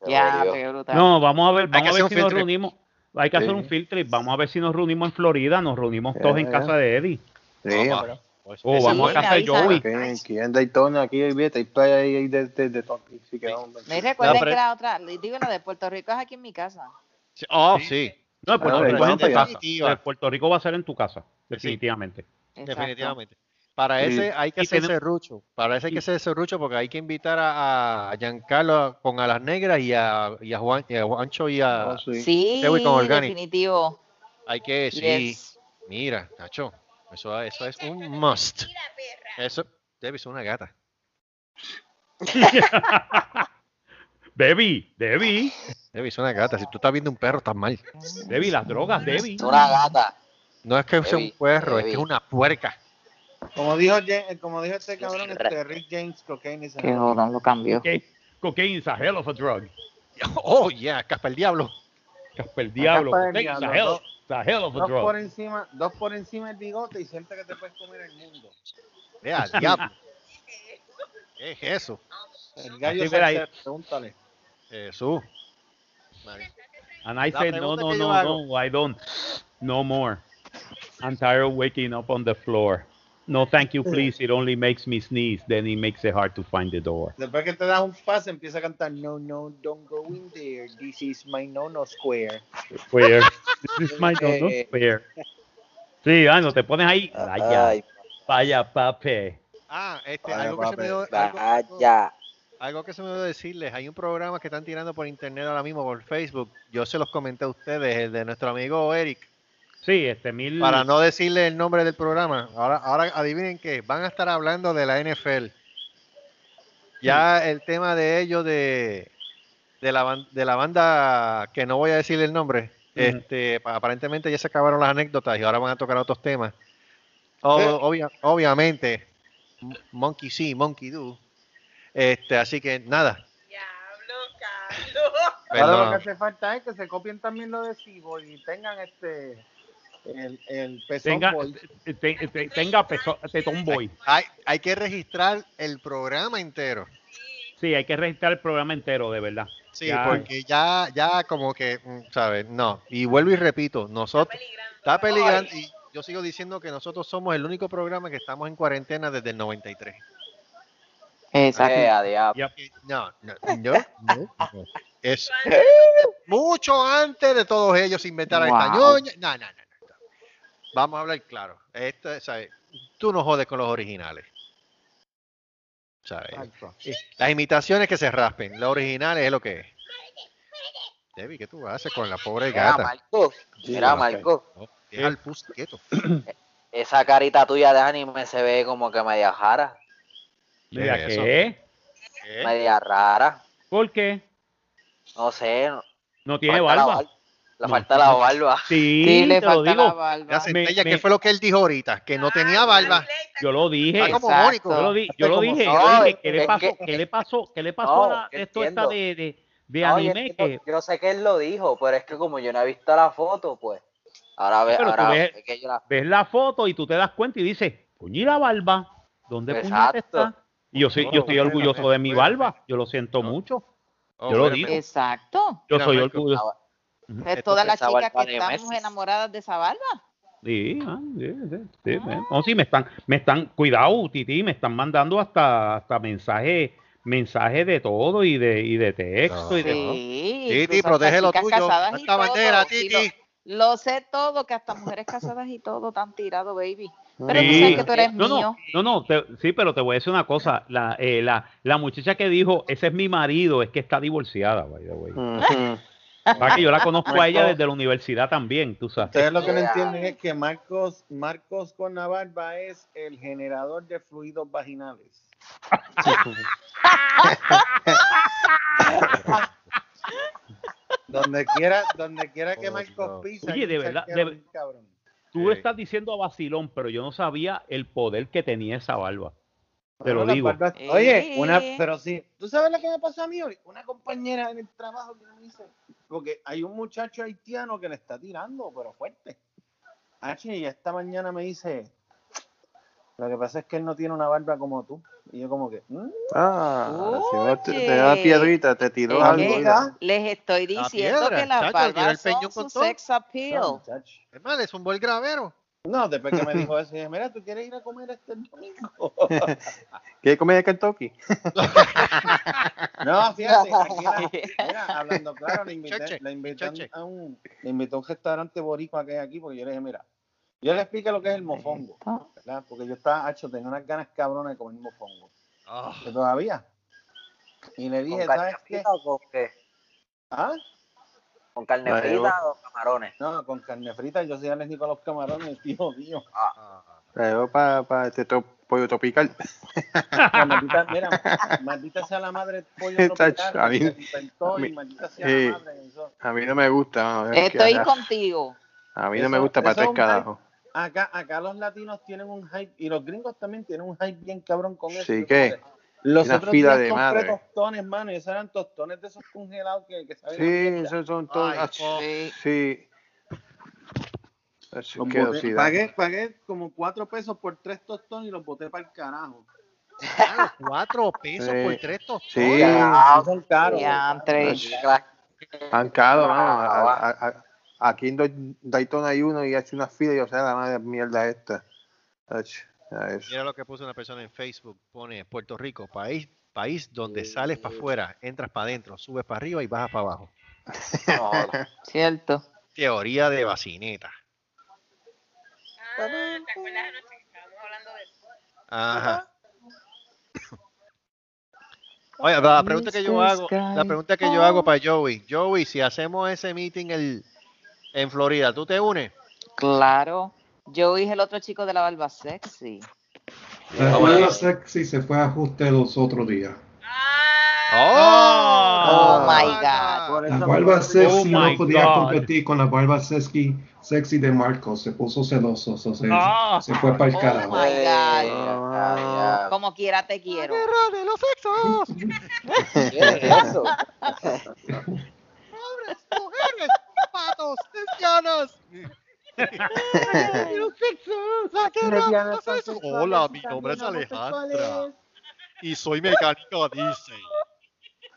Ya, qué brutal. no, vamos a ver, vamos a hacer ver si nos trip. reunimos. Hay que hacer Sí. un field trip, vamos a ver si nos reunimos en Florida, nos reunimos todos en ya. casa de Eddie. Sí, Vamos. hombre. Pues, O ese vamos es a casa de. Joey. Aquí, aquí en Daytona, aquí hay hay playa ahí de, de, de que vamos. Me recuerden No, pero- que la otra, digo la de Puerto Rico es aquí en mi casa. Sí, Oh, sí. No, de Puerto Ah, Rico es en tu definitiva. casa. De Puerto Rico va a ser en tu casa, definitivamente. Definitivamente. Para Sí. ese hay que hacer tenemos- serrucho. Para ese hay que hacer serrucho porque hay que invitar a, a Giancarlo con Alas Negras y a, y a Juan, y a Juancho y a. Oh, sí. Sí, Te voy con Organic. definitivo. Hay que, sí. Yes. Mira, Nacho, eso, eso es un must. Eso debe ser una gata. Debbie, Debbie, Debe ser una gata. Si tú estás viendo un perro, estás mal. Debbie, las drogas, Debbie. Es una gata. No es que sea un Debbie, perro, es que es Debbie. una puerca. Como dijo, Ja- como dijo este cabrón, este Rick James, cocaine is Que jodón lo cambió. Cocaine is a hell of a drug. Oh, yeah, caspa el diablo. Caspa el diablo. Caspa is a hell, dos- it's a hell of a Dos por drug. encima, dos por encima del bigote y siente que te puedes comer el mundo. Vea, diablo. ¿Qué es eso? El gallo salsero, pregúntale. Jesús. And I said, no, no, no, no, I don't. No more. I'm tired of waking up on the floor. No, thank you, please. It only makes me sneeze. Then it makes it hard to find the door. Después que te das un pase, empieza a cantar No, no, don't go in there. This is my no-no square. Where? This is my no, no, Eh. where? Sí, ah, no te pones ahí. Vaya, Ay, vaya, pape. Ah, este, Vaya, algo que se me dio- algo- algo- vaya. Algo que se me decirles, hay un programa que están tirando por internet ahora mismo, por Facebook. Yo se los comenté a ustedes, el de nuestro amigo Eric. Sí, este mil. Para no decirle el nombre del programa, ahora, ahora adivinen que van a estar hablando de la NFL. Ya el tema de ellos de, de, la, de la banda, que no voy a decir el nombre, este, pa- aparentemente ya se acabaron las anécdotas y ahora van a tocar otros temas. O- Eh. obvia- obviamente, Monkey sí, Monkey do. Este, así que nada. Diablo, Carlos. Ahora lo que hace falta es que se copien también lo de Cibo y tengan este el, el pezón Tenga, boy. te- te- te- tenga peso, tetón boy. Hay, hay que registrar el programa entero. Sí, hay que registrar el programa entero, de verdad. Sí, Ya. porque ya, ya como que, mm, ¿sabes? No. Y vuelvo y repito, nosotros Peligrando. está peligrando y yo sigo diciendo que nosotros somos el único programa que estamos en cuarentena desde el 93. Exacto. Eh. Yep. No, no, yo, no, no. Es mucho antes de todos ellos inventar esta Wow. ñoña. No, no, no, no. Vamos a hablar claro. Esto, ¿sabes? Tú no jodes con los originales. ¿Sabes? Las imitaciones que se raspen, los originales es lo que es. Debbie, ¿qué tú haces con la pobre Mira, gata? Marco. Mira, Marco. No, deja el pus quieto. Esa carita tuya de anime se ve como que media jara. Mira, ¿Qué. Media rara. ¿Por qué? No sé. no- No tiene la barba. No. falta la barba. Sí, Sí, le te lo falta la digo. barba. La centella, me- ¿qué fue lo que él dijo ahorita? Que no tenía barba. Yo lo dije. Está como Exacto. Mónico. Yo lo, di- yo lo Como- dije. No, yo dije, ¿qué le que- pasó? que- ¿Qué le pasó? ¿Qué le pasó No, a la, yo esto esta de, de, de No, yo, anime? entiendo- Que, yo sé que él lo dijo, pero es que como yo no he visto la foto, pues. Ahora ve, ahora ves- ve que yo la. ves la foto y tú te das cuenta y dices, puñi la barba, ¿dónde puñeta Exacto. está? Y yo, soy, No, yo estoy orgulloso de mi barba, yo lo siento No. mucho, Oh, yo lo digo. Exacto. yo soy orgulloso. Esto todas las chicas que estamos enamoradas de esa barba. Sí, ah, sí, sí, sí, eh. No, sí, me están, me están, cuidado, Titi, me están mandando hasta, hasta mensajes, mensajes de todo y de, y de texto y de Sí. Titi, protege lo tuyo. Esta bandera, todo. Sí, Titi. lo, lo sé todo, que hasta mujeres casadas y todo tan tirado, baby. Pero tú Sí. sabes que tú eres No, no, mío. no, no, te- sí, pero te voy a decir una cosa, la, eh, la, la muchacha que dijo, ese es mi marido, es que está divorciada, by the way. Va que yo la conozco a ella desde la universidad también, tú sabes. Ustedes lo que no entienden es que Marcos, Marcos con la barba es el generador de fluidos vaginales. donde quiera, donde quiera que Oh, Marcos no. pisa, Oye, de verdad, de- cabrón. Tú Sí. estás diciendo a vacilón, pero yo no sabía el poder que tenía esa barba. Te lo digo. Oye, una, pero sí, ¿tú sabes lo que me pasó a mí hoy? Una compañera en el trabajo que me dice, porque hay un muchacho haitiano que le está tirando, pero fuerte. H, y esta mañana me dice, lo que pasa es que él no tiene una barba como tú. Y yo como que, "Mm, Ah, si no te, te da piedrita, te tiró Es algo. les estoy La diciendo piedra, que las barbas son su sex appeal. no, muchacho". Es más, es un buen gravero. No, después que me dijo eso, dije, mira, ¿tú quieres ir a comer este domingo? ¿Quieres comer de Kentucky? No, fíjate, aquí la- mira, hablando claro, le invité, Choche, le invité a un- choche. a un, le invité a un restaurante boricua que hay aquí, porque yo le dije, mira, Yo le expliqué lo que es el mofongo, ¿verdad? Porque yo estaba, hecho, tenía unas ganas cabronas de comer mofongo. Que todavía. Y le dije, ¿Con carne ¿sabes qué? o con qué? ¿Ah? ¿Con carne frita o camarones? No, con carne frita, yo soy alérgico a los camarones, tío mío. Traigo para este to- pollo tropical. Maldita, mira, maldita sea la madre pollo tropical, a mí- que inventó a mí- maldita sea sí. la madre. Eso. A mí no me gusta. no, es que Estoy contigo. A mí no me Eso- gusta para tres carajos. Acá, acá los latinos tienen un hype y los gringos también tienen un hype bien cabrón con eso. Sí, Yo ¿qué? Los Una otros fila días de compré madre. tostones, mano, y esos eran tostones de esos congelados que, que saben Sí, esos son fuck. Sí. Los boté- pagué, pagué como cuatro pesos por tres tostones y los boté para el carajo. claro, cuatro pesos Sí. por tres tostones. Sí, Ah, son caros. Tan caro, mano. A- a- a- Aquí en Daytona hay uno y hace una fila y o sea la madre mierda esta. Ach, ya. Mira lo que puso una persona en Facebook. Pone Puerto Rico, país, país donde sales para afuera, entras para adentro, subes para arriba y bajas para abajo. Cierto. Teoría de vacineta. Ah, ¿te acuerdas anoche que estábamos hablando de eso? Ajá. Oye, la pregunta que yo hago, la pregunta que yo hago para Joey, Joey, si hacemos ese meeting el, en Florida, ¿tú te unes? Claro. Yo dije el otro chico de la barba sexy. La barba sexy se fue a ajuste los otros días. Oh, my God. Por La barba sexy Oh no my podía God. competir con la barba sexy, sexy de Marcos. Se puso celoso. so se, Ah. se fue para el Oh, carajo. my God. Ah, Como quiera te quiero. de los sexos! ¿Qué es eso? ¡Hombres, mujeres, patos, lesbianas! ¡Los sexos! ¡La guerra de los sexos! Hola, mi nombre es Alejandra. Y soy mecánica Disney.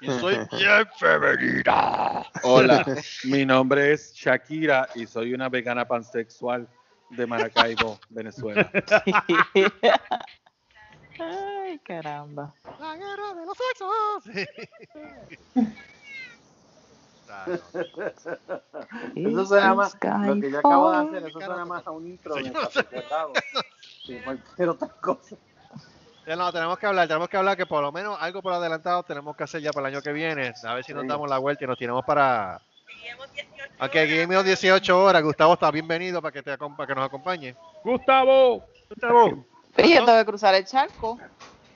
Y soy bien femenina. Hola, mi nombre es Shakira y soy una vegana pansexual de Maracaibo, Venezuela. Ay, caramba. ¡La guerra de los sexos! Eso suena más, lo que yo acabo de hacer, eso suena más a un intro de que cualquier otra cosa. Ya no, tenemos que hablar, tenemos que hablar que por lo menos algo por adelantado tenemos que hacer ya para el año que viene. A ver si nos Sí. damos la vuelta y nos tiramos para. 18 Aquí seguimos 18 horas. Gustavo está bienvenido para que, te, para que nos acompañe. Gustavo. Gustavo. Pero yo tengo que cruzar el charco.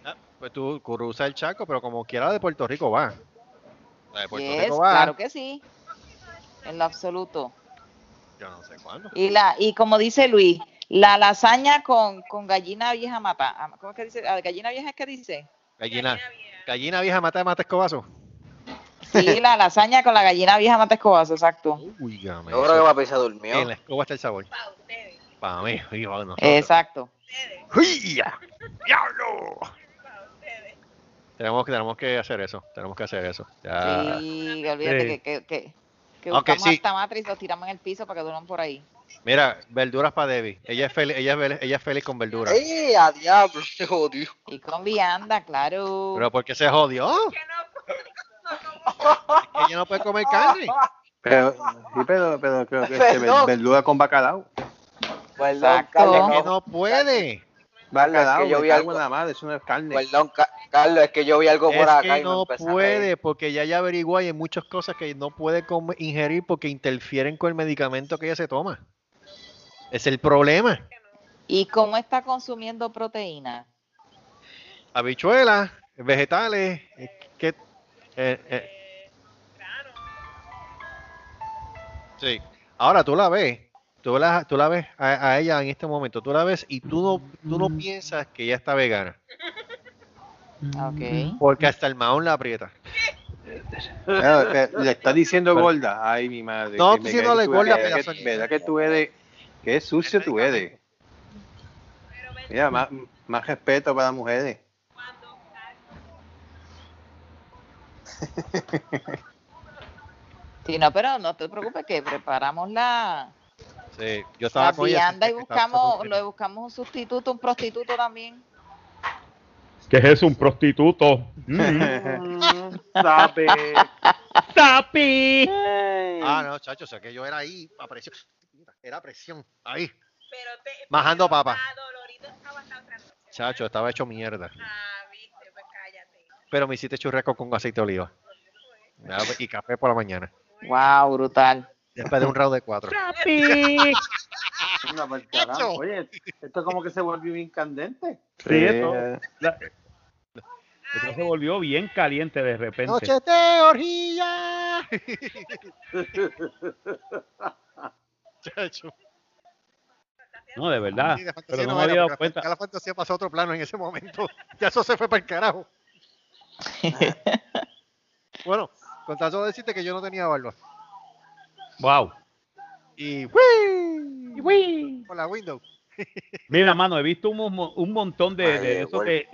Ah, pues tú cruza el chaco, pero como quiera de Puerto Rico va. La de Puerto Yes, Rico va. claro que sí. En lo absoluto. Yo no sé cuándo. Y la y como dice Luis, la lasaña con, con gallina vieja mata. Ah, ¿Cómo es que dice? Ah, ¿Gallina vieja es que dice? Gallina, gallina vieja mata de mata escobazo. Sí, la lasaña con la gallina vieja mata escobazo, exacto. Uy, Yo creo que papi se durmió. En la escoba está el sabor. para ustedes. Para mí, y para nosotros. Exacto. ¡Uy! ¡Diablo! Tenemos que, tenemos que hacer eso. Tenemos que hacer eso. Ya. Sí, olvídate Sí. que, que, que, que Ok, buscamos sí. hasta matriz y los tiramos en el piso para que duerman por ahí. Mira, verduras para Debbie. Ella es feliz, ella es, ella es feliz con verduras. ¡Ey, a diablo! Se jodió. Y con vianda, claro. Pero ¿por qué se jodió? Que no, Que ella no puede comer carne. Pero, sí, pero, pero creo que este, verdura con bacalao. Carlos, Que no- no Bacalao, que yo vi algo- eso no es carne. Perdón, Ca- Carlos, es que yo vi algo por Es acá que y me no a puede, porque ya ya averiguó y hay muchas cosas que no puede ingerir porque interfieren con el medicamento que ella se toma. Es el problema. ¿Y cómo está consumiendo proteína? Habichuelas, vegetales, eh, que, eh, eh, Sí. Ahora tú la ves, tú la, tú la ves a, a ella en este momento, tú la ves y tú no, tú no piensas que ella está vegana, Ok. porque hasta el maón la aprieta. Claro, le está diciendo gorda. Ay, mi madre. No, que estoy diciéndole gorda, eres- pedazo que- ¿Verdad que tú eres? Qué sucio tú eres. Mira, más, más respeto para las mujeres. Sí, no, pero no te preocupes que preparamos la, Sí, yo estaba la con ella. y buscamos, lo buscamos un sustituto, un prostituto también. ¿Qué es eso? Un prostituto. Mm, sabe. ¡Tapi! Ah, no, chacho, o sea que yo era ahí a presión. Era presión, ahí. Pero te, Majando pero papa. estaba. Chacho, estaba hecho mierda. Ah, viste, pues cállate. Pero me hiciste churrasco con aceite de oliva. Ya, Y café por la mañana. Wow, brutal. Después de un round de cuatro. Carajo. Oye, esto como que se volvió bien candente. Sí, esto, la- esto se volvió bien caliente de repente. Noche de orgía. Chacho. No, de verdad. Sí, de Pero no no me había dado cuenta. La fantasía pasó a otro plano en ese momento. Ya eso se fue para el carajo. bueno, con tan solo decirte que yo no tenía barba. Wow. Y ¡Wii! por la window. Mira, mano, he visto un, un montón de, de esos de-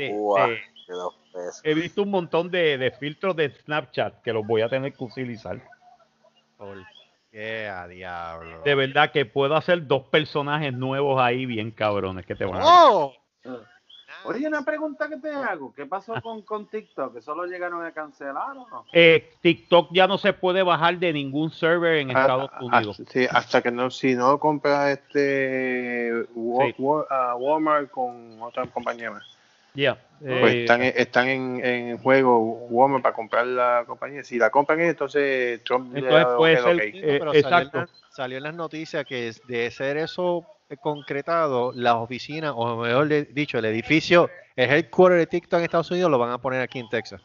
he visto un montón de, de filtros de Snapchat que los voy a tener que utilizar. Por qué a diablo. De verdad que puedo hacer dos personajes nuevos ahí bien cabrones que te van a ¡Oh! Oye, una pregunta que te hago. ¿Qué pasó con, con TikTok? ¿Que solo llegaron a cancelar o no? Eh, TikTok ya no se puede bajar de ningún server en Ah, Estados ah, Unidos. sí, hasta que no, si no compras este Sí. Ah, Walmart con otra compañía más. Ya. Pues eh, están, están en, en juego Walmart para comprar la compañía. Si la compran entonces Trump le Entonces da puede ser- ok. eh, pero salió en, exacto. la- salió en las noticias que de ser eso concretado, las oficinas, o mejor dicho, el edificio, el headquarter de TikTok en Estados Unidos lo van a poner aquí en Texas.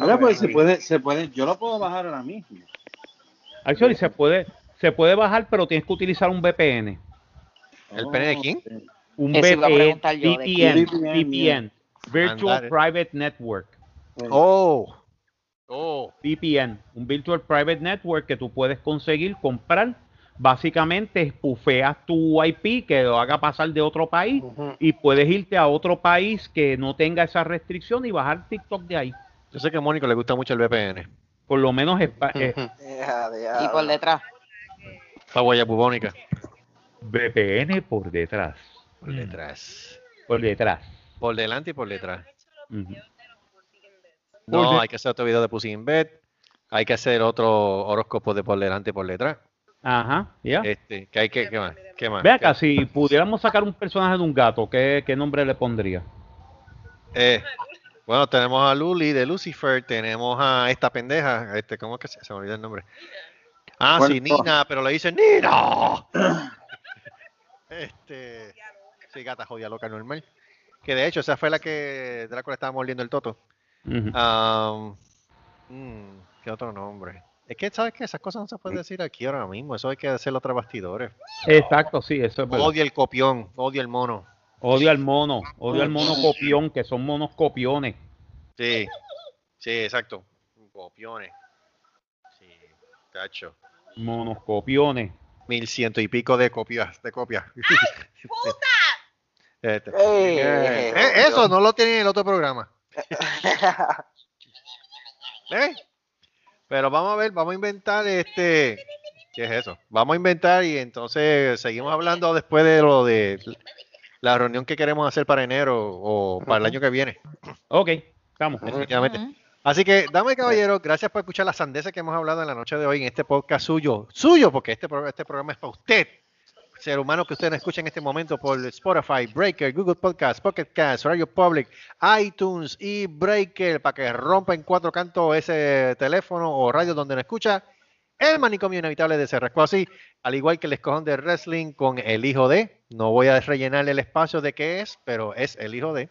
Mira, pues se puede, se puede, yo lo puedo bajar ahora mismo. Actually, se puede, se puede bajar, pero tienes que utilizar un VPN. ¿El pene de quién? Un iba a VPN, preguntar yo, ¿de VPN? VPN, Virtual. Private Network. Oh, oh, VPN, un Virtual Private Network que tú puedes conseguir, comprar. Básicamente, pufeas tu IP que lo haga pasar de otro país y puedes irte a otro país que no tenga esa restricción y bajar TikTok de ahí. yo sé que a Mónico le gusta mucho el VPN. Por lo menos es es Y por detrás. La huella bubónica. VPN por detrás. Por detrás. Por detrás. Por delante y por detrás. No, hay que hacer otro video de Pussy in Bed. Hay que hacer otro horóscopo de por delante y por detrás. Ajá, ya. Este, que hay que, ¿qué más? ¿Qué más? Ve acá, ¿Qué- si pudiéramos sacar un personaje de un gato, ¿qué, qué nombre le pondría? Eh, bueno, tenemos a Luli de Lucifer, tenemos a esta pendeja, este, ¿cómo es que se, se me olvidó el nombre? Ah, sí. Nina, pero le dicen Nina. este, sí, gata jodida loca normal. Que de hecho, esa fue la que Drácula estaba mordiendo el toto. Ujú. Ah, mm, ¿Qué otro nombre? Es que, ¿sabes qué? Esas cosas no se pueden decir aquí ahora mismo. Eso hay que hacerlo tras bastidores. Exacto, sí, eso es verdad. Odio el copión, odio el mono. Odio al mono, odio al mono copión, que son monos copiones. Sí, sí, exacto. Copiones. Sí, cacho. Monos copiones. Mil ciento y pico de copias, de copias. Este. Ey, Eh, eh, eso no lo tiene en el otro programa. ¿Eh? Pero vamos a ver, vamos a inventar este. ¿Qué es eso? Vamos a inventar y entonces seguimos hablando después de lo de la reunión que queremos hacer para enero o para el año que viene. Ok, estamos. Definitivamente. Así que, damas y caballeros, gracias por escuchar las sandeces que hemos hablado en la noche de hoy en este podcast suyo. Suyo, porque este, este programa es para usted. Ser humano que usted no escucha en este momento por Spotify, Breaker, Google Podcast, Pocket Cast, Radio Public, iTunes y Breaker para que rompa en cuatro cantos ese teléfono o radio donde nos escucha. El manicomio inevitable de Cerrasco así, al igual que el escojón de wrestling con el hijo de. No voy a rellenar el espacio de qué es, pero es el hijo de.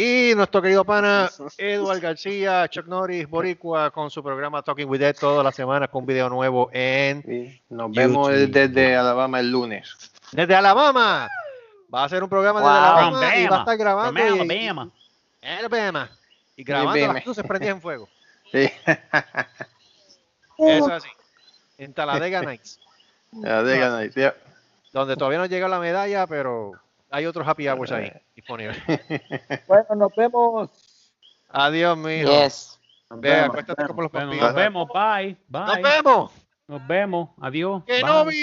Y nuestro querido pana Eduard García, Chuck Norris, Boricua, con su programa Talking with Ed todas las semanas con un video nuevo en Sí, Nos vemos YouTube. desde Alabama el lunes. desde Alabama. Va a ser un programa desde Wow. Alabama y va a estar grabando Alabama. Alabama. Y grabando las luces prendidas en fuego. Sí. Eso es así. En Talladega Nights. Digan ahí, sí. Donde todavía no llega la medalla, pero hay otros happy hours ahí disponibles. Bueno, nos vemos. Adiós, mijo. Yes. Ve, acuéstate como los Bueno, nos vemos, bye, bye. ¡Nos vemos! Nos vemos, adiós. ¡Que no vi!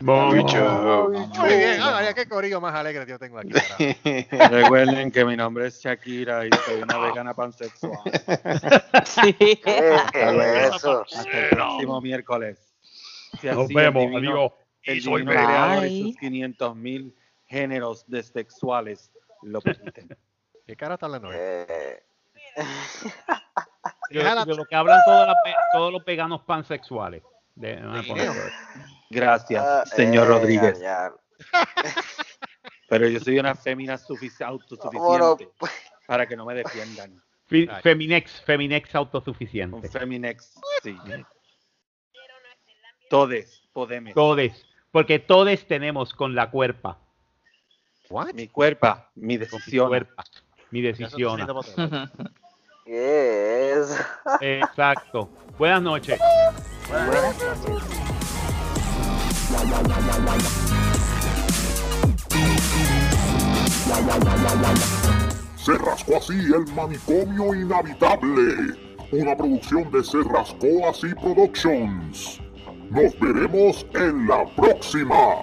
Muy bien, ah, qué corillo más alegre yo tengo aquí. Recuerden que mi nombre es Shakira y soy una vegana pansexual. ¿Qué Hasta luego. es eso? Hasta el próximo miércoles. Si Nos vemos, divino- adiós. el Y soy sus 500 mil géneros de sexuales lo permiten. ¿Qué cara está hablando? Eh, De, de lo que hablan todos, los veganos pansexuales. De-. Gracias, ah, señor eh, Rodríguez. ya, Pero yo soy una fémina sufici- autosuficiente para que no me defiendan. Ay. Feminex, Feminex Un autosuficiente. Feminex, sí. Todes, podemos. Todes. Porque todes tenemos con la cuerpa. Mi cuerpo, mi decisión. cuerpa. Mi decisión. Exacto. Buenas noches. Buenas noches. Se rascó así el manicomio inhabitable. Una producción de Se rascó así Productions. Nos veremos en la próxima.